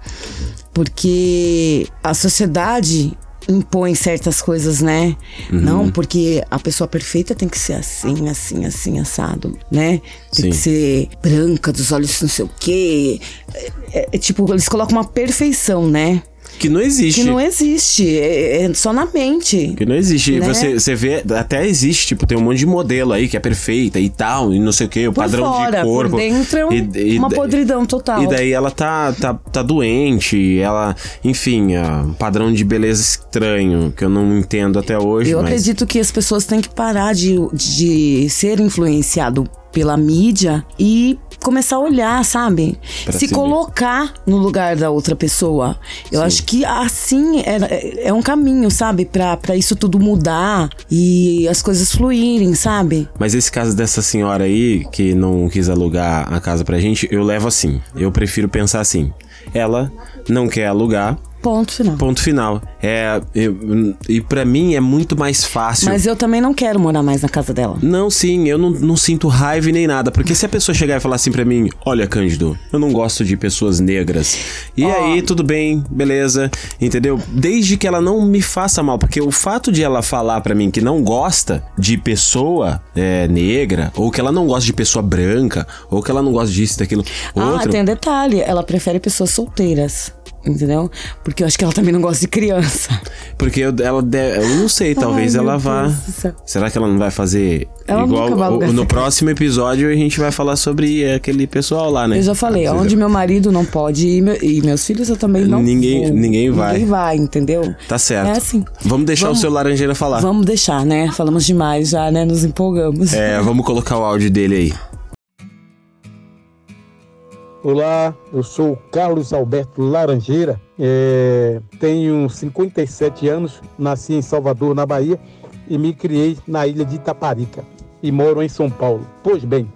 Speaker 3: Porque a sociedade impõe certas coisas, né? Não, porque a pessoa perfeita tem que ser assim, assim, assim, assado, né? Tem
Speaker 2: Sim.
Speaker 3: que ser branca, dos olhos não sei o quê. É, é, é tipo, eles colocam uma perfeição, né?
Speaker 2: Que não existe.
Speaker 3: Que não existe, é, é só na mente.
Speaker 2: Que não existe.
Speaker 3: Né?
Speaker 2: Você, você vê, até existe, tipo, tem um monte de modelo aí que é perfeita e tal, e não sei o que, o
Speaker 3: Por
Speaker 2: padrão
Speaker 3: fora,
Speaker 2: de corpo.
Speaker 3: por dentro é um-
Speaker 2: E- e-
Speaker 3: uma podridão total.
Speaker 2: E daí ela tá, tá, tá doente, ela, enfim, é um padrão de beleza estranho, que eu não entendo até hoje.
Speaker 3: Eu
Speaker 2: mas...
Speaker 3: acredito que as pessoas têm que parar de, de ser influenciado pela mídia e começar a olhar, sabe?
Speaker 2: Pra
Speaker 3: Se colocar no lugar da outra pessoa. Eu acho que assim é, é um caminho, sabe? Pra, pra isso tudo mudar e as coisas fluírem, sabe?
Speaker 2: Mas esse caso dessa senhora aí, que não quis alugar a casa pra gente, eu levo assim. Eu prefiro pensar assim. Ela não quer alugar,
Speaker 3: Ponto final.
Speaker 2: ponto final. É, eu- e pra mim é muito mais fácil.
Speaker 3: Mas eu também não quero morar mais na casa dela.
Speaker 2: Não, sim, eu não, não sinto raiva e nem nada. Porque se a pessoa chegar e falar assim pra mim: Olha, Cândido, eu não gosto de pessoas negras. E aí, tudo bem, beleza, entendeu? Desde que ela não me faça mal. Porque o fato de ela falar pra mim que não gosta de pessoa é, negra, ou que ela não gosta de pessoa branca, ou que ela não gosta disso, daquilo,
Speaker 3: Ah,
Speaker 2: outro.
Speaker 3: tem um detalhe. Ela prefere pessoas solteiras. Entendeu? Porque eu acho que ela também não gosta de criança.
Speaker 2: Porque eu, ela de- eu não sei, talvez
Speaker 3: Ai,
Speaker 2: ela vá.
Speaker 3: Deus.
Speaker 2: Será que ela não vai fazer
Speaker 3: Ela
Speaker 2: igual
Speaker 3: vai
Speaker 2: o- no próximo episódio a gente vai falar sobre aquele pessoal lá, né?
Speaker 3: Eu já falei,
Speaker 2: Ah,
Speaker 3: onde meu marido não pode ir meu- e meus filhos eu também não
Speaker 2: Ninguém-
Speaker 3: vou.
Speaker 2: ninguém vai.
Speaker 3: Ninguém vai, entendeu?
Speaker 2: Tá certo.
Speaker 3: É assim.
Speaker 2: Vamos deixar
Speaker 3: Vamos-
Speaker 2: o seu Laranjeira falar.
Speaker 3: Vamos deixar, né? Falamos demais já, né? Nos empolgamos.
Speaker 2: É, vamos colocar o áudio dele aí.
Speaker 6: Olá, eu sou Carlos Alberto Laranjeira, é, tenho 57 anos, nasci em Salvador, na Bahia, e me criei na ilha de Itaparica e moro em São Paulo. Pois bem,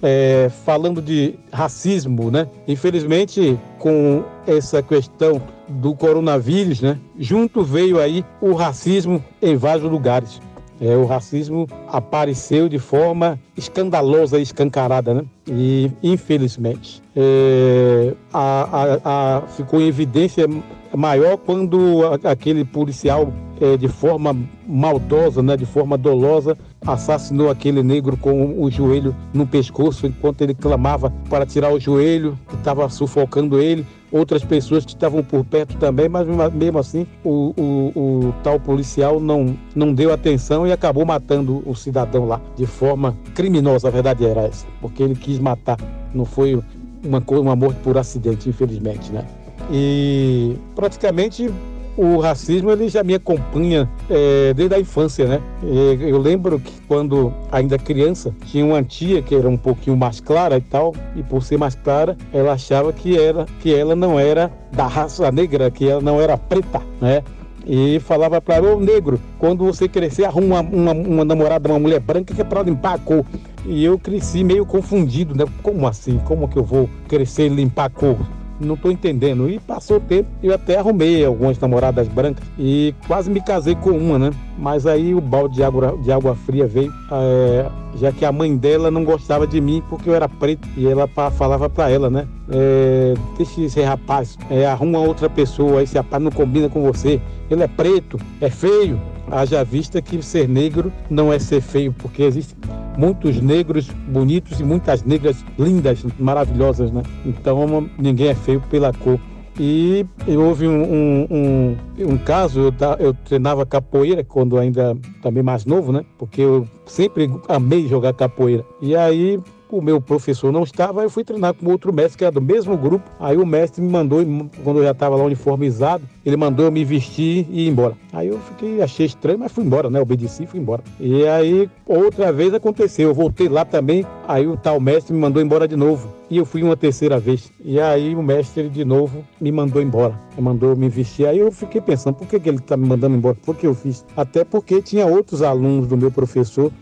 Speaker 6: é, falando de racismo, né? Infelizmente, com essa questão do coronavírus, né? Junto veio aí o racismo em vários lugares. É, o racismo apareceu de forma escandalosa e escancarada, né? E, infelizmente, é, a, a, a, ficou em evidência maior quando aquele policial, é, de forma maldosa, né, de forma dolosa, assassinou aquele negro com o joelho no pescoço enquanto ele clamava para tirar o joelho, que estava sufocando ele. Outras pessoas que estavam por perto também, mas mesmo assim o, o, o tal policial não, não deu atenção e acabou matando o cidadão lá de forma criminosa. A verdade era essa, porque ele quis matar, não foi uma, uma morte por acidente, infelizmente, né? E praticamente o racismo ele já me acompanha é, desde a infância, né? Eu lembro que quando ainda criança tinha uma tia que era um pouquinho mais clara e tal, e por ser mais clara, ela achava que era que ela não era da raça negra, que ela não era preta, né? E falava para ela, ô negro, quando você crescer, arruma uma, uma, uma namorada, uma mulher branca que é para limpar a cor. E eu cresci meio confundido, né? Como assim? Como que eu vou crescer e limpar a cor? Não estou entendendo. E passou o tempo, eu até arrumei algumas namoradas brancas e quase me casei com uma, né? Mas aí o balde de água, de água fria veio, é, já que a mãe dela não gostava de mim porque eu era preto. E ela falava para ela, né? É, deixa esse rapaz, é, arruma outra pessoa, esse rapaz não combina com você. Ele é preto, é feio. Haja vista que ser negro não é ser feio, porque existe muitos negros bonitos e muitas negras lindas, maravilhosas, né? Então ninguém é feio pela cor. E houve um, um, um, um caso, eu, eu, treinava capoeira quando ainda também mais novo, né? Porque eu sempre amei jogar capoeira. E aí o meu professor não estava, eu fui treinar com outro mestre que era do mesmo grupo. Aí o mestre me mandou, quando eu já estava lá uniformizado, ele mandou eu me vestir e ir embora. Aí eu fiquei, achei estranho, mas fui embora, né? Obedeci e fui embora. E aí outra vez aconteceu, eu voltei lá também, aí o tal mestre me mandou embora de novo. E eu fui uma terceira vez. E aí o mestre de novo me mandou embora. Me mandou me vestir. Aí eu fiquei pensando, por que, que ele está me mandando embora? Por que eu fiz? Até porque tinha outros alunos do meu professor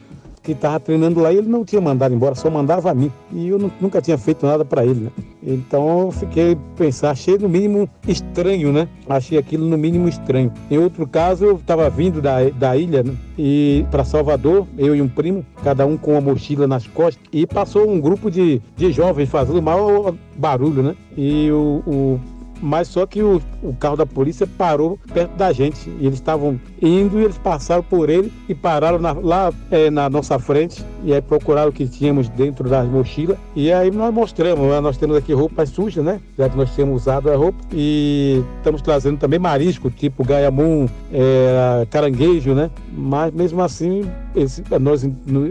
Speaker 6: que estava treinando lá e ele não tinha mandado embora, só mandava a mim. E eu nunca tinha feito nada para ele, né? Então eu fiquei pensar, achei no mínimo estranho, né? Achei aquilo no mínimo estranho. Em outro caso, eu estava vindo da, da ilha né? e para Salvador, eu e um primo, cada um com uma mochila nas costas, e passou um grupo de, de jovens fazendo maior barulho, né? E o, o mas só que o, o carro da polícia parou perto da gente. E eles estavam indo e eles passaram por ele e pararam na, lá é, na nossa frente. E aí procuraram o que tínhamos dentro das mochilas. E aí nós mostramos, né? nós temos aqui roupas sujas, né? Já que nós tínhamos usado a roupa. E estamos trazendo também marisco, tipo gaiamum, é, caranguejo, né? Mas mesmo assim, esse, nós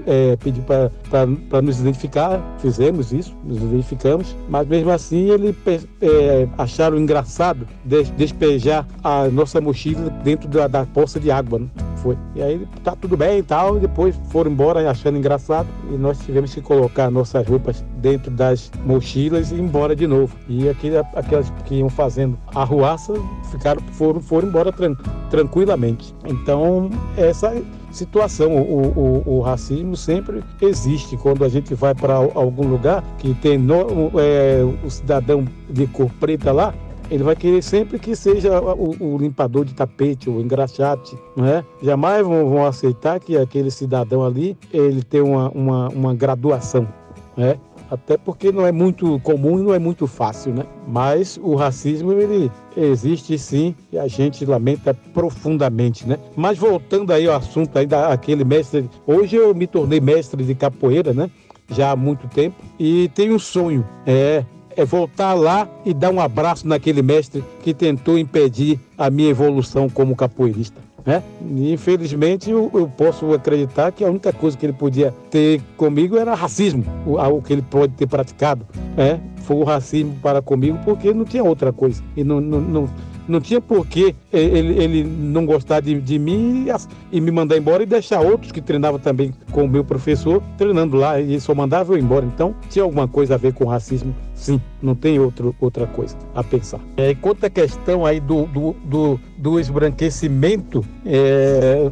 Speaker 6: é, pedimos para nos identificar, fizemos isso, nos identificamos. Mas mesmo assim, ele é, acharam engraçado de despejar a nossa mochila dentro da, da poça de água, né? Foi. E aí tá tudo bem e tal, e depois foram embora achando engraçado e nós tivemos que colocar nossas roupas dentro das mochilas e ir embora de novo. E aquele, aquelas que iam fazendo a ruaça ficaram, foram, foram embora tran tranquilamente. Então, essa situação. O, o, o, racismo sempre existe quando a gente vai para algum lugar que tem no, é, o cidadão de cor preta lá, ele vai querer sempre que seja o, o limpador de tapete, o engraxate, não é? Jamais vão, vão, aceitar que aquele cidadão ali ele tem uma, uma, uma graduação, né? Até porque não é muito comum e não é muito fácil, né? Mas o racismo ele existe sim e a gente lamenta profundamente, né? Mas voltando aí ao assunto aí daquele mestre, hoje eu me tornei mestre de capoeira, né? Já há muito tempo e tenho um sonho, é é voltar lá e dar um abraço naquele mestre que tentou impedir a minha evolução como capoeirista. Né? Infelizmente, eu, eu, posso acreditar que a única coisa que ele podia ter comigo era racismo, algo que ele pode ter praticado. Né? Foi o racismo para comigo, porque não tinha outra coisa. E não, não, não não tinha por que ele, ele não gostar de, de mim e, me mandar embora e deixar outros que treinavam também com o meu professor treinando lá e só mandava eu embora. Então tinha alguma coisa a ver com racismo, sim, não tem outro, outra coisa a pensar. É, quanto à questão aí do, do, do, do esbranquecimento, é,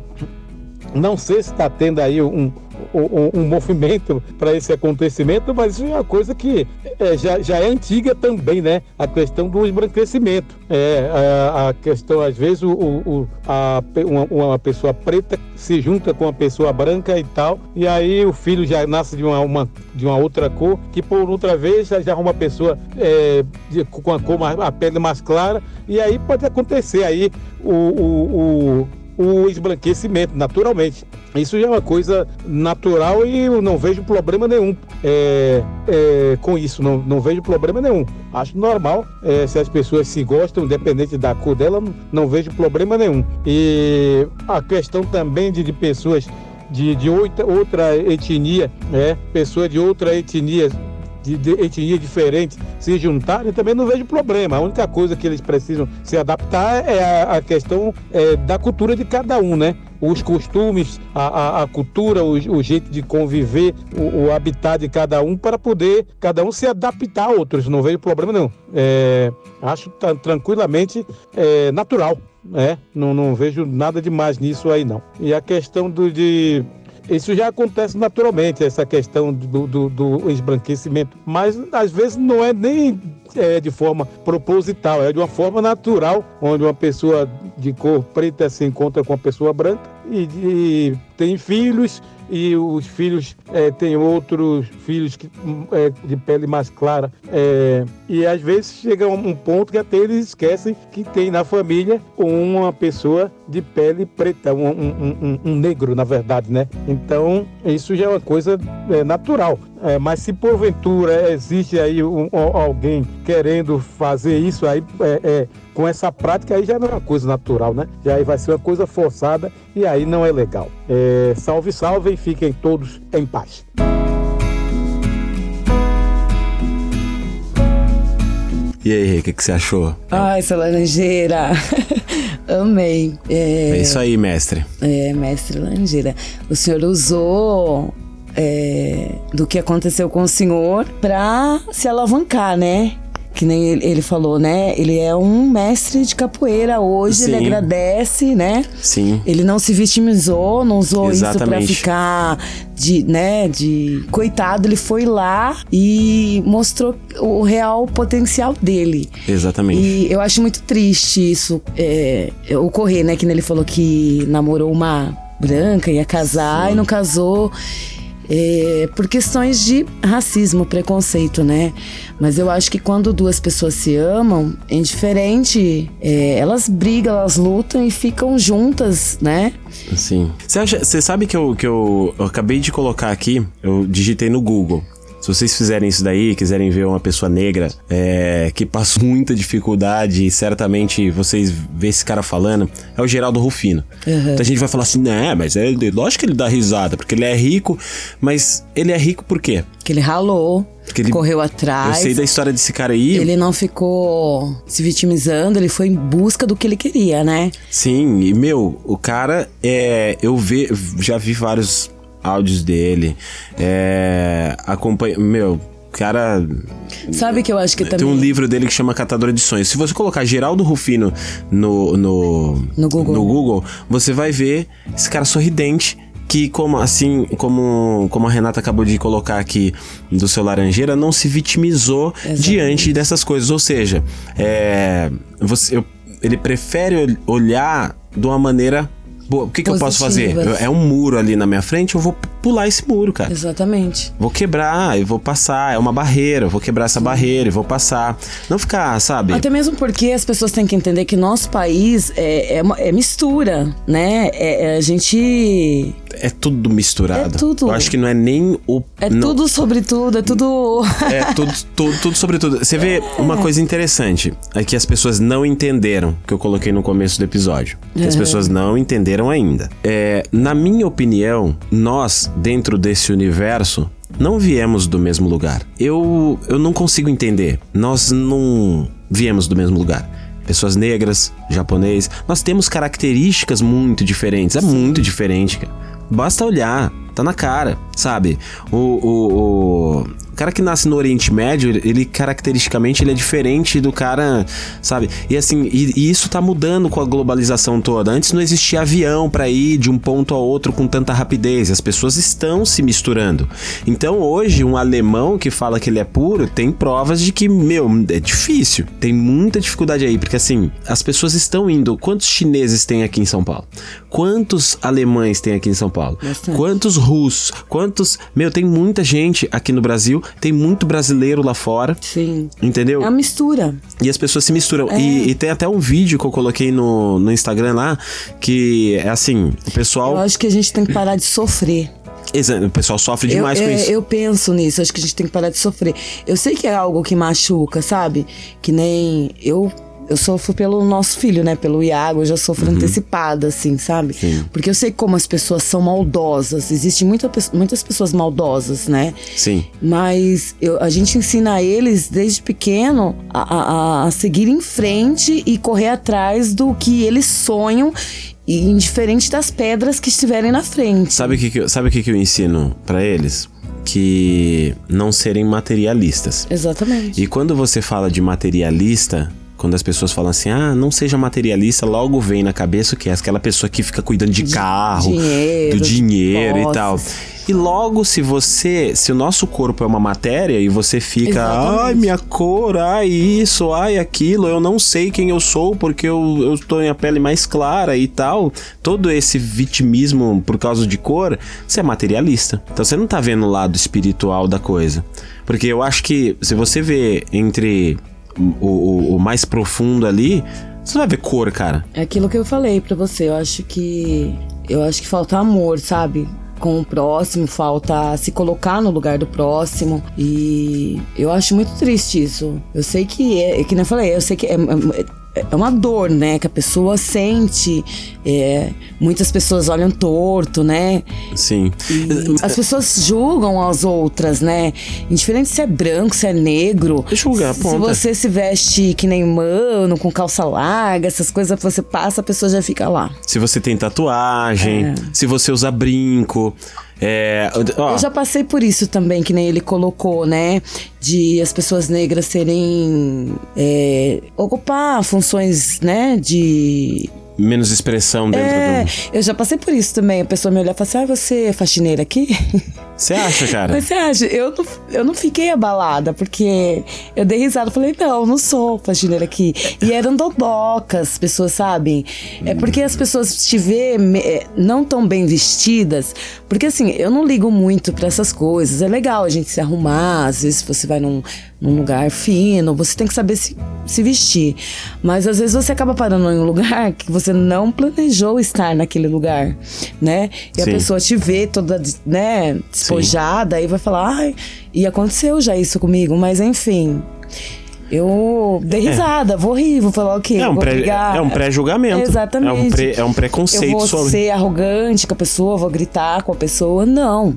Speaker 6: não sei se está tendo aí um, um, um movimento para esse acontecimento, mas isso é uma coisa que é, já, já é antiga também, né? A questão do embranquecimento. É, a, a questão, às vezes, o, o a, uma, uma, pessoa preta se junta com uma pessoa branca e tal, e aí o filho já nasce de uma, uma de uma outra cor, que por outra vez já, já uma pessoa é, de, com a cor a pele mais clara, e aí pode acontecer aí o, o, o o esbranquecimento, naturalmente. Isso já é uma coisa natural e eu não vejo problema nenhum é, é, com isso, não, não vejo problema nenhum. Acho normal, é, se as pessoas se gostam, independente da cor dela, não, não vejo problema nenhum. E a questão também de, de pessoas de, de outra, outra etnia, né? pessoas de outra etnia de, de etnia diferente se juntarem, também não vejo problema. A única coisa que eles precisam se adaptar é a, a questão é, da cultura de cada um, né? Os costumes, a, a, a cultura, o, o, jeito de conviver, o, o, habitat de cada um, para poder cada um se adaptar a outros. Não vejo problema não. É, acho tranquilamente é, natural. É, não, não vejo nada demais nisso aí não. E a questão do, de isso já acontece naturalmente, essa questão do, do, do esbranquecimento. Mas às vezes não é nem é, de forma proposital, é de uma forma natural, onde uma pessoa de cor preta se encontra com uma pessoa branca e, e tem filhos e os filhos é, têm outros filhos que, é, de pele mais clara. É, e às vezes chega um ponto que até eles esquecem que tem na família uma pessoa de pele preta, um, um, um, um negro, na verdade, né? Então, isso já é uma coisa é, natural. É, mas se porventura existe aí um, alguém querendo fazer isso aí é, é, com essa prática, aí já não é uma coisa natural, né? Já aí vai ser uma coisa forçada e aí não é legal. É, salve, salve e fiquem todos em paz.
Speaker 2: E aí, o que, que você achou?
Speaker 3: Ai, essa laranjeira. [LAUGHS] Amei.
Speaker 2: É... é... isso aí, mestre.
Speaker 3: É, mestre Laranjeira. O senhor usou é, do que aconteceu com o senhor para se alavancar, né? que nem ele, falou, né? Ele é um mestre de capoeira hoje, Sim. ele agradece, né?
Speaker 2: Sim.
Speaker 3: Ele não se vitimizou, não usou Exatamente. isso pra ficar de, né, de coitado, ele foi lá e mostrou o real potencial dele.
Speaker 2: Exatamente.
Speaker 3: E eu acho muito triste isso é, ocorrer, né? Que ele falou que namorou uma branca, ia casar Sim. e não casou é, por questões de racismo, preconceito, né? Mas eu acho que quando duas pessoas se amam, é indiferente, é, elas brigam, elas lutam e ficam juntas, né?
Speaker 2: Sim. Você sabe que, eu, que eu, eu acabei de colocar aqui, eu digitei no Google. Se vocês fizerem isso daí, quiserem ver uma pessoa negra é, que passou [LAUGHS] muita dificuldade e certamente vocês vê esse cara falando, é o Geraldo Rufino. Uhum. Então a gente vai falar assim, né, mas é, lógico que ele dá risada, porque ele é rico, mas ele é rico por quê?
Speaker 3: Que ele ralou. Que ele correu atrás.
Speaker 2: Eu sei da história desse cara aí.
Speaker 3: Ele não ficou se vitimizando, ele foi em busca do que ele queria, né?
Speaker 2: Sim, e meu, o cara é. Eu ve, já vi vários áudios dele. É, acompanha. Meu, cara.
Speaker 3: Sabe que eu acho que
Speaker 2: tem
Speaker 3: também.
Speaker 2: Tem um livro dele que chama Catador de Sonhos. Se você colocar Geraldo Rufino no, no,
Speaker 3: no, Google.
Speaker 2: no Google, você vai ver esse cara sorridente. Que, como assim, como, como a Renata acabou de colocar aqui do seu Laranjeira, não se vitimizou Exatamente. diante dessas coisas. Ou seja, é, você, ele prefere olhar de uma maneira o que, que eu posso fazer? É um muro ali na minha frente, eu vou pular esse muro, cara.
Speaker 3: Exatamente.
Speaker 2: Vou quebrar e vou passar. É uma barreira, vou quebrar essa barreira e vou passar. Não ficar, sabe?
Speaker 3: Até mesmo porque as pessoas têm que entender que nosso país é, é, é mistura, né? É, é, a gente.
Speaker 2: É tudo misturado.
Speaker 3: É tudo.
Speaker 2: Eu acho que não é nem o.
Speaker 3: É
Speaker 2: não...
Speaker 3: tudo sobre tudo, é tudo.
Speaker 2: é tudo, tudo, tudo sobre tudo. Você vê uma coisa interessante, é que as pessoas não entenderam, que eu coloquei no começo do episódio. Que as pessoas não entenderam ainda. É, na minha opinião, nós dentro desse universo, não viemos do mesmo lugar. Eu, eu não consigo entender. Nós não viemos do mesmo lugar. Pessoas negras, japonês, nós temos características muito diferentes. É muito diferente, cara. Basta olhar, tá na cara, sabe? O, o, o cara que nasce no Oriente Médio, ele caracteristicamente ele é diferente do cara, sabe? E assim, e, e isso tá mudando com a globalização toda. Antes não existia avião para ir de um ponto a outro com tanta rapidez. As pessoas estão se misturando. Então hoje, um alemão que fala que ele é puro tem provas de que, meu, é difícil. Tem muita dificuldade aí, porque assim, as pessoas estão indo. Quantos chineses tem aqui em São Paulo? Quantos alemães tem aqui em São Paulo?
Speaker 3: Bastante.
Speaker 2: Quantos russos? Quantos. Meu, tem muita gente aqui no Brasil, tem muito brasileiro lá fora.
Speaker 3: Sim.
Speaker 2: Entendeu?
Speaker 3: É uma mistura.
Speaker 2: E as pessoas se misturam.
Speaker 3: É.
Speaker 2: E, e tem até um vídeo que eu coloquei no, no Instagram lá, que é assim, o pessoal.
Speaker 3: Eu acho que a gente tem que parar de sofrer.
Speaker 2: Exa- O pessoal sofre demais
Speaker 3: eu,
Speaker 2: com isso.
Speaker 3: eu penso nisso, acho que a gente tem que parar de sofrer. Eu sei que é algo que machuca, sabe? Que nem eu. Eu sofro pelo nosso filho, né? Pelo Iago, eu já sofro
Speaker 2: Uhum.
Speaker 3: antecipada, assim, sabe? Porque eu sei como as pessoas são maldosas. Existem muita, muitas pessoas maldosas, né?
Speaker 2: Sim.
Speaker 3: Mas eu- a gente ensina eles desde pequeno a, a- a seguir em frente e correr atrás do que eles sonham, e indiferente das pedras que estiverem na frente.
Speaker 2: Sabe o que, que, sabe o que, que eu ensino pra eles? Que não serem materialistas.
Speaker 3: Exatamente.
Speaker 2: E quando você fala de materialista, quando as pessoas falam assim, ah, não seja materialista, logo vem na cabeça o que é aquela pessoa que fica cuidando de, carro,
Speaker 3: dinheiro,
Speaker 2: do dinheiro e tal. E logo, se você, se o nosso corpo é uma matéria e você fica,
Speaker 3: Exatamente.
Speaker 2: ai, minha cor, ai, isso, ai, aquilo, eu não sei quem eu sou porque eu, eu estou em a pele mais clara e tal, todo esse vitimismo por causa de cor, você é materialista. Então você não tá vendo o lado espiritual da coisa. Porque eu acho que se você vê entre o, o, o mais profundo ali, você não vai ver cor, cara.
Speaker 3: É aquilo que eu falei pra você. Eu acho que. Eu acho que falta amor, sabe? Com o próximo, falta se colocar no lugar do próximo. E eu acho muito triste isso. Eu sei que é, que nem eu falei, eu sei que é, é- uma dor, né? Que a pessoa sente. É, muitas pessoas olham torto, né?
Speaker 2: Sim.
Speaker 3: E as pessoas julgam as outras, né? Indiferente se é branco, se é negro.
Speaker 2: Julga,
Speaker 3: se, se
Speaker 2: ponta.
Speaker 3: você se veste que nem mano, com calça larga, essas coisas que você passa, a pessoa já fica lá.
Speaker 2: Se você tem tatuagem,
Speaker 3: É.
Speaker 2: se você usa brinco. É, ó,
Speaker 3: Eu já passei por isso também, que nem ele colocou, né? De as pessoas negras serem. é, ocupar funções, né? De.
Speaker 2: Menos expressão dentro
Speaker 3: É,
Speaker 2: do.
Speaker 3: eu já passei por isso também. A pessoa me olhar e falar assim: ah, você é faxineira aqui? [LAUGHS]
Speaker 2: Você acha, cara?
Speaker 3: Mas você acha? Eu não, eu não fiquei abalada, porque eu dei risada. Falei, não, não sou faxineira aqui. E eram dodocas, pessoas sabem. É porque as pessoas te vê é, não tão bem vestidas. Porque assim, eu não ligo muito pra essas coisas. É legal a gente se arrumar. Às vezes você vai num, num lugar fino, você tem que saber se, se vestir. Mas às vezes você acaba parando em um lugar [LAUGHS] que você não planejou estar naquele lugar, né? E a
Speaker 2: Sim.
Speaker 3: pessoa te vê toda, né, despojada e vai falar, ai, e aconteceu já isso comigo, mas enfim. Eu dei risada, vou rir, vou falar o quê?
Speaker 2: É um
Speaker 3: vou
Speaker 2: pré-
Speaker 3: brigar.
Speaker 2: é um pré-julgamento.
Speaker 3: Exatamente.
Speaker 2: É um pre- é um
Speaker 3: Eu
Speaker 2: preconceito
Speaker 3: vou
Speaker 2: sobre-
Speaker 3: ser arrogante com a pessoa, vou gritar com a pessoa. Não.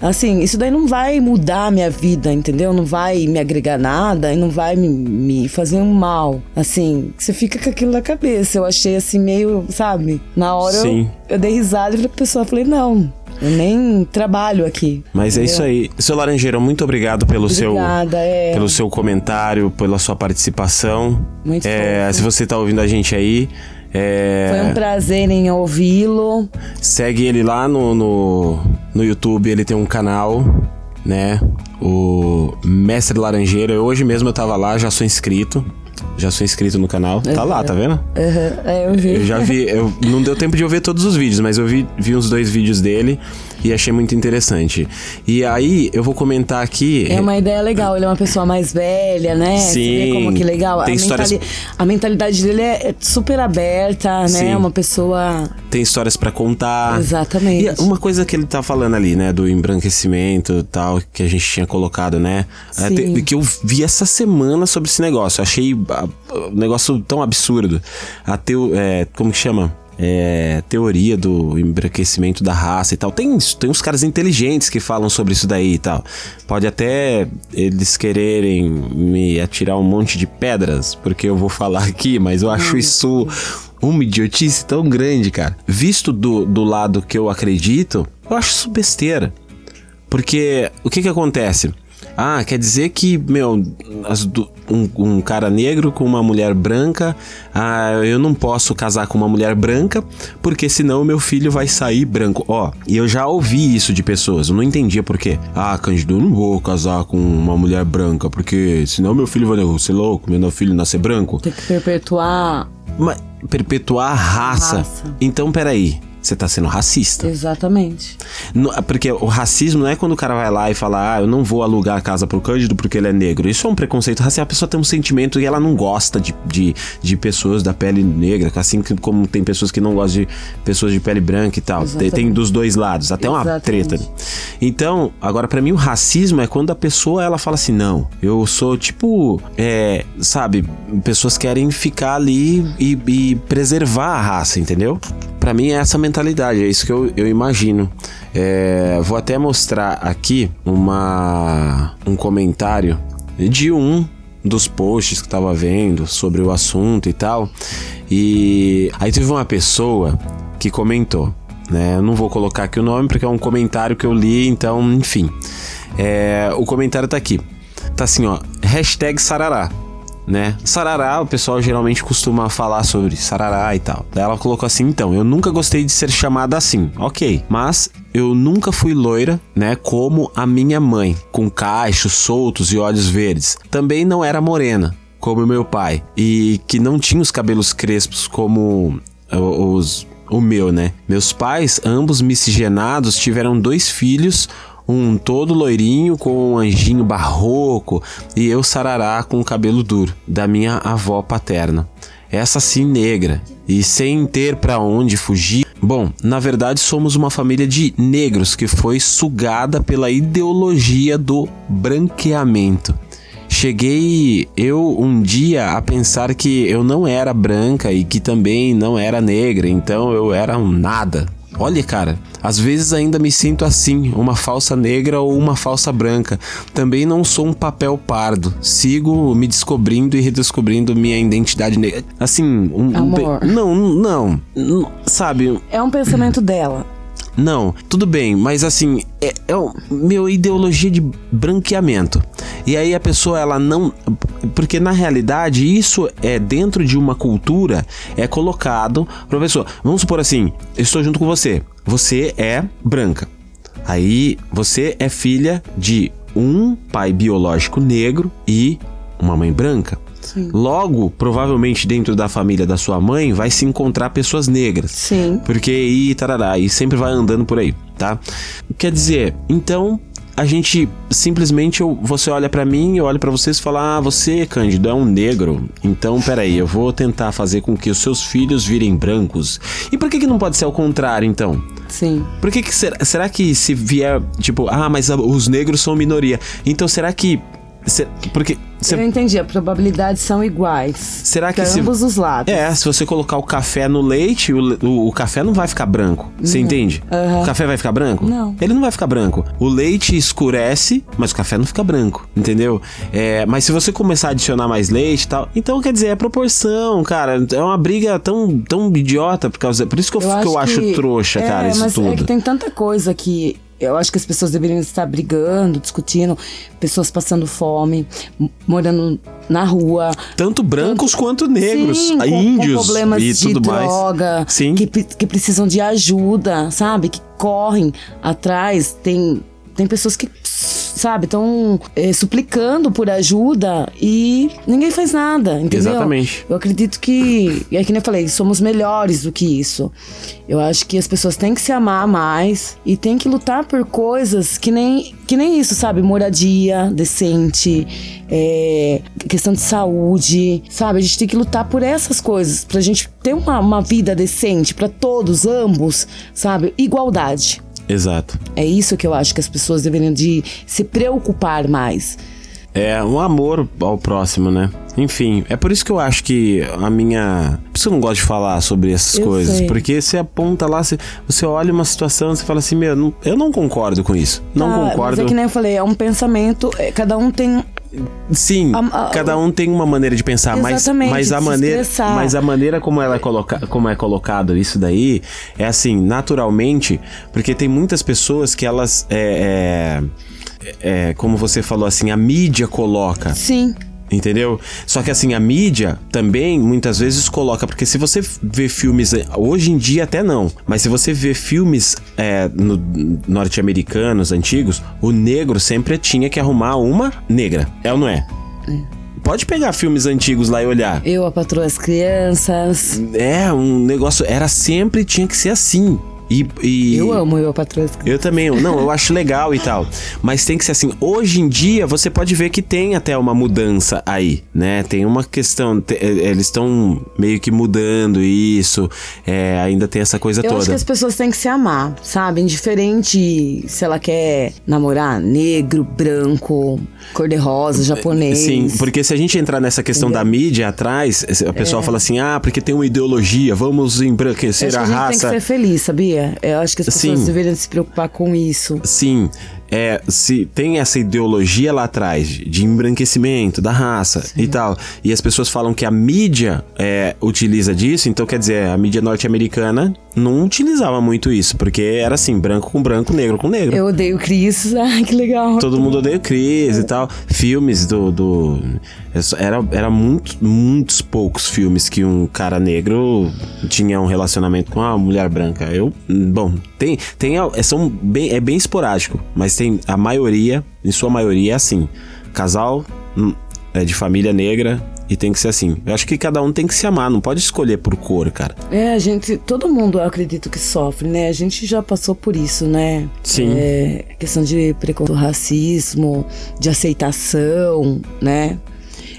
Speaker 3: Assim, isso daí não vai mudar a minha vida, entendeu? Não vai me agregar nada e não vai me, me fazer um mal. Assim, você fica com aquilo na cabeça. Eu achei assim meio, sabe? Na hora eu, eu dei risada e falei pra pessoa, falei, não, eu nem trabalho aqui.
Speaker 2: Mas é
Speaker 3: entendeu?
Speaker 2: isso aí. Seu Laranjeiro, muito obrigado pelo seu
Speaker 3: Obrigada, é.
Speaker 2: pelo seu comentário, pela sua participação.
Speaker 3: Muito
Speaker 2: é,
Speaker 3: fofo.
Speaker 2: se você tá ouvindo a gente aí, é,
Speaker 3: Foi um prazer em ouvi-lo.
Speaker 2: segue ele lá no, no, no YouTube, ele tem um canal, né? O Mestre Laranjeiro. Eu, hoje mesmo eu tava lá, já sou inscrito. Já sou inscrito no canal. Tá lá, tá vendo?
Speaker 3: Uhum, é, eu vi.
Speaker 2: Eu já vi, eu, não deu tempo de eu ver todos os vídeos, mas eu vi, vi uns dois vídeos dele e achei muito interessante. E aí, eu vou comentar aqui.
Speaker 3: É uma ideia legal, ele é uma pessoa mais velha, né?
Speaker 2: Sim,
Speaker 3: como que legal.
Speaker 2: tem
Speaker 3: a,
Speaker 2: histórias-
Speaker 3: a mentalidade dele é é super aberta, né?
Speaker 2: Sim.
Speaker 3: Uma pessoa.
Speaker 2: Tem histórias pra contar.
Speaker 3: Exatamente.
Speaker 2: E uma coisa que ele tá falando ali, né, do embranquecimento e tal, que a gente tinha colocado, né?
Speaker 3: Sim.
Speaker 2: Até- que eu vi essa semana sobre esse negócio. Eu achei ah, um negócio tão absurdo. A teo, é, como que chama? É, teoria do embranquecimento da raça e tal. Tem, tem uns caras inteligentes que falam sobre isso daí e tal. Pode até eles quererem me atirar um monte de pedras, porque eu vou falar aqui, mas eu acho isso uma idiotice tão grande, cara. Visto do, do lado que eu acredito, eu acho isso besteira. Porque o que que acontece? Ah, quer dizer que, meu, du- um, um cara negro com uma mulher branca, ah, eu não posso casar com uma mulher branca, porque senão meu filho vai sair branco. Ó, e eu já ouvi isso de pessoas, eu não entendia por quê. Ah, Cândido, eu não vou casar com uma mulher branca, porque senão meu filho vai ser louco, meu filho nascer branco.
Speaker 3: Tem que perpetuar.
Speaker 2: Mas perpetuar a raça.
Speaker 3: raça.
Speaker 2: Então, peraí. Você tá sendo racista.
Speaker 3: Exatamente.
Speaker 2: No- Porque o racismo não é quando o cara vai lá e fala, ah, eu não vou alugar a casa pro Cândido porque ele é negro. Isso é um preconceito racial. A pessoa tem um sentimento e ela não gosta de, de, de pessoas da pele negra, assim como tem pessoas que não gostam de pessoas de pele branca e tal. Tem, tem dos dois lados, até uma
Speaker 3: Exatamente.
Speaker 2: treta. Então, agora pra mim o racismo é quando a pessoa ela fala assim, não, eu sou tipo, é, sabe, pessoas querem ficar ali e, e preservar a raça, entendeu? Pra mim é essa mentalidade, é isso que eu, eu imagino. É, vou até mostrar aqui uma, um comentário de um dos posts que tava vendo sobre o assunto e tal. E aí teve uma pessoa que comentou, né? Eu não vou colocar aqui o nome porque é um comentário que eu li, então, enfim. É, o comentário tá aqui. Tá assim, ó. Hashtag Sarará. Né? Sarará, o pessoal geralmente costuma falar sobre sarará e tal. Daí ela colocou assim: então, eu nunca gostei de ser chamada assim, ok. Mas eu nunca fui loira, né? Como a minha mãe, com cachos soltos e olhos verdes. Também não era morena, como meu pai. E que não tinha os cabelos crespos como o- os. O meu, né? Meus pais, ambos miscigenados, tiveram dois filhos, um todo loirinho com um anjinho barroco e eu sarará com o cabelo duro, da minha avó paterna. Essa sim negra e sem ter pra onde fugir. Bom, na verdade somos uma família de negros que foi sugada pela ideologia do branqueamento. Cheguei eu um dia a pensar que eu não era branca e que também não era negra, então eu era um nada. Olha, cara, às vezes ainda me sinto assim, uma falsa negra ou uma falsa branca. Também não sou um papel pardo. Sigo me descobrindo e redescobrindo minha identidade negra. Assim, um. um
Speaker 3: Amor.
Speaker 2: pe- não, não, não. Sabe,
Speaker 3: É um pensamento dela.
Speaker 2: Não, tudo bem, mas assim, é, é o meu ideologia de branqueamento. E aí a pessoa ela não, porque na realidade isso é dentro de uma cultura é colocado, professor. Vamos supor assim, eu estou junto com você. Você é branca. Aí você é filha de um pai biológico negro e uma mãe branca.
Speaker 3: Sim.
Speaker 2: Logo, provavelmente dentro da família da sua mãe vai se encontrar pessoas negras.
Speaker 3: Sim.
Speaker 2: Porque e tarará, e sempre vai andando por aí, tá? Quer dizer, então a gente simplesmente eu- você olha pra mim, eu olho pra vocês e fala: "Ah, você, Cândido, é um negro. Então, peraí, eu vou tentar fazer com que os seus filhos virem brancos". E por que que não pode ser ao contrário, então?
Speaker 3: Sim.
Speaker 2: Por que que será, será que se vier, tipo, ah, mas os negros são minoria. Então, será que se- porque você
Speaker 3: Eu entendi, as probabilidades são iguais.
Speaker 2: Será que se-
Speaker 3: ambos os lados.
Speaker 2: É, se você colocar o café no leite, o, o, o café não vai ficar branco. Você entende?
Speaker 3: Aham.
Speaker 2: O café vai ficar branco?
Speaker 3: Não.
Speaker 2: Ele não vai ficar branco. O leite escurece, mas o café não fica branco. Entendeu? É, mas se você começar a adicionar mais leite e tal. Então, quer dizer, é proporção, cara. É uma briga tão, tão idiota por causa. Por isso que eu, que eu acho
Speaker 3: que-
Speaker 2: trouxa,
Speaker 3: é,
Speaker 2: cara, isso
Speaker 3: mas
Speaker 2: tudo.
Speaker 3: É que tem tanta coisa que eu acho que as pessoas deveriam estar brigando, discutindo, pessoas passando fome, morando na rua.
Speaker 2: Tanto brancos quanto negros,
Speaker 3: Sim,
Speaker 2: índios
Speaker 3: com problemas
Speaker 2: e
Speaker 3: de
Speaker 2: tudo mais.
Speaker 3: droga,
Speaker 2: Sim.
Speaker 3: Que, que precisam de ajuda, sabe? Que correm atrás. Tem, tem pessoas que, sabe, estão suplicando por ajuda e ninguém faz nada, entendeu?
Speaker 2: Exatamente.
Speaker 3: Eu acredito que, é que nem eu falei, somos melhores do que isso. Eu acho que as pessoas têm que se amar mais e têm que lutar por coisas que nem, que nem isso, sabe? Moradia decente, é, questão de saúde, sabe? A gente tem que lutar por essas coisas pra gente ter uma, uma vida decente pra todos, ambos, sabe? Igualdade.
Speaker 2: Exato.
Speaker 3: É isso que eu acho que as pessoas deveriam de se preocupar mais.
Speaker 2: É um amor ao próximo, né? Enfim, é por isso que eu acho que a minha. Por isso que eu não gosto de falar sobre essas
Speaker 3: Eu
Speaker 2: coisas.
Speaker 3: sei.
Speaker 2: Porque você aponta lá, você, você olha uma situação, você fala assim: meu, não- eu não concordo com isso. Não
Speaker 3: Tá,
Speaker 2: concordo.
Speaker 3: Mas é que nem eu falei, é um pensamento, é, cada um tem
Speaker 2: Sim,
Speaker 3: A- a-
Speaker 2: cada um tem uma maneira de pensar, mas, mas a maneira,
Speaker 3: expressar.
Speaker 2: mas a maneira como ela é coloca, como é colocado isso daí é assim, naturalmente, porque tem muitas pessoas que elas é, é, é, como você falou assim, a mídia coloca.
Speaker 3: Sim.
Speaker 2: Entendeu? Só que assim, a mídia também muitas vezes coloca, porque se você vê filmes, hoje em dia até não, mas se você vê filmes é, no- norte-americanos antigos, o negro sempre tinha que arrumar uma negra. É ou não é? Pode pegar filmes antigos lá e olhar.
Speaker 3: Eu, a patroa as crianças.
Speaker 2: É, um negócio. Era sempre, tinha que ser assim. E. e-
Speaker 3: Eu amo eu, crianças.
Speaker 2: Eu também, não, eu acho legal e tal. Mas tem que ser assim. Hoje em dia, você pode ver que tem até uma mudança aí, né? Tem uma questão. te- eh, eles estão meio que mudando isso. é, ainda tem essa coisa
Speaker 3: Eu
Speaker 2: toda.
Speaker 3: acho que as pessoas têm que se amar, sabe? Indiferente se ela quer namorar negro, branco, cor-de-rosa, japonês.
Speaker 2: Sim, porque se a gente entrar nessa questão da mídia atrás, a pessoa fala assim: ah, porque tem uma ideologia, vamos
Speaker 3: É. Eu
Speaker 2: embranquecer a
Speaker 3: a gente
Speaker 2: raça.
Speaker 3: tem que ser feliz, sabia? Eu acho que as pessoas
Speaker 2: Sim.
Speaker 3: deveriam se preocupar com isso.
Speaker 2: Sim, é, se tem essa ideologia lá atrás de embranquecimento da raça e tal, e as pessoas falam que a mídia é, utiliza disso, então quer dizer, a mídia norte-americana não utilizava muito isso, porque era assim, branco com branco, negro com negro.
Speaker 3: Eu odeio Cris. [LAUGHS] Ai, que legal.
Speaker 2: Todo mundo odeia o Chris e tal. Filmes do. do é era, era muito, muitos poucos filmes que um cara negro tinha um relacionamento com uma mulher branca. Eu. Bom, tem. tem é, são bem, é bem esporádico, mas tem. A maioria, em sua maioria, é assim. Casal hum, é de família negra e tem que ser assim. Eu acho que cada um tem que se amar, não pode escolher por cor, cara.
Speaker 3: É, a gente, todo mundo eu acredito que sofre, né? A gente já passou por isso, né?
Speaker 2: Sim.
Speaker 3: É, questão de preconceito, racismo, de aceitação, né?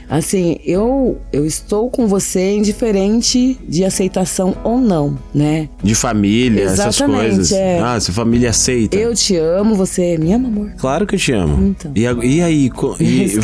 Speaker 3: Assim, eu, eu estou com você indiferente de aceitação ou não, né?
Speaker 2: De família, essas
Speaker 3: Exatamente,
Speaker 2: coisas.
Speaker 3: é.
Speaker 2: Ah, se a família aceita.
Speaker 3: Eu te amo, você me ama, amor.
Speaker 2: Claro que eu te amo.
Speaker 3: Então.
Speaker 2: E, e aí, co- e-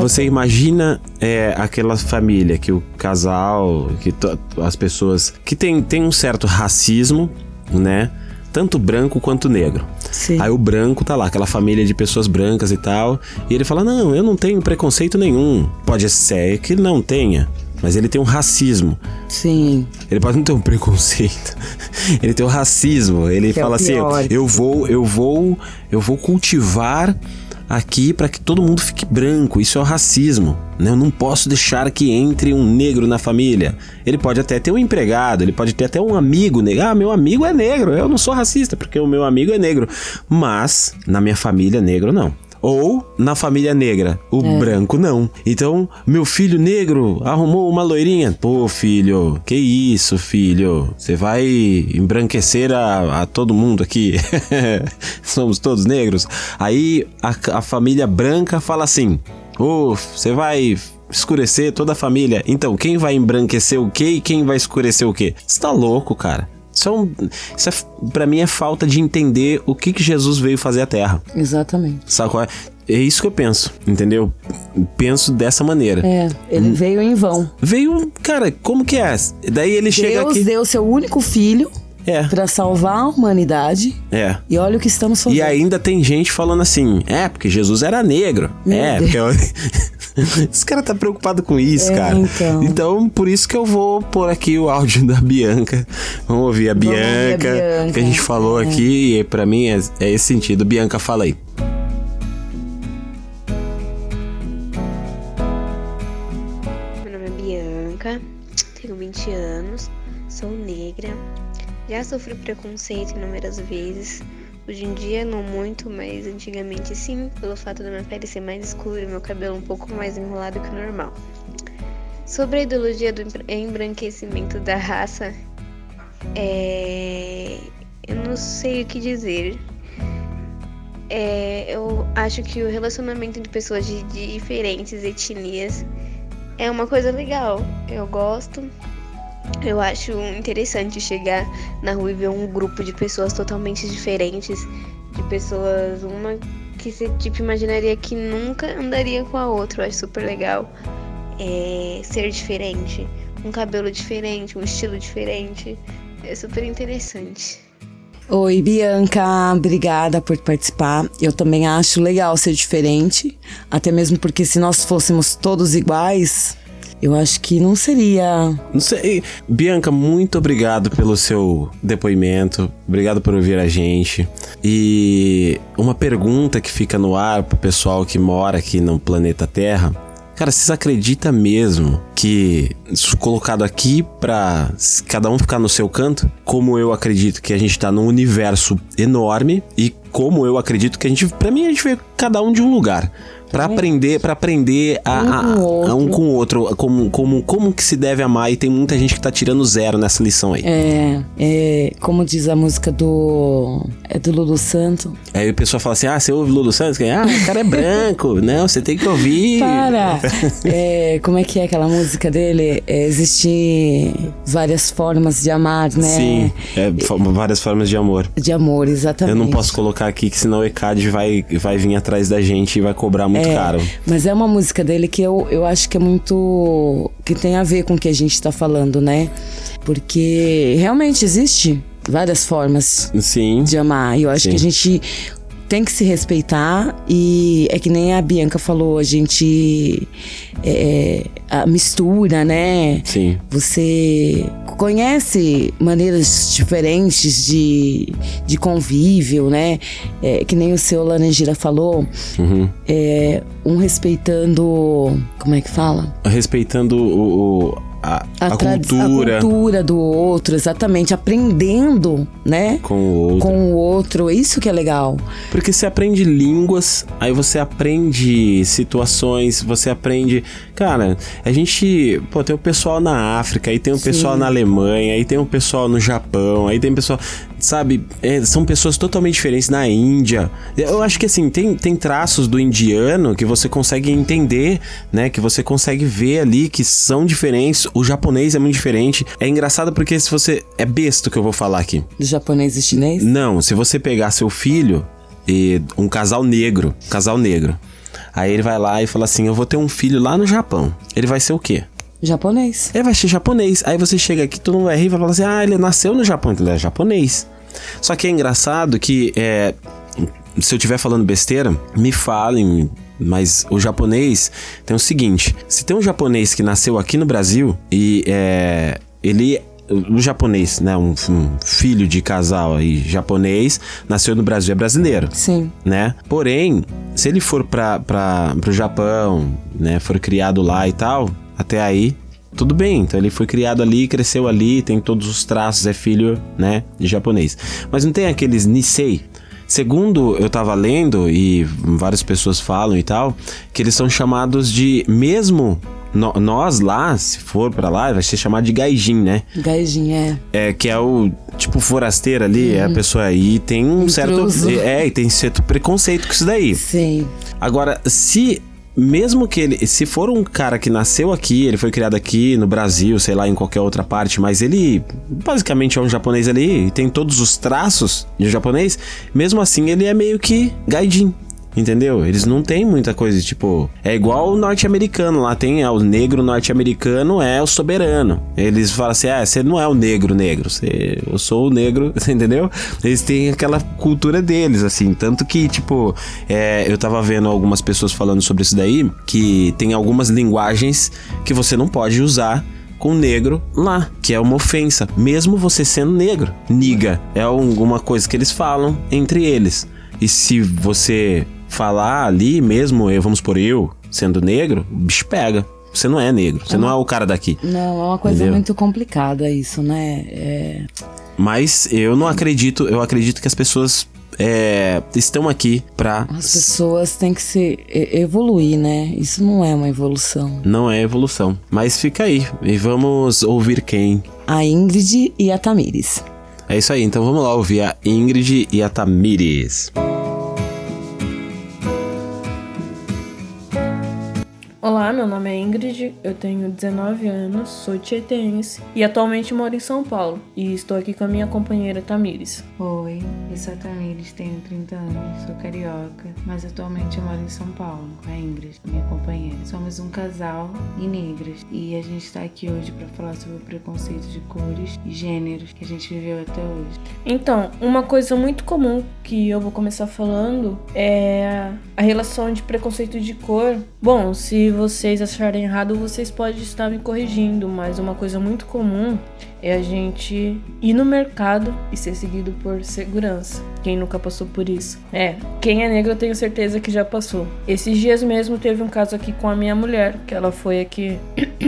Speaker 2: você imagina é, aquela família que o casal, que as pessoas que tem, tem um certo racismo, né? Tanto branco quanto negro.
Speaker 3: Sim.
Speaker 2: Aí o branco tá lá, aquela família de pessoas brancas e tal. E ele fala: Não, eu não tenho preconceito nenhum. Pode ser que não tenha, mas ele tem um racismo.
Speaker 3: Sim.
Speaker 2: Ele pode não ter um preconceito. [LAUGHS] Ele tem o racismo. Ele
Speaker 3: Que é
Speaker 2: fala assim:
Speaker 3: pior.
Speaker 2: eu vou, eu vou, eu vou cultivar aqui para que todo mundo fique branco. Isso é o racismo. né? Eu não posso deixar que entre um negro na família. Ele pode até ter um empregado, ele pode ter até um amigo negro. Ah, meu amigo é negro. Eu não sou racista porque o meu amigo é negro. Mas na minha família negro não. Ou na família negra, o branco não. Então, meu filho negro arrumou uma loirinha. Pô, filho, que isso, filho? Você vai embranquecer a, a todo mundo aqui. [LAUGHS] Somos todos negros. Aí a, a família branca fala assim: Ô, você vai escurecer toda a família. Então, quem vai embranquecer o quê e quem vai escurecer o quê? Você tá louco, cara. Isso, é um, isso é, pra mim é falta de entender o que, que Jesus veio fazer à Terra.
Speaker 3: Exatamente.
Speaker 2: Sabe qual é? É isso que eu penso, entendeu? Penso dessa maneira.
Speaker 3: É, ele veio em vão.
Speaker 2: Veio, cara, como que é? Daí ele chega
Speaker 3: Deus
Speaker 2: aqui.
Speaker 3: deu seu único filho
Speaker 2: É,
Speaker 3: pra salvar a humanidade.
Speaker 2: é.
Speaker 3: E olha o que estamos fazendo.
Speaker 2: E ainda tem gente falando assim, é, porque Jesus era negro.
Speaker 3: Meu
Speaker 2: é,
Speaker 3: Deus.
Speaker 2: porque. eu- [LAUGHS] [LAUGHS] Esse cara tá preocupado com isso,
Speaker 3: É,
Speaker 2: cara.
Speaker 3: então.
Speaker 2: por isso que eu vou pôr aqui o áudio da Bianca. Vamos ouvir a
Speaker 3: Vamos ouvir a
Speaker 2: Bianca.
Speaker 3: Bianca.
Speaker 2: Que a gente falou
Speaker 3: É.
Speaker 2: aqui, e pra mim é, é esse sentido. Bianca, fala aí.
Speaker 7: Meu nome é Bianca, tenho 20 anos, sou negra, já sofri preconceito inúmeras vezes. Hoje em dia não muito, mas antigamente sim, pelo fato da minha pele ser mais escura e meu cabelo um pouco mais enrolado que o normal. Sobre a ideologia do embra- embranquecimento da raça, é... eu não sei o que dizer. É, eu acho que o relacionamento entre pessoas de, de diferentes etnias é uma coisa legal. Eu gosto. Eu acho interessante chegar na rua e ver um grupo de pessoas totalmente diferentes, de pessoas uma que você tipo imaginaria que nunca andaria com a outra. Eu acho super legal é, ser diferente, um cabelo diferente, um estilo diferente. É super interessante.
Speaker 3: Oi, Bianca, obrigada por participar. Eu também acho legal ser diferente, até mesmo porque se nós fôssemos todos iguais, eu acho que não seria.
Speaker 2: Não sei. Bianca, muito obrigado pelo seu depoimento. Obrigado por ouvir a gente. E uma pergunta que fica no ar pro pessoal que mora aqui no planeta Terra. Cara, vocês acreditam mesmo que colocado aqui pra cada um ficar no seu canto? Como eu acredito que a gente tá num universo enorme e como eu acredito que a gente, para mim a gente veio cada um de um lugar para aprender, para aprender a,
Speaker 3: Um
Speaker 2: a-
Speaker 3: com o
Speaker 2: a um
Speaker 3: outro.
Speaker 2: com o outro, como, como, como que se deve amar e tem muita gente que tá tirando zero nessa lição aí.
Speaker 3: É, é, como diz a música do. É do Lulu Santo.
Speaker 2: Aí o pessoal fala assim: "Ah, você ouve Lulu Santos?" Ah, o cara é branco. [LAUGHS] Não, você tem que ouvir.
Speaker 3: Para! [LAUGHS] É, como é que é aquela música dele? É, Existem várias formas de amar, né?
Speaker 2: Sim, é, várias formas de amor.
Speaker 3: De amor, exatamente.
Speaker 2: Eu não posso colocar aqui que senão o ECAD vai, vai vir atrás da gente e vai cobrar muito
Speaker 3: É,
Speaker 2: caro.
Speaker 3: Mas é uma música dele que eu, eu acho que é muito. que tem a ver com o que a gente tá falando, né? Porque realmente existe várias formas
Speaker 2: Sim.
Speaker 3: de amar. E eu acho
Speaker 2: Sim.
Speaker 3: que a gente tem que se respeitar e é que nem a Bianca falou, a gente é, a mistura, né?
Speaker 2: Sim.
Speaker 3: Você conhece maneiras diferentes de, de convívio, né? É, que nem o seu Laranjeira falou,
Speaker 2: Uhum.
Speaker 3: é, um respeitando. Como é que fala?
Speaker 2: Respeitando o, o- a, a
Speaker 3: tradi-
Speaker 2: cultura
Speaker 3: A cultura do outro, exatamente. Aprendendo, né?
Speaker 2: com o outro.
Speaker 3: Com o outro. Isso que é legal.
Speaker 2: Porque você aprende línguas, aí você aprende situações, você aprende. Cara, a gente. Pô, tem o pessoal na África, aí tem o pessoal na Alemanha, aí tem o pessoal no Japão, aí tem o pessoal. Sabe? é, são pessoas totalmente diferentes na Índia. Eu acho que assim, tem, tem traços do indiano que você consegue entender, né? Que você consegue ver ali que são diferentes. O japonês é muito diferente. É engraçado porque se você. É besta o que eu vou falar aqui.
Speaker 3: Do japonês e chinês.
Speaker 2: Não, se você pegar seu filho e um casal negro, casal negro, aí ele vai lá e fala assim: Eu vou ter um filho lá no Japão. Ele vai ser o quê?
Speaker 3: Japonês.
Speaker 2: Ele vai ser japonês. Aí você chega aqui, todo mundo vai rir e vai falar assim: Ah, ele nasceu no Japão, então ele é japonês. Só que é engraçado que é, se eu estiver falando besteira, me falem. Mas o japonês tem o seguinte: se tem um japonês que nasceu aqui no Brasil e é, ele o japonês, né, um, um filho de casal aí japonês, nasceu no Brasil é brasileiro
Speaker 3: Sim.
Speaker 2: né? Porém, se ele for para pro Japão, né, for criado lá e tal, até aí tudo bem. Então ele foi criado ali, cresceu ali, tem todos os traços, é filho, né, de japonês. Mas não tem aqueles Nisei. Segundo eu tava lendo e várias pessoas falam e tal, que eles são chamados de mesmo no- nós lá, se for pra lá, vai ser chamado de gaijin, né?
Speaker 3: Gaijin, é.
Speaker 2: É, que é o tipo forasteiro ali, é a pessoa aí tem um certo.
Speaker 3: Intruso.
Speaker 2: É, e tem certo preconceito com isso daí.
Speaker 3: Sim.
Speaker 2: Agora, se. Mesmo que ele. Se for um cara que nasceu aqui, ele foi criado aqui no Brasil, sei lá, em qualquer outra parte, mas ele basicamente é um japonês ali tem todos os traços de um japonês, mesmo assim ele é meio que gaijin. Entendeu? Eles não têm muita coisa, tipo. É igual o norte-americano. Lá tem é, o negro norte-americano é o soberano. Eles falam assim: ah, você não é o negro negro. Você, eu sou o negro, [LAUGHS] entendeu? Eles têm aquela cultura deles, assim. Tanto que, tipo, é, eu tava vendo algumas pessoas falando sobre isso daí, que tem algumas linguagens que você não pode usar com negro lá, que é uma ofensa, mesmo você sendo negro. Niga é alguma coisa que eles falam entre eles. E se você falar ali mesmo, eu, vamos por eu, sendo negro, o bicho pega. Você não é negro, você não é o cara daqui.
Speaker 3: Não, é uma coisa
Speaker 2: Entendeu?
Speaker 3: muito complicada isso, né? É,
Speaker 2: Mas eu não acredito, eu acredito que as pessoas é, estão aqui pra.
Speaker 3: as pessoas têm que se evoluir, né? Isso não é uma evolução.
Speaker 2: Não é evolução. Mas fica aí. E vamos ouvir quem?
Speaker 3: A Ingrid e a Tamires.
Speaker 2: É isso aí, então vamos lá ouvir a Ingrid e a Tamires.
Speaker 8: Olá, meu nome é Ingrid, eu tenho 19 anos, sou tietense e atualmente moro em São Paulo. E estou aqui com a minha companheira Tamires.
Speaker 9: Oi, eu sou a Tamires, tenho 30 anos, sou carioca, mas atualmente eu moro em São Paulo, com a Ingrid, minha companheira. Somos um casal e negras e a gente está aqui hoje para falar sobre o preconceito de cores e gêneros que a gente viveu até hoje.
Speaker 8: Então, uma coisa muito comum que eu vou começar falando é a relação de preconceito de cor Bom, se vocês acharem errado, vocês podem estar me corrigindo, mas uma coisa muito comum é a gente ir no mercado e ser seguido por segurança. Quem nunca passou por isso? É, quem é negro eu tenho certeza que já passou. Esses dias mesmo teve um caso aqui com a minha mulher, que ela foi aqui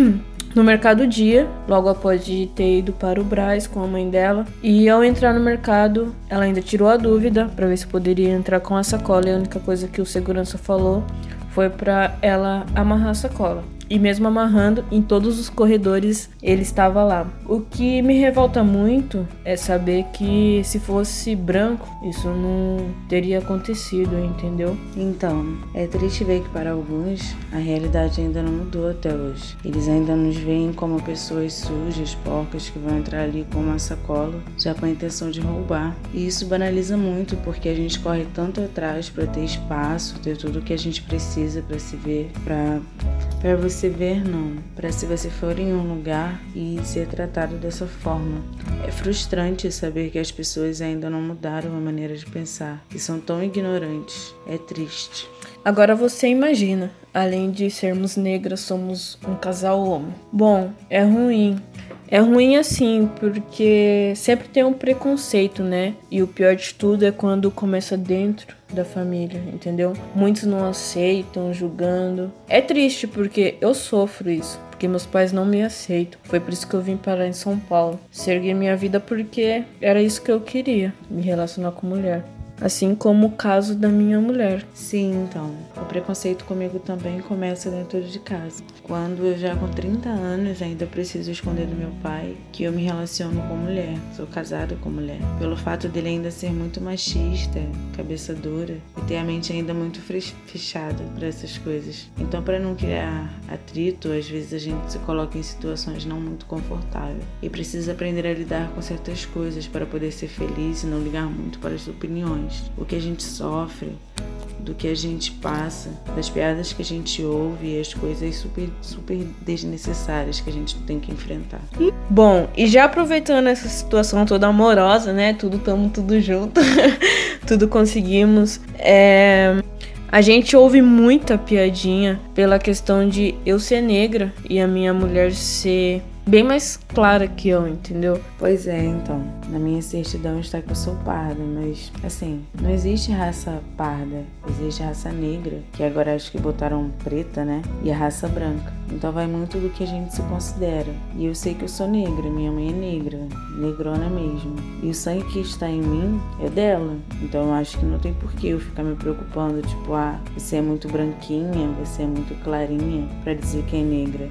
Speaker 8: [CLEARS THROAT] no mercado dia, logo após de ter ido para o Braz com a mãe dela. E ao entrar no mercado, ela ainda tirou a dúvida para ver se poderia entrar com a sacola. E a única coisa que o segurança falou foi para ela amarrar a sacola e mesmo amarrando em todos os corredores ele estava lá. O que me revolta muito é saber que se fosse branco isso não teria acontecido, entendeu?
Speaker 9: Então, é triste ver que para alguns a realidade ainda não mudou até hoje. Eles ainda nos veem como pessoas sujas, porcas que vão entrar ali com uma sacola já com a intenção de roubar. E isso banaliza muito porque a gente corre tanto atrás para ter espaço, ter tudo o que a gente precisa para se ver, para para você ver, não. Para se você for em um lugar e ser tratado dessa forma. É frustrante saber que as pessoas ainda não mudaram a maneira de pensar, que são tão ignorantes. É triste.
Speaker 8: Agora você imagina, além de sermos negras, somos um casal homem. Bom, é ruim. É ruim assim, porque sempre tem um preconceito, né? E o pior de tudo é quando começa dentro da família, entendeu? Muitos não aceitam, julgando. É triste porque eu sofro isso, porque meus pais não me aceitam. Foi por isso que eu vim parar em São Paulo. Segui minha vida porque era isso que eu queria, me relacionar com mulher assim como o caso da minha mulher.
Speaker 9: Sim, então, o preconceito comigo também começa dentro de casa. Quando eu já com 30 anos ainda preciso esconder do meu pai que eu me relaciono com mulher, sou casada com mulher. Pelo fato dele ainda ser muito machista, cabeça dura e ter a mente ainda muito fechada para essas coisas. Então, para não criar atrito, às vezes a gente se coloca em situações não muito confortáveis e precisa aprender a lidar com certas coisas para poder ser feliz e não ligar muito para as opiniões o que a gente sofre, do que a gente passa, das piadas que a gente ouve e as coisas super, super desnecessárias que a gente tem que enfrentar.
Speaker 8: Bom, e já aproveitando essa situação toda amorosa, né? Tudo tamo tudo junto, [LAUGHS] tudo conseguimos. É, a gente ouve muita piadinha pela questão de eu ser negra e a minha mulher ser bem mais clara que eu, entendeu?
Speaker 9: Pois é, então. Na minha certidão está que eu sou parda, mas assim, não existe raça parda, existe raça negra, que agora acho que botaram preta, né? E a raça branca. Então vai muito do que a gente se considera. E eu sei que eu sou negra, minha mãe é negra, negrona mesmo. E o sangue que está em mim é dela. Então eu acho que não tem por que eu ficar me preocupando, tipo, ah, você é muito branquinha, você é muito clarinha, para dizer que é negra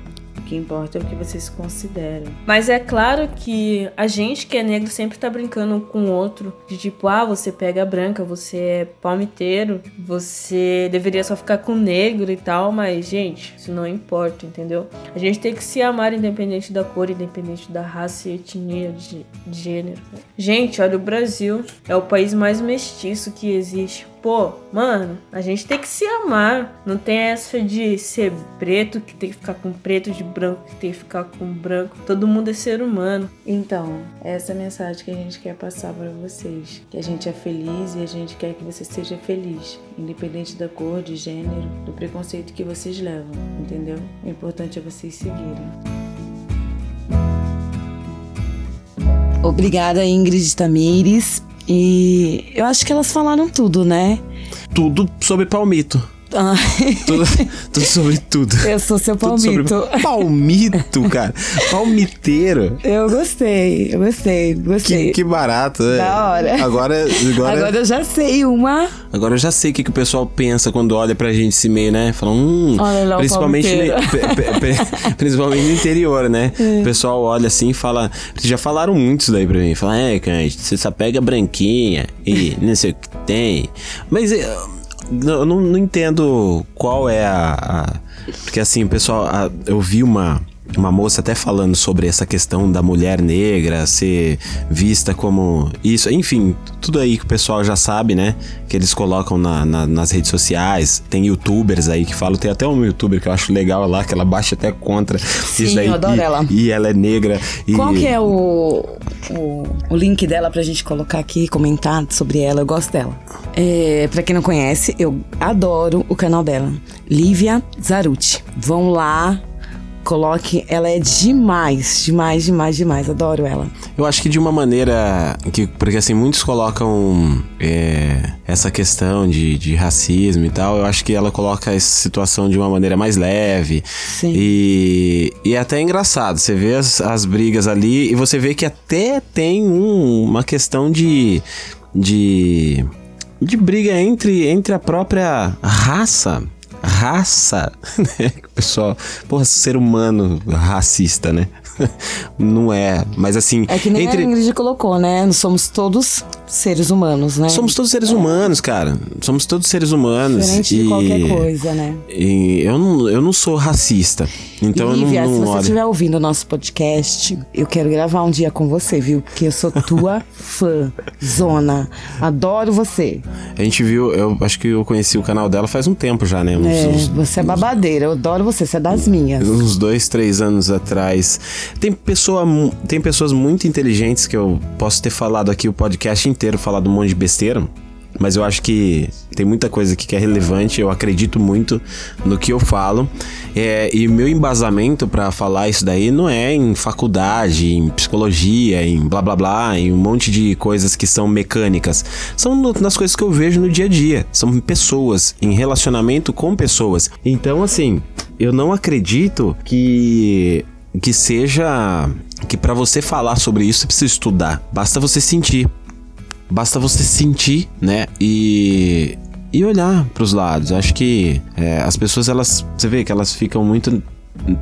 Speaker 9: que importa é o que você se considera.
Speaker 8: Mas é claro que a gente que é negro sempre tá brincando com o outro. De tipo, ah, você pega branca, você é palmiteiro, você deveria só ficar com negro e tal. Mas, gente, isso não importa, entendeu? A gente tem que se amar independente da cor, independente da raça e etnia, de, gênero. Gente, olha, o Brasil é o país mais mestiço que existe. Pô, mano, a gente tem que se amar. Não tem essa de ser preto que tem que ficar com preto, de branco que tem que ficar com branco. Todo mundo é ser humano.
Speaker 9: Então, essa é a mensagem que a gente quer passar para vocês. Que a gente é feliz e a gente quer que você seja feliz. Independente da cor, de gênero, do preconceito que vocês levam, entendeu? O importante é vocês seguirem.
Speaker 3: Obrigada, Ingrid Tamires. E eu acho que elas falaram tudo, né?
Speaker 2: Tudo sobre palmito. Ah. Tudo, tudo, sobre tudo.
Speaker 3: Eu sou seu palmito.
Speaker 2: palmito, cara. Palmiteiro.
Speaker 3: Eu gostei, eu gostei, gostei.
Speaker 2: Que, que barato.
Speaker 3: É. Da hora.
Speaker 2: Agora, agora,
Speaker 3: agora eu já sei uma.
Speaker 2: Agora eu já sei o que, que o pessoal pensa quando olha pra gente esse meio, né? Falam, hum. Olha lá, principalmente, [LAUGHS] principalmente no interior, né? É. O pessoal olha assim e fala. Já falaram muito isso daí pra mim. Fala, é, cara, você só pega branquinha e não sei o que tem. Mas. Eu, eu não, não entendo qual é a, a, Porque assim, pessoal. A, eu vi uma, uma moça até falando sobre essa questão da mulher negra ser vista como isso, enfim, tudo aí que o pessoal já sabe, né? Que eles colocam na, na, nas redes sociais. Tem youtubers aí que falam, tem até um youtuber que eu acho legal lá, que ela baixa até contra
Speaker 3: Sim,
Speaker 2: isso daí.
Speaker 3: eu adoro
Speaker 2: e,
Speaker 3: ela.
Speaker 2: E ela é negra. E...
Speaker 3: Qual que é o, o, o link dela pra gente colocar aqui, comentar sobre ela? Eu gosto dela. É, pra quem não conhece, eu adoro o canal dela. Lívia Zaruti. Vão lá, coloque. Ela é demais, demais, demais, demais. Adoro ela.
Speaker 2: Eu acho que de uma maneira que, porque assim, muitos colocam é, essa questão de, de racismo e tal, eu acho que ela coloca essa situação de uma maneira mais leve.
Speaker 3: Sim.
Speaker 2: E, e é até engraçado, você vê as, as brigas ali e você vê que até tem um- uma questão de. de. de briga entre, entre a própria raça. Raça, [LAUGHS] né? [LAUGHS] Pessoal, porra, ser humano racista, né? [LAUGHS] Não é, mas assim.
Speaker 3: É que nem
Speaker 2: entre...
Speaker 3: a Ingrid colocou, né? Nós somos todos seres humanos, né?
Speaker 2: Somos todos seres humanos, cara. Somos todos seres humanos.
Speaker 3: Diferente
Speaker 2: e,
Speaker 3: de qualquer coisa, né?
Speaker 2: e eu, não, eu não sou racista. Então
Speaker 3: Lívia,
Speaker 2: eu não,
Speaker 3: se
Speaker 2: não
Speaker 3: você
Speaker 2: olho.
Speaker 3: estiver ouvindo o nosso podcast, eu quero gravar um dia com você, viu? Porque eu sou tua [LAUGHS] fã, zona. Adoro você.
Speaker 2: A gente viu, eu acho que eu conheci o canal dela faz um tempo já, né? Uns,
Speaker 3: É,
Speaker 2: uns-
Speaker 3: você é babadeira, eu adoro você, você é das minhas.
Speaker 2: uns dois, três anos atrás. Tem, pessoa, tem pessoas muito inteligentes que eu posso ter falado aqui o podcast inteiro, falado um monte de besteira. Mas eu acho que tem muita coisa aqui que é relevante. Eu acredito muito no que eu falo. É, e meu embasamento pra falar isso daí não é em faculdade, em psicologia, em blá blá blá, em um monte de coisas que são mecânicas. São no- nas coisas que eu vejo no dia a dia. São pessoas, em relacionamento com pessoas. Então, assim, eu não acredito que que seja que pra você falar sobre isso você precisa estudar. Basta você sentir. Basta você sentir, né? E e olhar pros lados. Acho que é, as pessoas elas você vê que elas ficam muito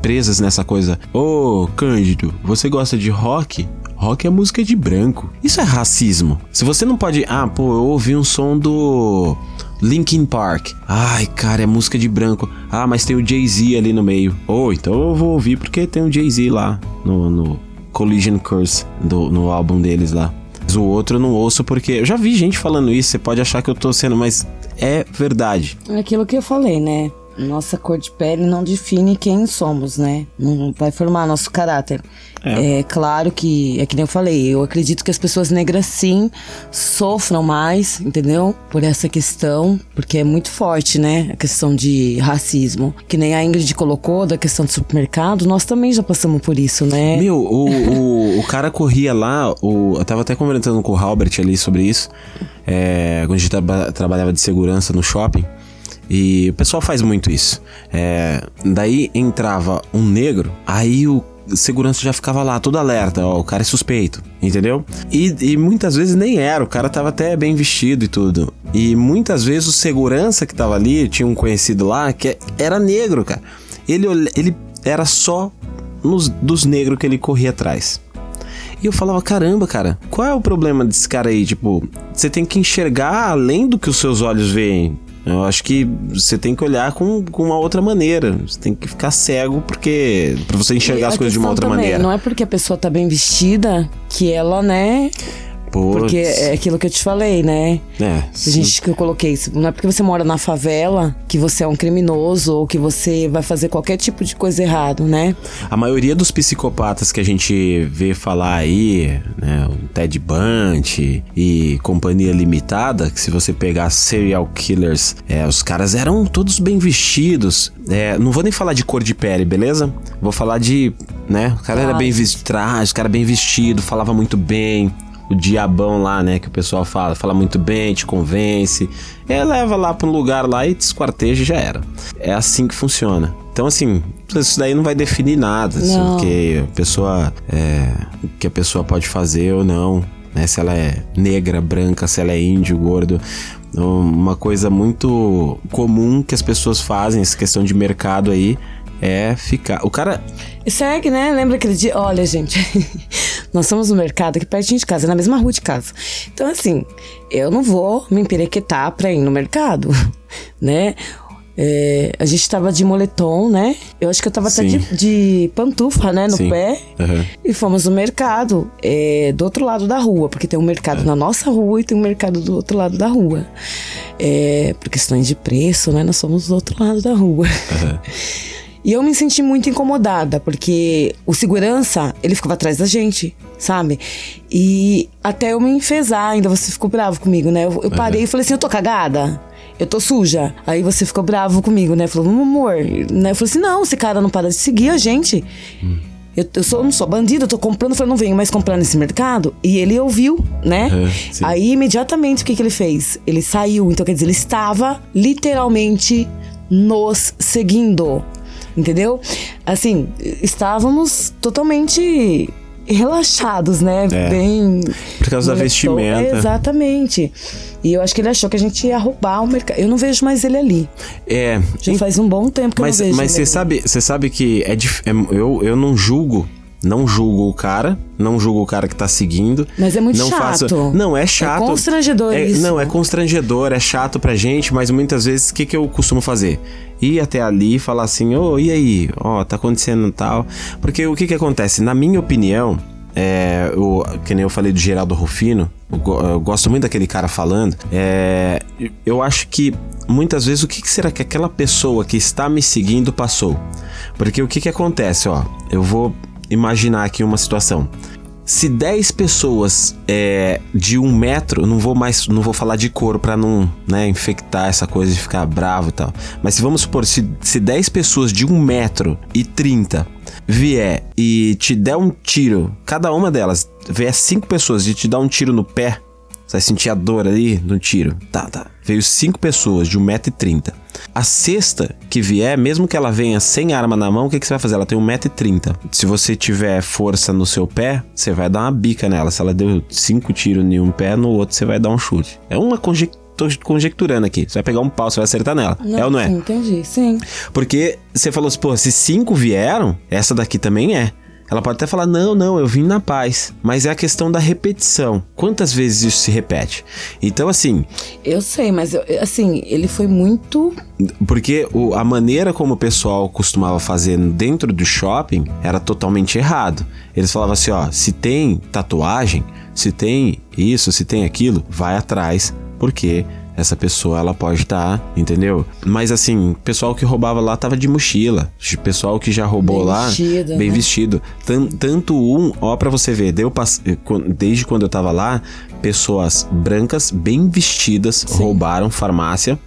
Speaker 2: presas nessa coisa. Ô, Cândido, você gosta de rock? Rock é música de branco. Isso é racismo. Se você não pode, ah, pô, eu ouvi um som do Linkin Park. Ai, cara, é música de branco. Ah, mas tem o Jay-Z ali no meio. Oh, então eu vou ouvir porque tem o Jay-Z lá no, no Collision Curse, do, no álbum deles lá. O outro eu não ouço porque. Eu já vi gente falando isso, você pode achar que eu tô sendo, mas é verdade.
Speaker 3: É aquilo que eu falei, né? Nossa cor de pele não define quem somos, né? Não vai formar nosso caráter. É. claro que, é que nem eu falei, eu acredito que as pessoas negras sim sofram mais, entendeu? Por essa questão, porque é muito forte, né? A questão de racismo. Que nem a Ingrid colocou da questão do supermercado, nós também já passamos por isso, né?
Speaker 2: Meu, o, o, o cara corria lá, o, eu tava até conversando com o Halbert ali sobre isso, é, quando a gente traba- trabalhava de segurança no shopping. E o pessoal faz muito isso. É, daí entrava um negro, aí o segurança já ficava lá, todo alerta, ó, o cara é suspeito, entendeu? E, e muitas vezes nem era, o cara tava até bem vestido e tudo. E muitas vezes o segurança que tava ali, tinha um conhecido lá, que era negro, cara. Ele, ele era só nos, dos negros que ele corria atrás. E eu falava, caramba, cara, qual é o problema desse cara aí? Tipo, você tem que enxergar além do que os seus olhos veem. Eu acho que você tem que olhar com, com uma outra maneira. Você tem que ficar cego porque para você enxergar
Speaker 3: E
Speaker 2: as coisas de uma outra
Speaker 3: também,
Speaker 2: maneira.
Speaker 3: Não é porque a pessoa tá bem vestida que ela, né?
Speaker 2: Puts.
Speaker 3: Porque é aquilo que eu te falei, né?
Speaker 2: É,
Speaker 3: A gente que eu coloquei, não é porque você mora na favela que você é um criminoso ou que você vai fazer qualquer tipo de coisa errado, né?
Speaker 2: A maioria dos psicopatas que a gente vê falar aí, né, o Ted Bundy e companhia limitada, que se você pegar serial killers, é, os caras eram todos bem vestidos. É, não vou nem falar de cor de pele, beleza? Vou falar de, né, o cara era bem vestido, traje, o cara bem vestido, falava muito bem. O diabão lá, né, que o pessoal fala, fala muito bem, te convence. É, leva lá pra um lugar lá e te esquarteja e já era. É assim que funciona. Então, assim, isso daí não vai definir nada, assim, porque a pessoa. É, o que a pessoa pode fazer ou não, né? Se ela é negra, branca, se ela é índio, gordo. Uma coisa muito comum que as pessoas fazem, essa questão de mercado aí, é ficar. O cara.
Speaker 3: E segue, né? Lembra aquele dia? Olha, gente, [LAUGHS] nós somos no mercado aqui pertinho de casa, na mesma rua de casa. Então, assim, eu não vou me emperequetar pra ir no mercado, [LAUGHS] né? É, a gente tava de moletom, né? Eu acho que eu tava até
Speaker 2: Sim.
Speaker 3: de, de pantufa, né? No
Speaker 2: Sim.
Speaker 3: pé.
Speaker 2: Aham.
Speaker 3: E fomos no mercado, é, do outro lado da rua, porque tem um mercado na nossa rua e tem um mercado do outro lado da rua. É, por questões de preço, né? Nós somos do outro lado da rua. [LAUGHS] E eu me senti muito incomodada, porque o segurança, ele ficava atrás da gente, sabe? E até eu me enfesar, ainda você ficou bravo comigo, né? Eu, eu parei e falei assim: eu tô cagada? Eu tô suja. Aí você ficou bravo comigo, né? Falou, "Meu amor. Né? Eu falei assim: não, esse cara não para de seguir a gente. Eu, eu sou, não sou bandido, eu tô comprando, eu falei, não venho mais comprar nesse mercado. E ele ouviu, né?
Speaker 2: É.
Speaker 3: Aí, imediatamente, o que, que ele fez? Ele saiu. Então, quer dizer, ele estava literalmente nos seguindo. Entendeu? Assim, estávamos totalmente relaxados, né?
Speaker 2: É.
Speaker 3: Bem.
Speaker 2: Por causa da vestimenta.
Speaker 3: Exatamente. E eu acho que ele achou que a gente ia roubar o mercado. Eu não vejo mais ele ali.
Speaker 2: É.
Speaker 3: Já faz um bom tempo que
Speaker 2: Mas,
Speaker 3: eu não vejo
Speaker 2: mas você sabe, você sabe que é, dif- é- eu, eu não julgo, não julgo o cara, não julgo o cara que tá seguindo.
Speaker 3: Mas é muito
Speaker 2: não
Speaker 3: chato.
Speaker 2: Faço, não é chato.
Speaker 3: É constrangedor
Speaker 2: É-
Speaker 3: isso.
Speaker 2: Não é constrangedor, é chato pra gente, mas muitas vezes o que que eu costumo fazer? Ir até ali e falar assim, ô, e aí? Ó, tá acontecendo tal. Porque o que que acontece? Na minha opinião, é, o, que nem eu falei do Geraldo Rufino, eu, eu gosto muito daquele cara falando. É, eu acho que muitas vezes o que, que será que aquela pessoa que está me seguindo passou? Porque o que que acontece, ó? Eu vou imaginar aqui uma situação. Se 10 pessoas é, de um metro, não vou mais, não vou falar de couro pra não né, infectar essa coisa de ficar bravo e tal. Mas se vamos supor, se, se 10 pessoas de um metro e 30 vier e te der um tiro, cada uma delas vier 5 pessoas e te dar um tiro no pé, você vai sentir a dor ali no tiro. Tá, tá. Veio 5 pessoas de 1,30m. A sexta que vier, mesmo que ela venha sem arma na mão, o que, que você vai fazer? Ela tem 1,30m. Se você tiver força no seu pé, você vai dar uma bica nela. Se ela deu 5 tiros em um pé, no outro você vai dar um chute. É uma conjec... tô conjecturando aqui. Você vai pegar um pau, você vai acertar nela. é ou não é?
Speaker 3: Sim, entendi. Sim.
Speaker 2: Porque você falou assim, pô, se cinco vieram, essa daqui também é. Ela pode até falar, não, não, eu vim na paz. Mas é a questão da repetição. Quantas vezes isso se repete? Então, assim,
Speaker 3: Eu sei, mas eu- assim, ele foi muito.
Speaker 2: porque o- a maneira como o pessoal costumava fazer dentro do shopping era totalmente errado. Eles falavam assim, ó, se tem tatuagem, se tem isso, se tem aquilo, vai atrás, porque essa pessoa ela pode estar, entendeu? Mas assim, pessoal que roubava lá tava de mochila. Pessoal que já roubou
Speaker 3: Bem
Speaker 2: lá,
Speaker 3: vestido,
Speaker 2: bem
Speaker 3: né?
Speaker 2: vestido. Tan- tanto um, ó, pra você ver, deu eh, desde quando eu tava lá, pessoas brancas bem vestidas roubaram farmácia,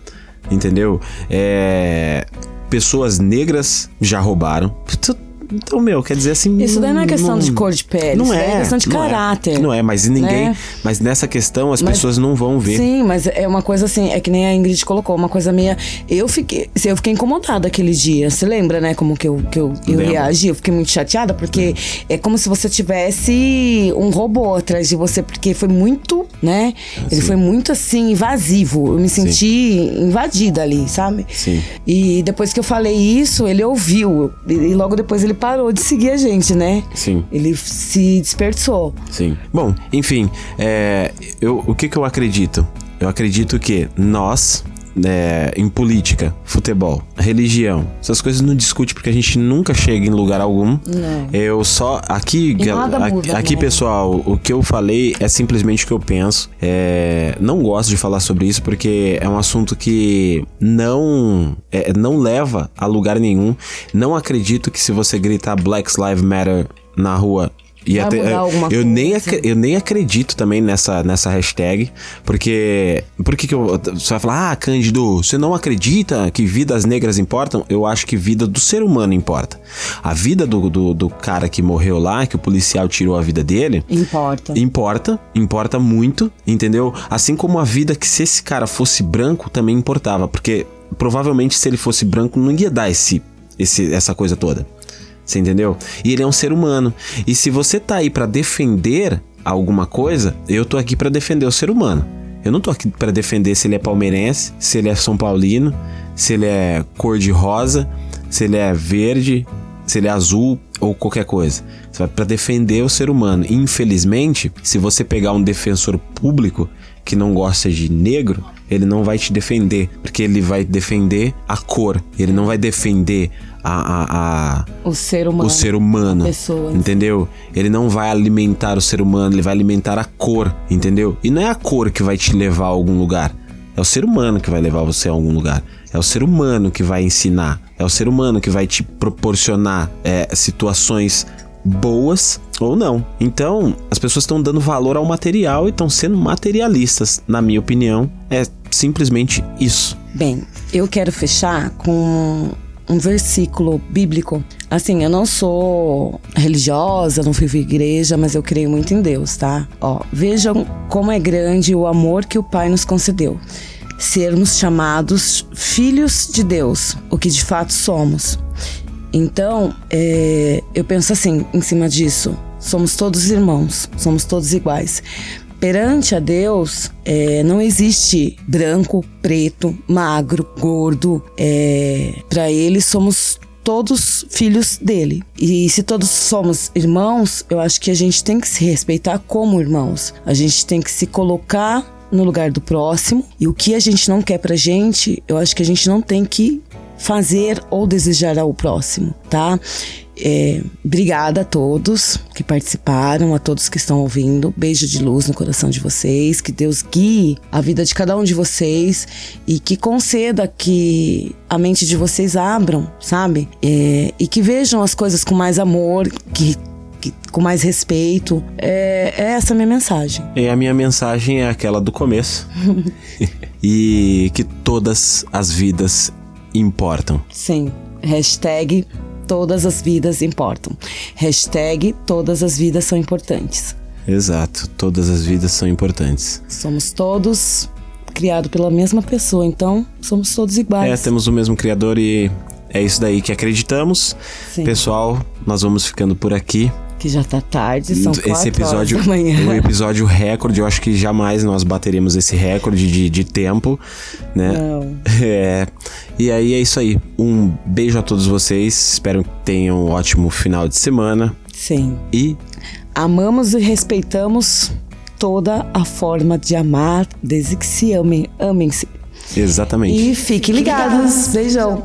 Speaker 2: entendeu? É, pessoas negras já roubaram. Puta, Então, meu, quer dizer assim.
Speaker 3: Isso daí não é questão de cor de pele,
Speaker 2: Não
Speaker 3: isso
Speaker 2: é.
Speaker 3: daí é questão de
Speaker 2: não é.
Speaker 3: caráter.
Speaker 2: Não é, mas ninguém.
Speaker 3: né?
Speaker 2: Mas nessa questão as
Speaker 3: Mas-
Speaker 2: pessoas não vão ver.
Speaker 3: Sim, mas é uma coisa assim, é que nem a Ingrid colocou, uma coisa minha. Eu fiquei, eu fiquei incomodada aquele dia. Você lembra, né, como que eu, que eu, eu reagi? Eu fiquei muito chateada, porque é como se você tivesse um robô atrás de você, porque foi muito, né? Ele foi muito assim, invasivo. Eu me senti invadida ali, sabe?
Speaker 2: Sim.
Speaker 3: E depois que eu falei isso, ele ouviu. E e logo depois ele parou de seguir a gente, né?
Speaker 2: Sim.
Speaker 3: Ele se desperdiçou.
Speaker 2: Sim. Bom, enfim, é, eu, o que, que eu acredito? Eu acredito que nós, é, em política, futebol, religião, essas coisas não discute porque a gente nunca chega em lugar algum.
Speaker 3: Não.
Speaker 2: Eu só. Aqui,
Speaker 3: muda,
Speaker 2: aqui,
Speaker 3: né?
Speaker 2: pessoal, o que eu falei é simplesmente o que eu penso. É, não gosto de falar sobre isso porque é um assunto que não, é, não leva a lugar nenhum. Não acredito que se você gritar Black Lives Matter na rua.
Speaker 3: Vai
Speaker 2: ter-
Speaker 3: mudar alguma
Speaker 2: eu, nem eu nem acredito também nessa, nessa hashtag, porque. Por que eu. Você vai falar, ah, Cândido, você não acredita que vidas negras importam? Eu acho que vida do ser humano importa. A vida do, do, do cara que morreu lá, que o policial tirou a vida dele,
Speaker 3: Importa.
Speaker 2: Importa, importa muito, entendeu? Assim como a vida que se esse cara fosse branco também importava, porque provavelmente se ele fosse branco não ia dar esse, esse essa coisa toda. Você entendeu? E ele é um ser humano. E se você tá aí pra defender alguma coisa, eu tô aqui pra defender o ser humano. Eu não tô aqui pra defender se ele é palmeirense, se ele é são paulino, se ele é cor de rosa, se ele é verde, se ele é azul ou qualquer coisa. Você vai pra defender o ser humano. Infelizmente, se você pegar um defensor público, que não gosta de negro, ele não vai te defender, porque ele vai defender a cor, ele não vai defender a, a, a
Speaker 3: O ser humano.
Speaker 2: o ser humano.
Speaker 3: pessoa.
Speaker 2: Entendeu? Ele não vai alimentar o ser humano, ele vai alimentar a cor, entendeu? E não é a cor que vai te levar a algum lugar. É o ser humano que vai levar você a algum lugar. É o ser humano que vai ensinar. É o ser humano que vai te proporcionar é, situações boas ou não. Então, as pessoas estão dando valor ao material e estão sendo materialistas. Na minha opinião, é simplesmente isso.
Speaker 3: Bem, eu quero fechar com um versículo bíblico. Assim, eu não sou religiosa, não fui pra igreja, mas eu creio muito em Deus, tá? Ó, vejam como é grande o amor que o Pai nos concedeu. Sermos chamados filhos de Deus, o que de fato somos. Então, é, eu penso assim, em cima disso, somos todos irmãos, somos todos iguais. Perante a Deus, é, não existe branco, preto, magro, gordo. É, Para Ele, somos todos filhos dele. E se todos somos irmãos, eu acho que a gente tem que se respeitar como irmãos. A gente tem que se colocar no lugar do próximo. E o que a gente não quer pra gente, eu acho que a gente não tem que fazer ou desejar ao próximo, tá? É, obrigada a todos que participaram, a todos que estão ouvindo. Beijo de luz no coração de vocês. Que Deus guie a vida de cada um de vocês e que conceda que a mente de vocês abram, sabe? É, e que vejam as coisas com mais amor, que, que- com mais respeito. É, é essa a minha mensagem.
Speaker 2: E a minha mensagem é aquela do começo. [LAUGHS] e que todas as vidas importam.
Speaker 3: Sim. Hashtag todas as vidas importam. Hashtag todas as vidas são importantes.
Speaker 2: Exato, todas as vidas são importantes.
Speaker 3: Somos todos criados pela mesma pessoa, então somos todos
Speaker 2: É,
Speaker 3: iguais.
Speaker 2: temos o mesmo criador e é isso daí que acreditamos.
Speaker 3: Sim.
Speaker 2: Pessoal, nós vamos ficando por aqui.
Speaker 3: Que já tá tarde, são quatro
Speaker 2: esse episódio
Speaker 3: horas da manhã.
Speaker 2: é um episódio recorde. Eu acho que jamais nós bateremos esse recorde de, de tempo, né?
Speaker 3: Não. [LAUGHS]
Speaker 2: É. E aí é isso aí. Um beijo a todos vocês. Espero que tenham um ótimo final de semana.
Speaker 3: Sim.
Speaker 2: E
Speaker 3: Amamos e respeitamos toda a forma de amar, desde que se amem, amem-se.
Speaker 2: exatamente.
Speaker 3: E fiquem ligados. Beijão.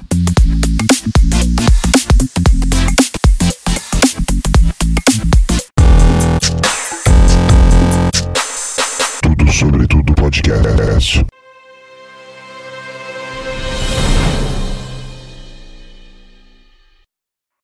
Speaker 10: Podcast.